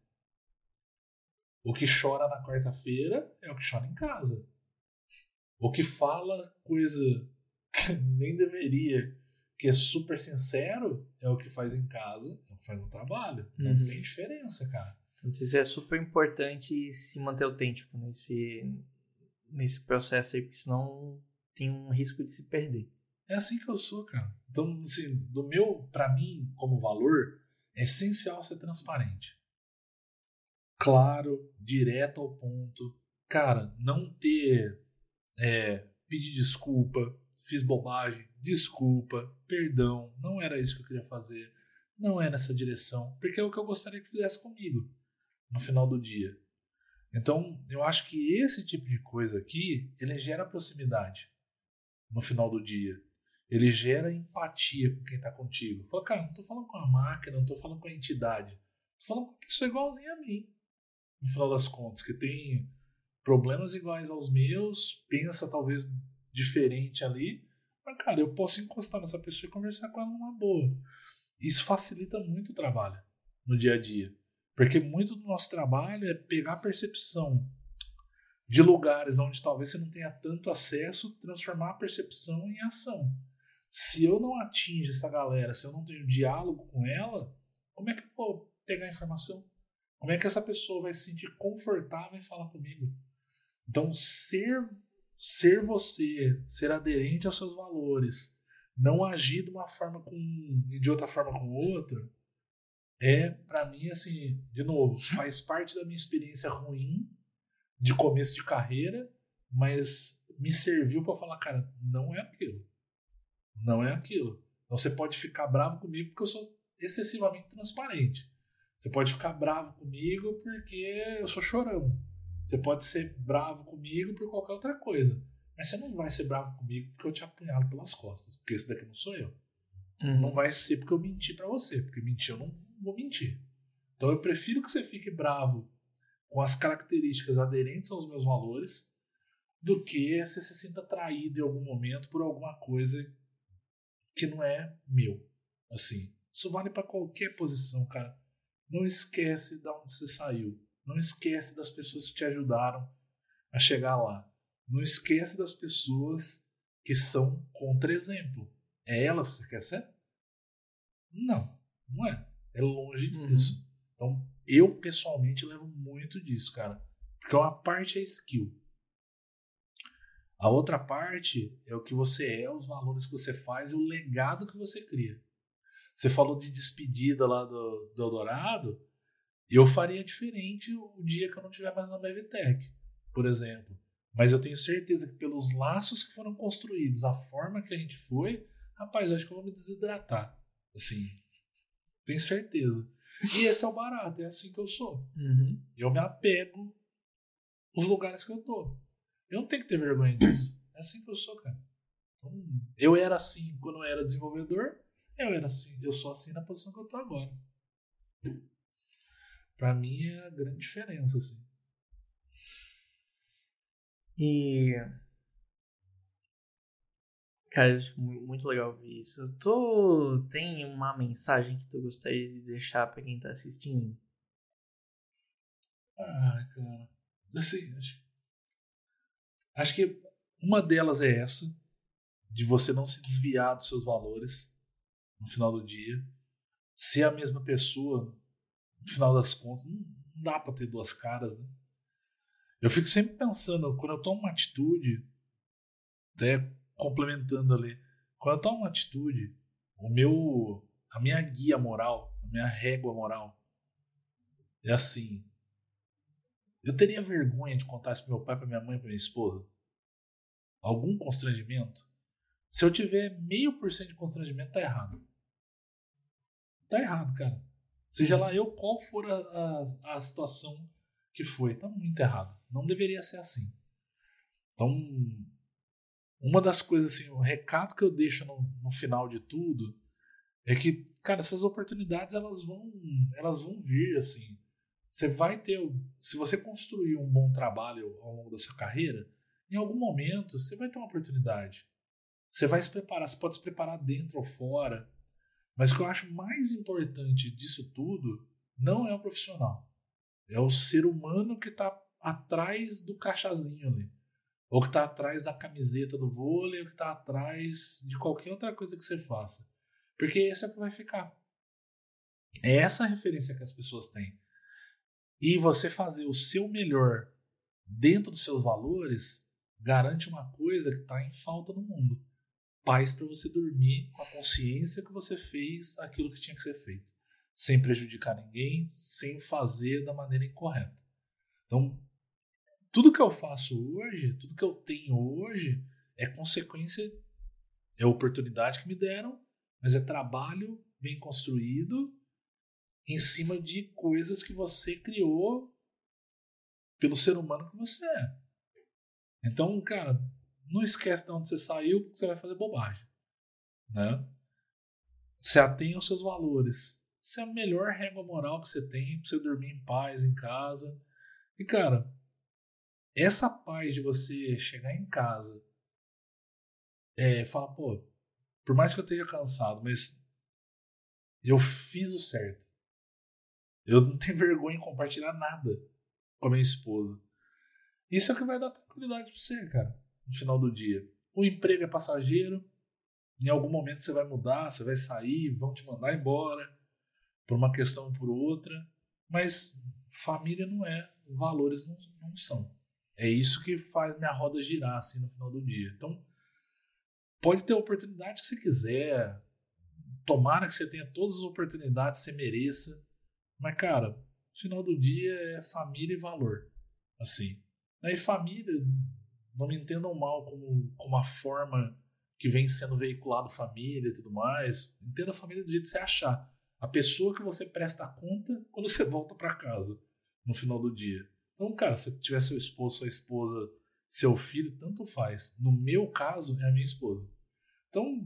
O que chora na quarta-feira é o que chora em casa. O que fala coisa que nem deveria, que é super sincero, é o que faz em casa, é o que faz no trabalho. Não uhum. tem diferença, cara. Então, isso é super importante se manter autêntico nesse, nesse processo aí, porque senão tem um risco de se perder. É assim que eu sou, cara. Então, assim, do meu, para mim, como valor, é essencial ser transparente claro, direto ao ponto. Cara, não ter. É, pedir desculpa, fiz bobagem, desculpa, perdão, não era isso que eu queria fazer, não é nessa direção, porque é o que eu gostaria que fizesse comigo no final do dia. Então, eu acho que esse tipo de coisa aqui, ele gera proximidade no final do dia. Ele gera empatia com quem está contigo. Fala, cara, não estou falando com a máquina, não estou falando com a entidade. Estou falando com uma pessoa igualzinha a mim no final das contas, que tem problemas iguais aos meus, pensa talvez diferente ali, mas cara, eu posso encostar nessa pessoa e conversar com ela numa boa. Isso facilita muito o trabalho no dia a dia, porque muito do nosso trabalho é pegar a percepção de lugares onde talvez você não tenha tanto acesso, transformar a percepção em ação. Se eu não atingo essa galera, se eu não tenho diálogo com ela, como é que eu vou pegar a informação? Como é que essa pessoa vai se sentir confortável em falar comigo? Então, ser ser você, ser aderente aos seus valores, não agir de uma forma com e de outra forma com outra, é para mim assim, de novo, faz parte da minha experiência ruim de começo de carreira, mas me serviu para falar, cara, não é aquilo. Não é aquilo. Então você pode ficar bravo comigo porque eu sou excessivamente transparente. Você pode ficar bravo comigo porque eu sou chorão. Você pode ser bravo comigo por qualquer outra coisa. Mas você não vai ser bravo comigo porque eu te apunhalo pelas costas. Porque esse daqui não sou eu. Uhum. Não vai ser porque eu menti para você. Porque mentir eu não vou mentir. Então eu prefiro que você fique bravo com as características aderentes aos meus valores do que você se sinta traído em algum momento por alguma coisa que não é meu. Assim, isso vale para qualquer posição, cara. Não esquece de onde você saiu. Não esquece das pessoas que te ajudaram a chegar lá. Não esquece das pessoas que são contra-exemplo. É elas que você quer ser? Não, não é. É longe uhum. disso. Então, eu pessoalmente levo muito disso, cara. Porque uma parte é skill. A outra parte é o que você é, os valores que você faz e o legado que você cria. Você falou de despedida lá do, do Eldorado. Eu faria diferente o dia que eu não estiver mais na Bevtech, por exemplo. Mas eu tenho certeza que pelos laços que foram construídos, a forma que a gente foi, rapaz, acho que eu vou me desidratar. Assim, tenho certeza. E esse é o barato, é assim que eu sou. Uhum. Eu me apego os lugares que eu tô. Eu não tenho que ter vergonha disso. É assim que eu sou, cara. Então, eu era assim quando eu era desenvolvedor, eu era assim, eu sou assim na posição que eu tô agora. Para mim é a grande diferença, assim. E. Cara, muito legal ouvir isso. Tu tem uma mensagem que tu gostaria de deixar para quem tá assistindo? Ah, cara. Assim, acho, acho que uma delas é essa, de você não se desviar dos seus valores no final do dia. Ser a mesma pessoa, no final das contas, não, dá para ter duas caras, né? Eu fico sempre pensando, quando eu tomo uma atitude, até complementando ali, quando eu tomo uma atitude, o meu, a minha guia moral, a minha régua moral, é assim. Eu teria vergonha de contar isso pro meu pai, pra minha mãe, pra minha esposa? Algum constrangimento? Se eu tiver meio por cento de constrangimento, tá errado. Tá errado, cara. Seja lá eu qual for a, a, a situação que foi, tá muito errado. Não deveria ser assim. Então, uma das coisas, assim, o recado que eu deixo no, no final de tudo é que, cara, essas oportunidades elas vão, elas vão vir, assim. Você vai ter, se você construir um bom trabalho ao longo da sua carreira, em algum momento você vai ter uma oportunidade. Você vai se preparar, você pode se preparar dentro ou fora. Mas o que eu acho mais importante disso tudo não é o profissional. É o ser humano que está atrás do cachazinho ali. Ou que está atrás da camiseta do vôlei, ou que está atrás de qualquer outra coisa que você faça. Porque esse é o que vai ficar. É essa a referência que as pessoas têm. E você fazer o seu melhor dentro dos seus valores garante uma coisa que está em falta no mundo paz para você dormir com a consciência que você fez aquilo que tinha que ser feito, sem prejudicar ninguém, sem fazer da maneira incorreta. Então, tudo que eu faço hoje, tudo que eu tenho hoje, é consequência, é oportunidade que me deram, mas é trabalho bem construído em cima de coisas que você criou pelo ser humano que você é. Então, cara, não esquece de onde você saiu, porque você vai fazer bobagem. Né? Se atenha aos seus valores. Isso é a melhor régua moral que você tem para você dormir em paz em casa. E, cara, essa paz de você chegar em casa é, falar, pô, por mais que eu esteja cansado, mas eu fiz o certo. Eu não tenho vergonha em compartilhar nada com a minha esposa. Isso é o que vai dar tranquilidade pra você, cara no final do dia. O emprego é passageiro, em algum momento você vai mudar, você vai sair, vão te mandar embora, por uma questão ou por outra, mas família não é, valores não, não são. É isso que faz minha roda girar assim no final do dia. Então, pode ter a oportunidade que você quiser. Tomara que você tenha todas as oportunidades que você mereça. Mas, cara, final do dia é família e valor. Assim. E família, não me entendam mal como, como a forma que vem sendo veiculado família e tudo mais. Entenda a família do jeito que você achar. A pessoa que você presta conta quando você volta para casa no final do dia. Então, cara, se tiver seu esposo, sua esposa, seu filho, tanto faz. No meu caso, é a minha esposa. Então,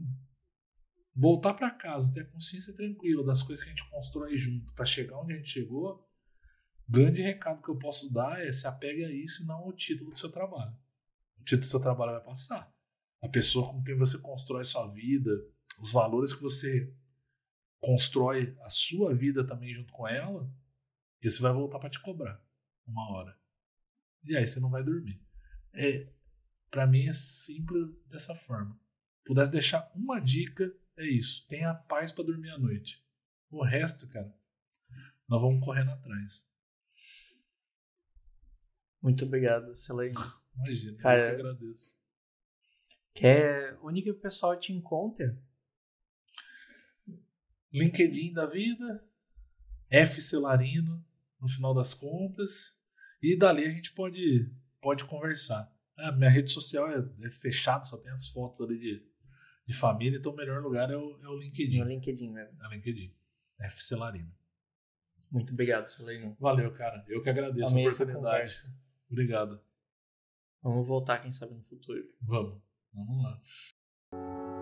voltar para casa, ter a consciência tranquila das coisas que a gente constrói junto para chegar onde a gente chegou, grande recado que eu posso dar é se apegue a isso e não ao título do seu trabalho. O título do seu trabalho vai passar. A pessoa com quem você constrói sua vida, os valores que você constrói a sua vida também junto com ela, esse vai voltar para te cobrar uma hora. E aí você não vai dormir. É, para mim é simples dessa forma. Pudesse deixar uma dica, é isso. Tenha paz para dormir à noite. O resto, cara, nós vamos correndo atrás. Muito obrigado, Celene. Imagina, cara, eu que agradeço. Quer onde que o pessoal te encontra? LinkedIn da vida, F Celarino, no final das contas. E dali a gente pode, pode conversar. A minha rede social é, é fechada, só tem as fotos ali de, de família, então o melhor lugar é o, é o LinkedIn. É o LinkedIn mesmo. É o LinkedIn. F Celarino. Muito obrigado, Celarino. Valeu, cara. Eu que agradeço Amei a oportunidade. Obrigado. Vamos voltar, quem sabe, no futuro. Vamos. Vamos lá.